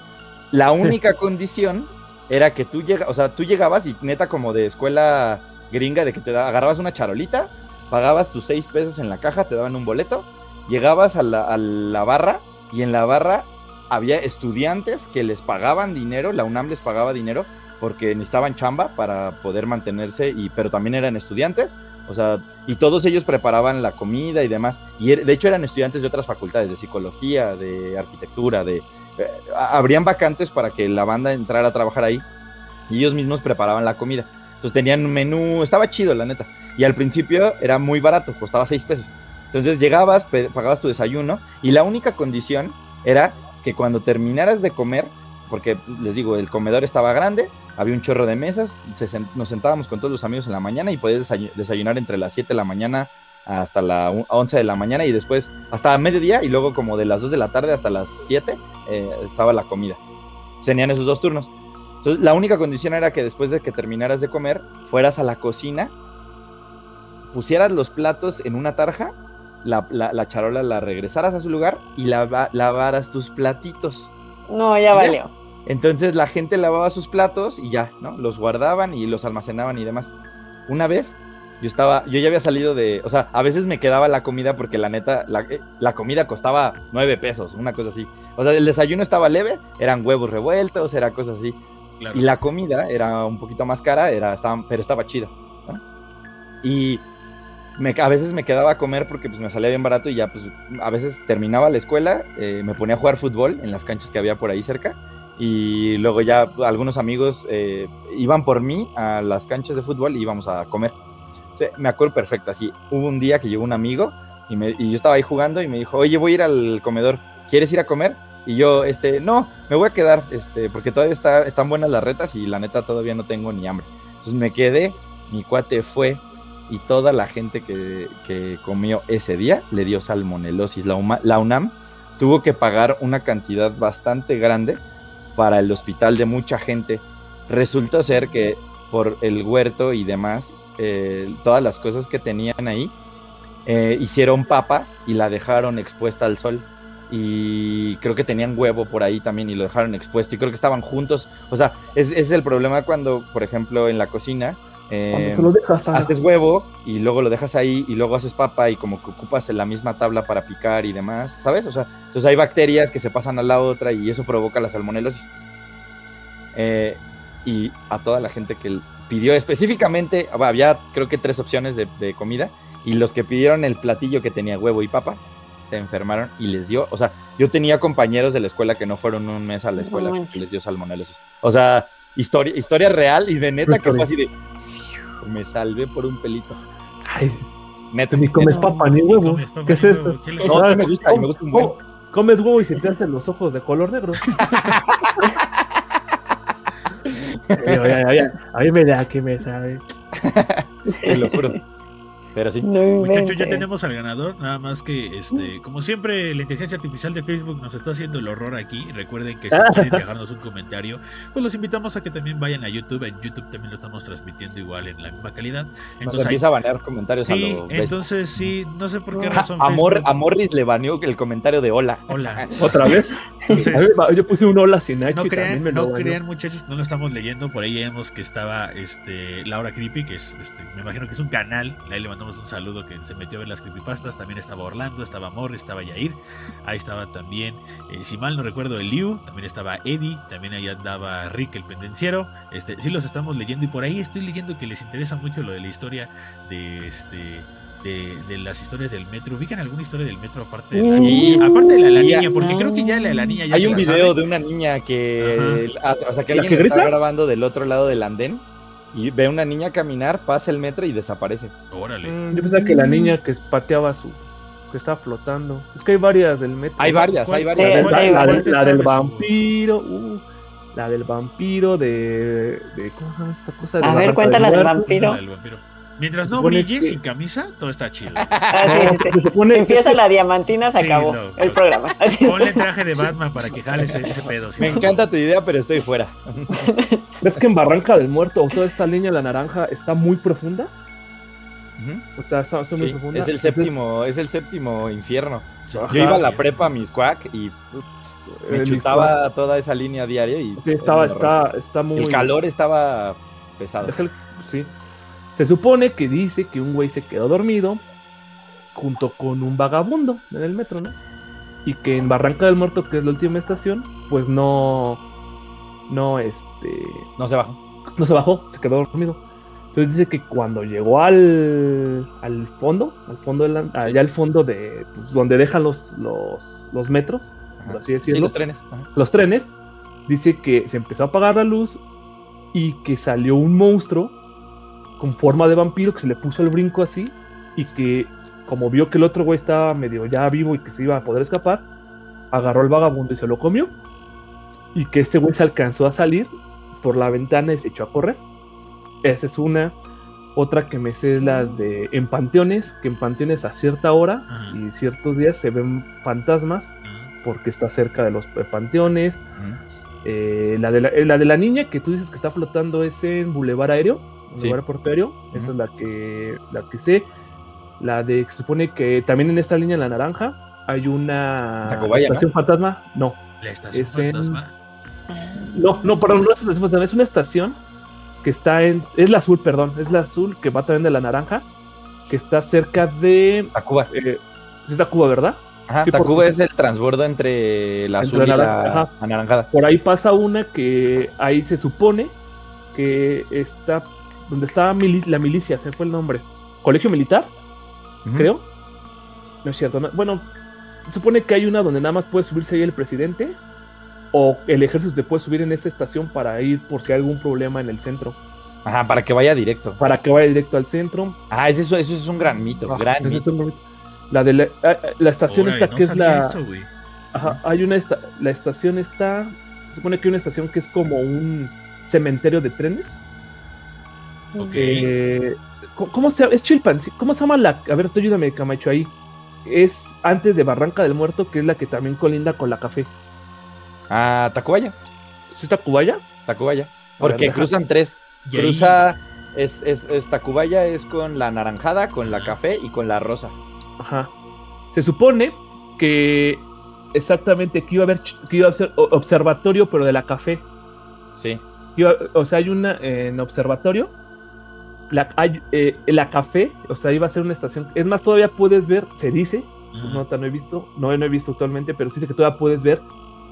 La única condición era que tú llegas, o sea, tú llegabas y neta como de escuela gringa de que te da- agarrabas una charolita, pagabas tus seis pesos en la caja, te daban un boleto, llegabas a la, barra y en la barra había estudiantes que les pagaban dinero, la UNAM les pagaba dinero porque necesitaban chamba para poder mantenerse, y, pero también eran estudiantes, o sea, y todos ellos preparaban la comida y demás, y er- de hecho eran estudiantes de otras facultades, de psicología, de arquitectura, de... eh, habrían vacantes para que la banda entrara a trabajar ahí, y ellos mismos preparaban la comida. Entonces tenían un menú, estaba chido, la neta. Y al principio era muy barato, costaba 6 pesos. Entonces llegabas, pagabas tu desayuno y la única condición era que cuando terminaras de comer, porque les digo, el comedor estaba grande, había un chorro de mesas, nos sentábamos con todos los amigos en la mañana y podías desayu- desayunar entre las 7 de la mañana hasta las 11 de la mañana y después hasta mediodía y luego como de las 2 de la tarde hasta las 7 eh, estaba la comida. Tenían esos dos turnos. Entonces, la única condición era que después de que terminaras de comer, fueras a la cocina, pusieras los platos en una tarja, la, la- la charola la regresaras a su lugar y lava- lavaras tus platitos. No, ya Ya. valió. Entonces la gente lavaba sus platos y ya, ¿no? Los guardaban y los almacenaban y demás. Una vez yo estaba, yo ya había salido de, o sea, a veces me quedaba la comida porque la neta, la, eh, la comida costaba nueve pesos, una cosa así. O sea, el desayuno estaba leve, eran huevos revueltos, era cosas así. Y la comida era un poquito más cara, era, estaba, pero estaba chida. Y a veces me quedaba a comer porque pues, me salía bien barato y ya pues a veces terminaba la escuela, eh, me ponía a jugar fútbol en las canchas que había por ahí cerca y luego ya algunos amigos eh, iban por mí a las canchas de fútbol y íbamos a comer. Me acuerdo perfecto, así, hubo un día que llegó un amigo y, me- y yo estaba ahí jugando y me dijo, oye, voy a ir al comedor, ¿quieres ir a comer? Y yo, este, no, me voy a quedar, este, porque todavía está, están buenas las retas y la neta todavía no tengo ni hambre. Entonces me quedé, mi cuate fue y toda la gente que, que comió ese día le dio salmonelosis. La, UMA- UNAM tuvo que pagar una cantidad bastante grande para el hospital de mucha gente. Resultó ser que por el huerto y demás, eh, todas las cosas que tenían ahí, eh, hicieron papa y la dejaron expuesta al sol. Y creo que tenían huevo por ahí también y lo dejaron expuesto. Y creo que estaban juntos. O sea, es, es el problema cuando, por ejemplo, en la cocina, eh, lo dejas haces huevo y luego lo dejas ahí y luego haces papa y como que ocupas la misma tabla para picar y demás, ¿sabes? O sea, entonces hay bacterias que se pasan a la otra y eso provoca la salmonelosis. Eh, y a toda la gente que pidió específicamente, había creo que tres opciones de, de comida y los que pidieron el platillo que tenía huevo y papa se enfermaron y les dio, o sea, yo tenía compañeros de la escuela que no fueron un mes a la No escuela porque manches. les dio salmonelosis. O sea, historia, historia real y de neta que fue así de me salvé por un pelito. Ay, Neta. ni comes neta. papa ni huevo. ¿Qué es esto? huevo, ¿qué le- No, sí me gusta, y me gusta un buen. ¿Cómo- Comes huevo y se te hacen los ojos de color negro. Oye, oye, oye, a mí me da que me sabe. Te lo juro. Pero sí. No Muchachos, ya inventes. tenemos al ganador, nada más que, este, como siempre, la inteligencia artificial de Facebook nos está haciendo el horror aquí. Recuerden que si quieren dejarnos un comentario, pues los invitamos a que también vayan a YouTube. En YouTube también lo estamos transmitiendo igual en la misma calidad. Nos Entonces, ahí- empieza a banear comentarios a sí, lo bestia. entonces sí, no sé por qué Ah, razón. a, Mor- Facebook- a Morris le baneó el comentario de hola. Hola. ¿Otra vez? Entonces, A yo puse un hola sin H No crean, me lo no crean muchachos, no lo estamos leyendo, por ahí vemos que estaba este Laura Creepy, que es este, me imagino que es un canal, ahí le mandamos un saludo que se metió a ver las creepypastas, también estaba Orlando, estaba Morris, estaba Yair, ahí estaba también, eh, si mal no recuerdo, el Liu, también estaba Eddie, también ahí andaba Rick el pendenciero, este, sí los estamos leyendo y por ahí estoy leyendo que les interesa mucho lo de la historia de este de, de las historias del metro. ¿Ubican alguna historia del metro aparte de esta? Sí. Aparte de la niña, porque creo que ya la la niña ya Hay se un video sabe. de una niña que, o sea, que ¿La alguien que está grita? grabando del otro lado del andén y ve a una niña caminar, pasa el metro y desaparece. Órale. Mm, Yo pensaba que la niña que pateaba su. que estaba flotando. Es que hay varias del metro. Hay varias, ¿Cuál- hay varias. la la del vampiro. uh, la del vampiro de, de. ¿Cómo se llama esta cosa? De A la ver, cuéntala del del vampiro. Mientras no brille que- sin camisa, todo está chido. Ah, sí, sí, sí. Se supone Si empieza que- la diamantina, se Sí, acabó no, el programa. Así Ponle el traje de Batman para que jale ese, ese pedo. Me no- encanta tu idea, pero estoy fuera. ¿Ves que en Barranca del Muerto toda esta línea, la naranja, está muy profunda? O sea, está muy Sí, profunda. es el séptimo, es el séptimo infierno. Ajá. Yo iba a la prepa a Miscuac y me el chutaba toda esa línea diaria y Sí, estaba, está, está muy. el calor estaba pesado. Es el- sí. Se supone que dice que un güey se quedó dormido junto con un vagabundo en el metro, ¿no? Y que en Barranca del Muerto, que es la última estación, pues no. No, este. No se bajó. No se bajó, se quedó dormido. Entonces dice que cuando llegó al, al fondo, al fondo, de la- allá al fondo de pues, donde dejan los, los, los metros, por así Sí, decirlo, los trenes. Ajá. los trenes, dice que se empezó a apagar la luz y que salió un monstruo con forma de vampiro que se le puso el brinco así y que como vio que el otro güey estaba medio ya vivo y que se iba a poder escapar, agarró al vagabundo y se lo comió y que este güey se alcanzó a salir por la ventana y se echó a correr. Esa es una. Otra que me sé es la de en panteones, que en panteones a cierta hora Ajá. y ciertos días se ven fantasmas porque está cerca de los panteones. Eh, la, de la, eh, la de la niña que tú dices que está flotando es en Boulevard Aéreo, Sí. Boulevard Portuario. Esa Ujú. es la que, la que sé. La de que se supone que también en esta línea, la naranja, hay una Tacubaya, ¿no? estación fantasma. No, La estación Es en- fantasma. no, no, perdón, no es una estación fantasma, es una estación que está en. Es la azul, perdón. Es la azul que va también de la naranja. Que está cerca de. Tacuba. Eh, es Tacuba, ¿verdad? Ajá, sí, Tacuba es el transbordo entre la Entre azul la y la anaranjada. Por ahí pasa una que ahí se supone que está. Donde estaba mili- la milicia, se fue el nombre. Colegio Militar, creo. No es cierto. no- bueno, se supone que hay una donde nada más puede subirse ahí el presidente. O el ejército te puede subir en esa estación para ir por si hay algún problema en el centro. Ajá, para que vaya directo. Para que vaya directo al centro. Ah, eso, eso es un gran mito, Ah, gran es mito. un. La de la, ah, la estación Órale, esta no que es la. esto. Ajá, hay una esta, la estación está. Se supone que hay una estación que es como un cementerio de trenes. Ok. Eh, ¿cómo, cómo se llama? Es Chilpancingo. ¿Cómo se llama la? A ver, tú ayúdame, Camacho, ahí. Es antes de Barranca del Muerto, que es la que también colinda con la café. Ah, Tacubaya, ¿Es Tacubaya? Tacubaya. Ver, Porque cruzan tres. Cruza, es, es, es Tacubaya es con la naranjada, con la café y con la rosa. Ajá. Se supone que exactamente que iba a haber que iba a ser observatorio, pero de la café. Sí. Iba- o sea, hay una en observatorio. La, hay, eh, la café, o sea, iba a ser una estación. Es más, todavía puedes ver, se dice, no, no he visto, no, no he visto actualmente, pero sí sé que todavía puedes ver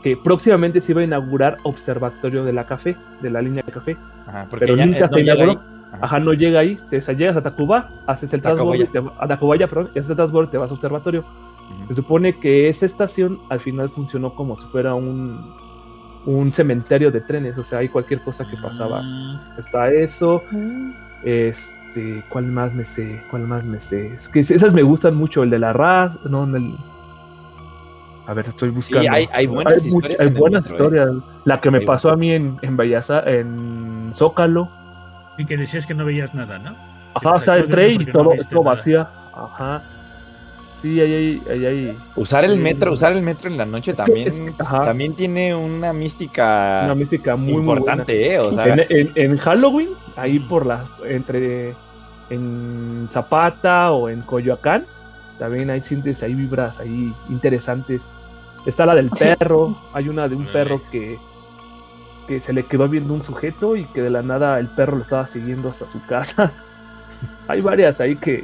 que próximamente se iba a inaugurar observatorio de la café, de la línea de café. Ajá, porque Pero ya, nunca eh, no se llega inauguró. ahí. Ajá. Ajá, no llega ahí. O sea, llegas a Tacuba, haces el transbordo, te, a Tacubaya, perdón, y haces el transbordo y te vas a observatorio. Se supone que esa estación al final funcionó como si fuera un, un cementerio de trenes, o sea, hay cualquier cosa que pasaba. Ah, Está eso, este, ¿cuál más me sé? ¿Cuál más me sé? Es que esas me gustan mucho, el de la RAS, no, en el... A ver, estoy buscando. hay- hay buenas historias hay en buenas metro, ¿eh? historias. La que me Hay pasó a mí en, en Bellasa, en Zócalo. Y que decías que no veías nada, ¿no? Ajá, o sea, entré y no todo, vacía. Ajá. Sí, ahí ahí hay Usar el metro, usar el metro en la noche también, es que- ajá. también tiene una mística una mística muy, muy importante, ¿eh? O sea. En, en- en Halloween, ahí por las, entre, en Zapata o en Coyoacán, también hay sientes ahí vibras ahí interesantes. Está la del perro, hay una de un perro que, que se le quedó viendo un sujeto y que de la nada el perro lo estaba siguiendo hasta su casa. hay varias ahí que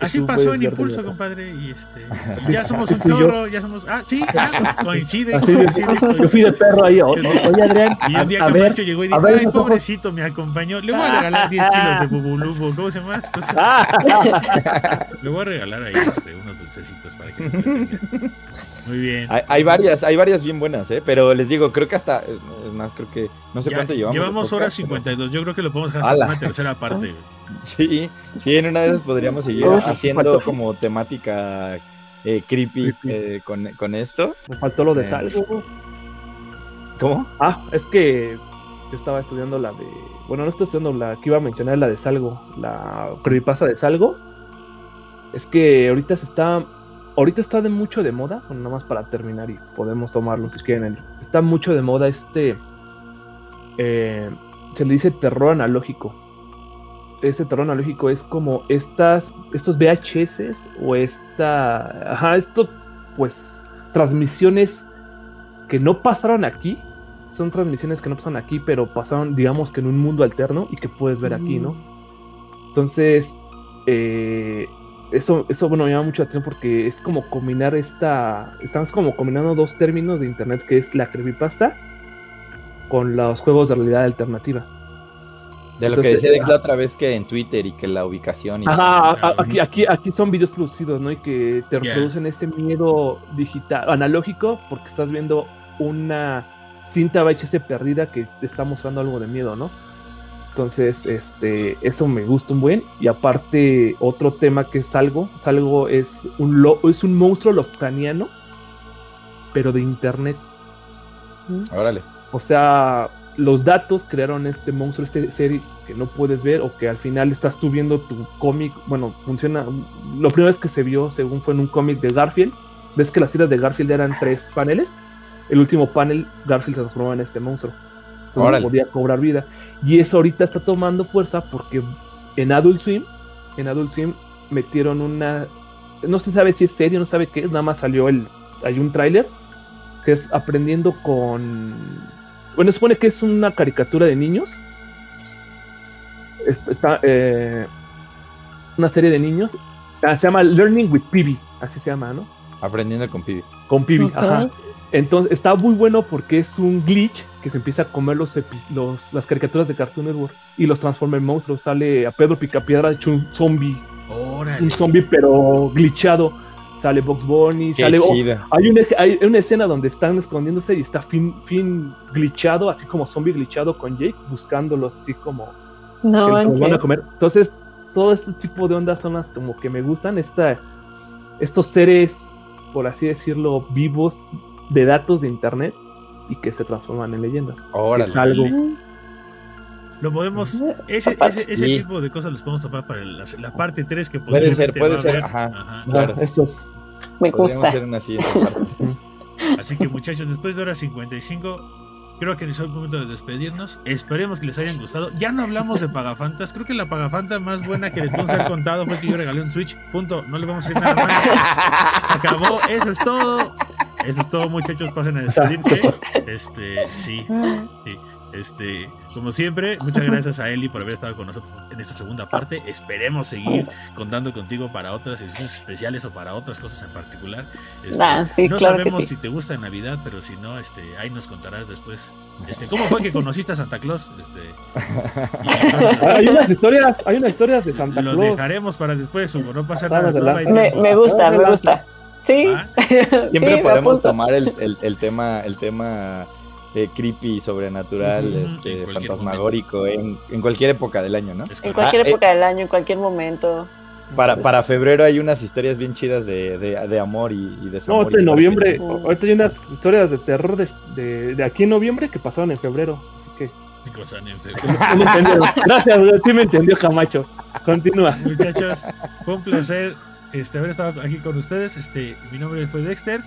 Así pasó en Impulso, compadre. Y este. y ya somos un chorro, ya somos. Ah, sí, ah, coincide. Coincide, yo fui de perro ahí. o- Oye, Adrián, Y un día a, ver, llegó y dijo: ver, Ay, esos ojos". pobrecito, me acompañó. Le voy a regalar 10 kilos de bubulubo. ¿Cómo se llama? Cosas. Ah, Le voy a regalar ahí este, unos dulcecitos para que se entretengan. Muy bien. hay, hay varias, hay varias bien buenas, ¿eh? Pero les digo, creo que hasta, es más, creo que, no sé Ya, cuánto llevamos. Llevamos horas podcast, pero- 52. Yo creo que lo podemos dejar hasta una tercera parte. Sí, sí, en una de esas podríamos seguir Uf, haciendo faltó. como temática eh, creepy, Creepy. eh, con, con esto. me faltó lo de Eh, salgo. ¿Cómo? Ah, es que yo estaba estudiando la de. Bueno, no estoy estudiando la que iba a mencionar, la de Salgo. La creepypasta de Salgo. Es que ahorita se está. Ahorita está de mucho de moda. Bueno, nada más para terminar y podemos tomarlo si quieren. Está mucho de moda este. eh, se le dice terror analógico. Este terror analógico es como estas. Estos VHS o esta. Ajá, esto. Pues. Transmisiones que no pasaron aquí, son transmisiones que no pasan aquí, pero pasaron, digamos que en un mundo alterno y que puedes ver aquí, ¿no? Entonces, eh, eso, eso bueno, me llama mucho la atención porque es como combinar esta, estamos como combinando dos términos de internet que es la creepypasta con los juegos de realidad alternativa. De lo que decía Dex la otra vez que en Twitter y que la ubicación y Ajá, Ah, aquí, aquí, aquí son videos producidos, ¿no? Y que te Ya. reproducen ese miedo digital, analógico, porque estás viendo una cinta VHS perdida que te está mostrando algo de miedo, ¿no? Entonces, este, eso me gusta un buen. Y aparte, otro tema que es algo, algo es un lo- es un monstruo lovecraniano, pero de internet. Órale. O sea, los datos crearon este monstruo, este serie que no puedes ver o que al final estás tú viendo tu cómic. Bueno, funciona. Lo primero vez que se vio, según fue en un cómic de Garfield. Ves que las tiras de Garfield eran tres paneles. El último panel, Garfield se transformó en este monstruo. Entonces podía cobrar vida. Y eso ahorita está tomando fuerza porque en Adult Swim, en Adult Swim metieron una. No se sabe si es serio, no sabe qué es, nada más salió el. Hay un tráiler que es aprendiendo con. Bueno, se supone que es una caricatura de niños es- está eh, una serie de niños. ah, se llama Learning with Pibi, así se llama, ¿no? Aprendiendo con Pibi. Con Pibi, ajá. Entonces está muy bueno porque es un glitch que se empieza a comer los, los las caricaturas de Cartoon Network y los transforma en monstruos. Sale a Pedro Picapiedra hecho un zombie, Órale. un zombie pero glitchado. Sale Box Bunny, Qué sale. oh, hay, una, hay una escena donde están escondiéndose y está Finn, Finn glitchado, así como zombie glitchado con Jake, buscándolos así como No, que se los van a comer. Entonces, todo este tipo de ondas son las como que me gustan. Esta, estos seres, por así decirlo, vivos de datos de internet y que se transforman en leyendas. Órale. Es algo. Lo podemos. Ese, ese, ese Sí. tipo de cosas los podemos tapar para la, la parte 3 que Puede ser, puede ser, ajá. Ajá. Claro. Ah, estos- Me gusta. hacer una siguiente parte. Así que muchachos, después de hora 55, creo que es el momento de despedirnos. Esperemos que les hayan gustado. Ya no hablamos de Pagafantas. Creo que la Pagafanta más buena que les podemos haber contado fue que yo regalé un Switch. Punto. No le vamos a decir nada más. Se acabó. Eso es todo. Eso es todo, muchachos. Pasen a despedirse. Este, sí, sí. Este, como siempre, muchas gracias a Eli por haber estado con nosotros en esta segunda parte. Esperemos seguir contando contigo para otras ediciones especiales o para otras cosas en particular. Este, Ah, sí, no claro que sabemos sí. si te gusta Navidad, pero si no, este, ahí nos contarás después. Este, ¿cómo fue que conociste a Santa Claus? Este, hay unas historias, hay unas historias de Santa lo Claus. dejaremos para después, Hugo, no pasa nada. hay Me, me gusta, me gusta. Sí. ¿Va? Siempre sí, podemos tomar el, el- el tema, el tema eh, creepy, sobrenatural, este, fantasmagórico, en, en cualquier época del año, ¿no? Es En cualquier Ah, eh. época del año, en cualquier momento. Para, para febrero hay unas historias bien chidas de, de, de amor y, y No, desamor. ahorita en y noviembre, ahorita hay unas historias de terror de, de, de aquí en noviembre que pasaron en febrero. Así que. Gracias, sí me entendió Camacho. Continúa. Muchachos, fue un placer este, haber estado aquí con ustedes. Este, mi nombre fue Dexter.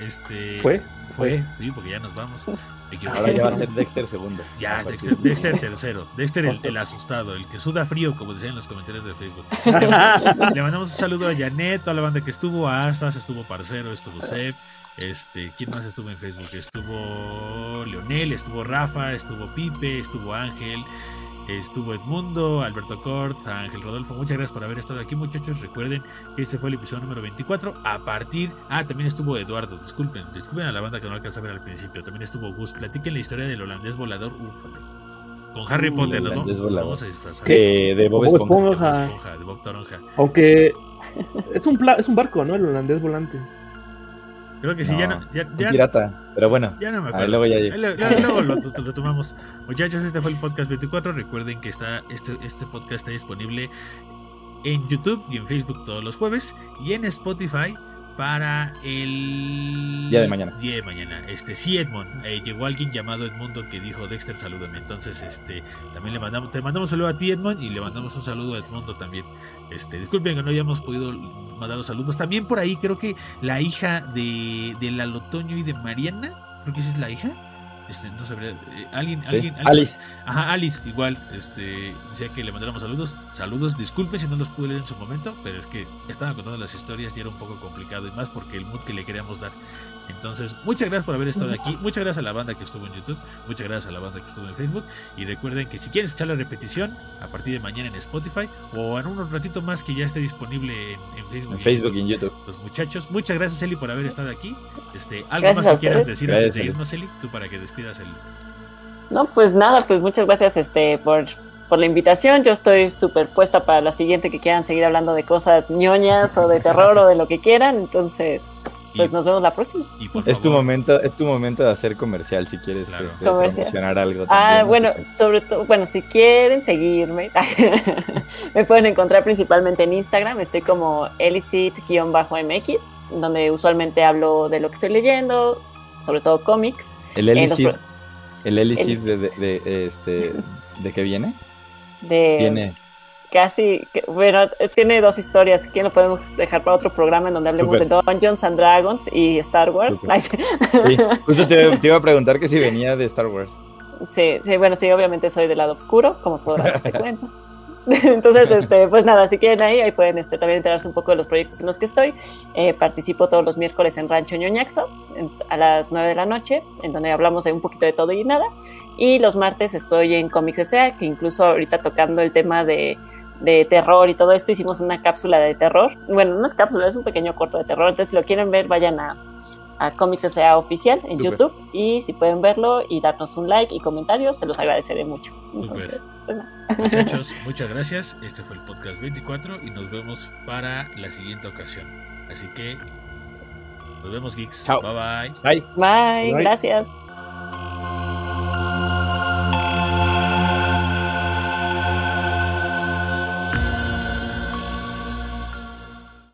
Este, ¿Fue? Fue, sí, porque ya nos vamos. Ahora ya va a ser Dexter segundo. Ya, A Dexter, de- Dexter tercero. Dexter el, el asustado, el que suda frío, como decían en los comentarios de Facebook. Le mandamos, le mandamos un saludo a Janet, toda la banda que estuvo, a Astas, estuvo Parcero, estuvo Seb. Este, ¿quién más estuvo en Facebook? Estuvo Leonel, estuvo Rafa, estuvo Pipe, estuvo Ángel, estuvo Edmundo, Alberto Cort, Ángel Rodolfo. Muchas gracias por haber estado aquí, muchachos. Recuerden que este fue el episodio número 24. A partir. Ah, también estuvo Eduardo. Disculpen, disculpen a la banda que no alcanza a ver al principio. También estuvo Gus. Platiquen la historia del holandés volador. Ufale. Con Harry Potter, ¿no? Vamos a disfrazar. Eh, de Bob Esponja. De Bob Esponja. Esponja, de Bob Toronja. Aunque es un, pla- es un barco, ¿no? El holandés volante. Creo que sí, ya no, ya, pirata. Pero bueno, ya no me ahí acuerdo. luego ya Ahí Luego, luego lo, lo- lo tomamos. Muchachos, este fue el podcast 24. Recuerden que está este, este podcast está disponible en YouTube y en Facebook todos los jueves y en Spotify para el Día de mañana. Día de mañana. Este sí, Edmond. eh, llegó alguien llamado Edmundo que dijo Dexter, salúdame. Entonces, este también le mandamos, te mandamos un saludo a ti, Edmond, y le mandamos un saludo a Edmundo también. Este, disculpen que no hayamos podido mandar los saludos. También por ahí creo que la hija de, de Lalo Toño y de Mariana, creo que esa es la hija. Este, no sabría, eh, alguien, sí. alguien, alguien- Alice. Ajá, Alice, igual, este, decía que le mandáramos saludos. Saludos, disculpen si no los pude leer en su momento, pero es que estaba contando las historias y era un poco complicado y más porque el mood que le queríamos dar. Entonces, muchas gracias por haber estado aquí. Muchas gracias a la banda que estuvo en YouTube. Muchas gracias a la banda que estuvo en Facebook. Y recuerden que si quieren escuchar la repetición a partir de mañana en Spotify o en un ratito más que ya esté disponible en, en Facebook. En y Facebook YouTube. y en YouTube. Los muchachos, muchas gracias Eli por haber estado aquí. Este, algo Gracias más que quieras decir antes de Gracias, Eli. irnos, Eli, tú para que despidas el, No, pues nada, pues muchas gracias este, por, por la invitación. Yo estoy súper puesta para la siguiente que quieran seguir hablando de cosas ñoñas o de terror o de lo que quieran. Entonces, pues y- nos vemos la próxima. y por Es tu momento, es tu momento de hacer comercial si quieres Claro. este, Comercial. promocionar algo. Ah, también, bueno, ¿no? sobre todo, bueno, si quieren seguirme, me pueden encontrar principalmente en Instagram. Estoy como elicit-mx, donde usualmente hablo de lo que estoy leyendo, sobre todo cómics. El eh, los pro- el de, de, de, este, ¿de qué viene? De Viene. Casi, bueno, tiene dos historias. que lo podemos dejar para otro programa en donde hablemos Súper. de Dungeons and Dragons y Star Wars. Súper. Sí, justo te, te iba a preguntar que si venía de Star Wars. sí, sí, bueno, sí, obviamente soy del lado oscuro, como podrán darse cuenta. Entonces, este, pues nada, si quieren ahí, ahí pueden este, también enterarse un poco de los proyectos en los que estoy. Eh, participo todos los miércoles en Rancho Ñoñaxo a las 9 de la noche, en donde hablamos de un poquito de todo y nada. Y los martes estoy en Comics S.A., que incluso ahorita tocando el tema de, de terror y todo esto, hicimos una cápsula de terror. Bueno, no es cápsula, es un pequeño corto de terror. Entonces, si lo quieren ver, vayan a, a Comics S.A. oficial en. YouTube. Y si pueden verlo y darnos un like y comentarios, se los agradeceré mucho. Entonces, pues. Muchachos, muchas gracias. Este fue el podcast 24 y nos vemos para la siguiente ocasión. Así que nos vemos, geeks. Chao. Bye bye. Bye. Bye, Bye. gracias.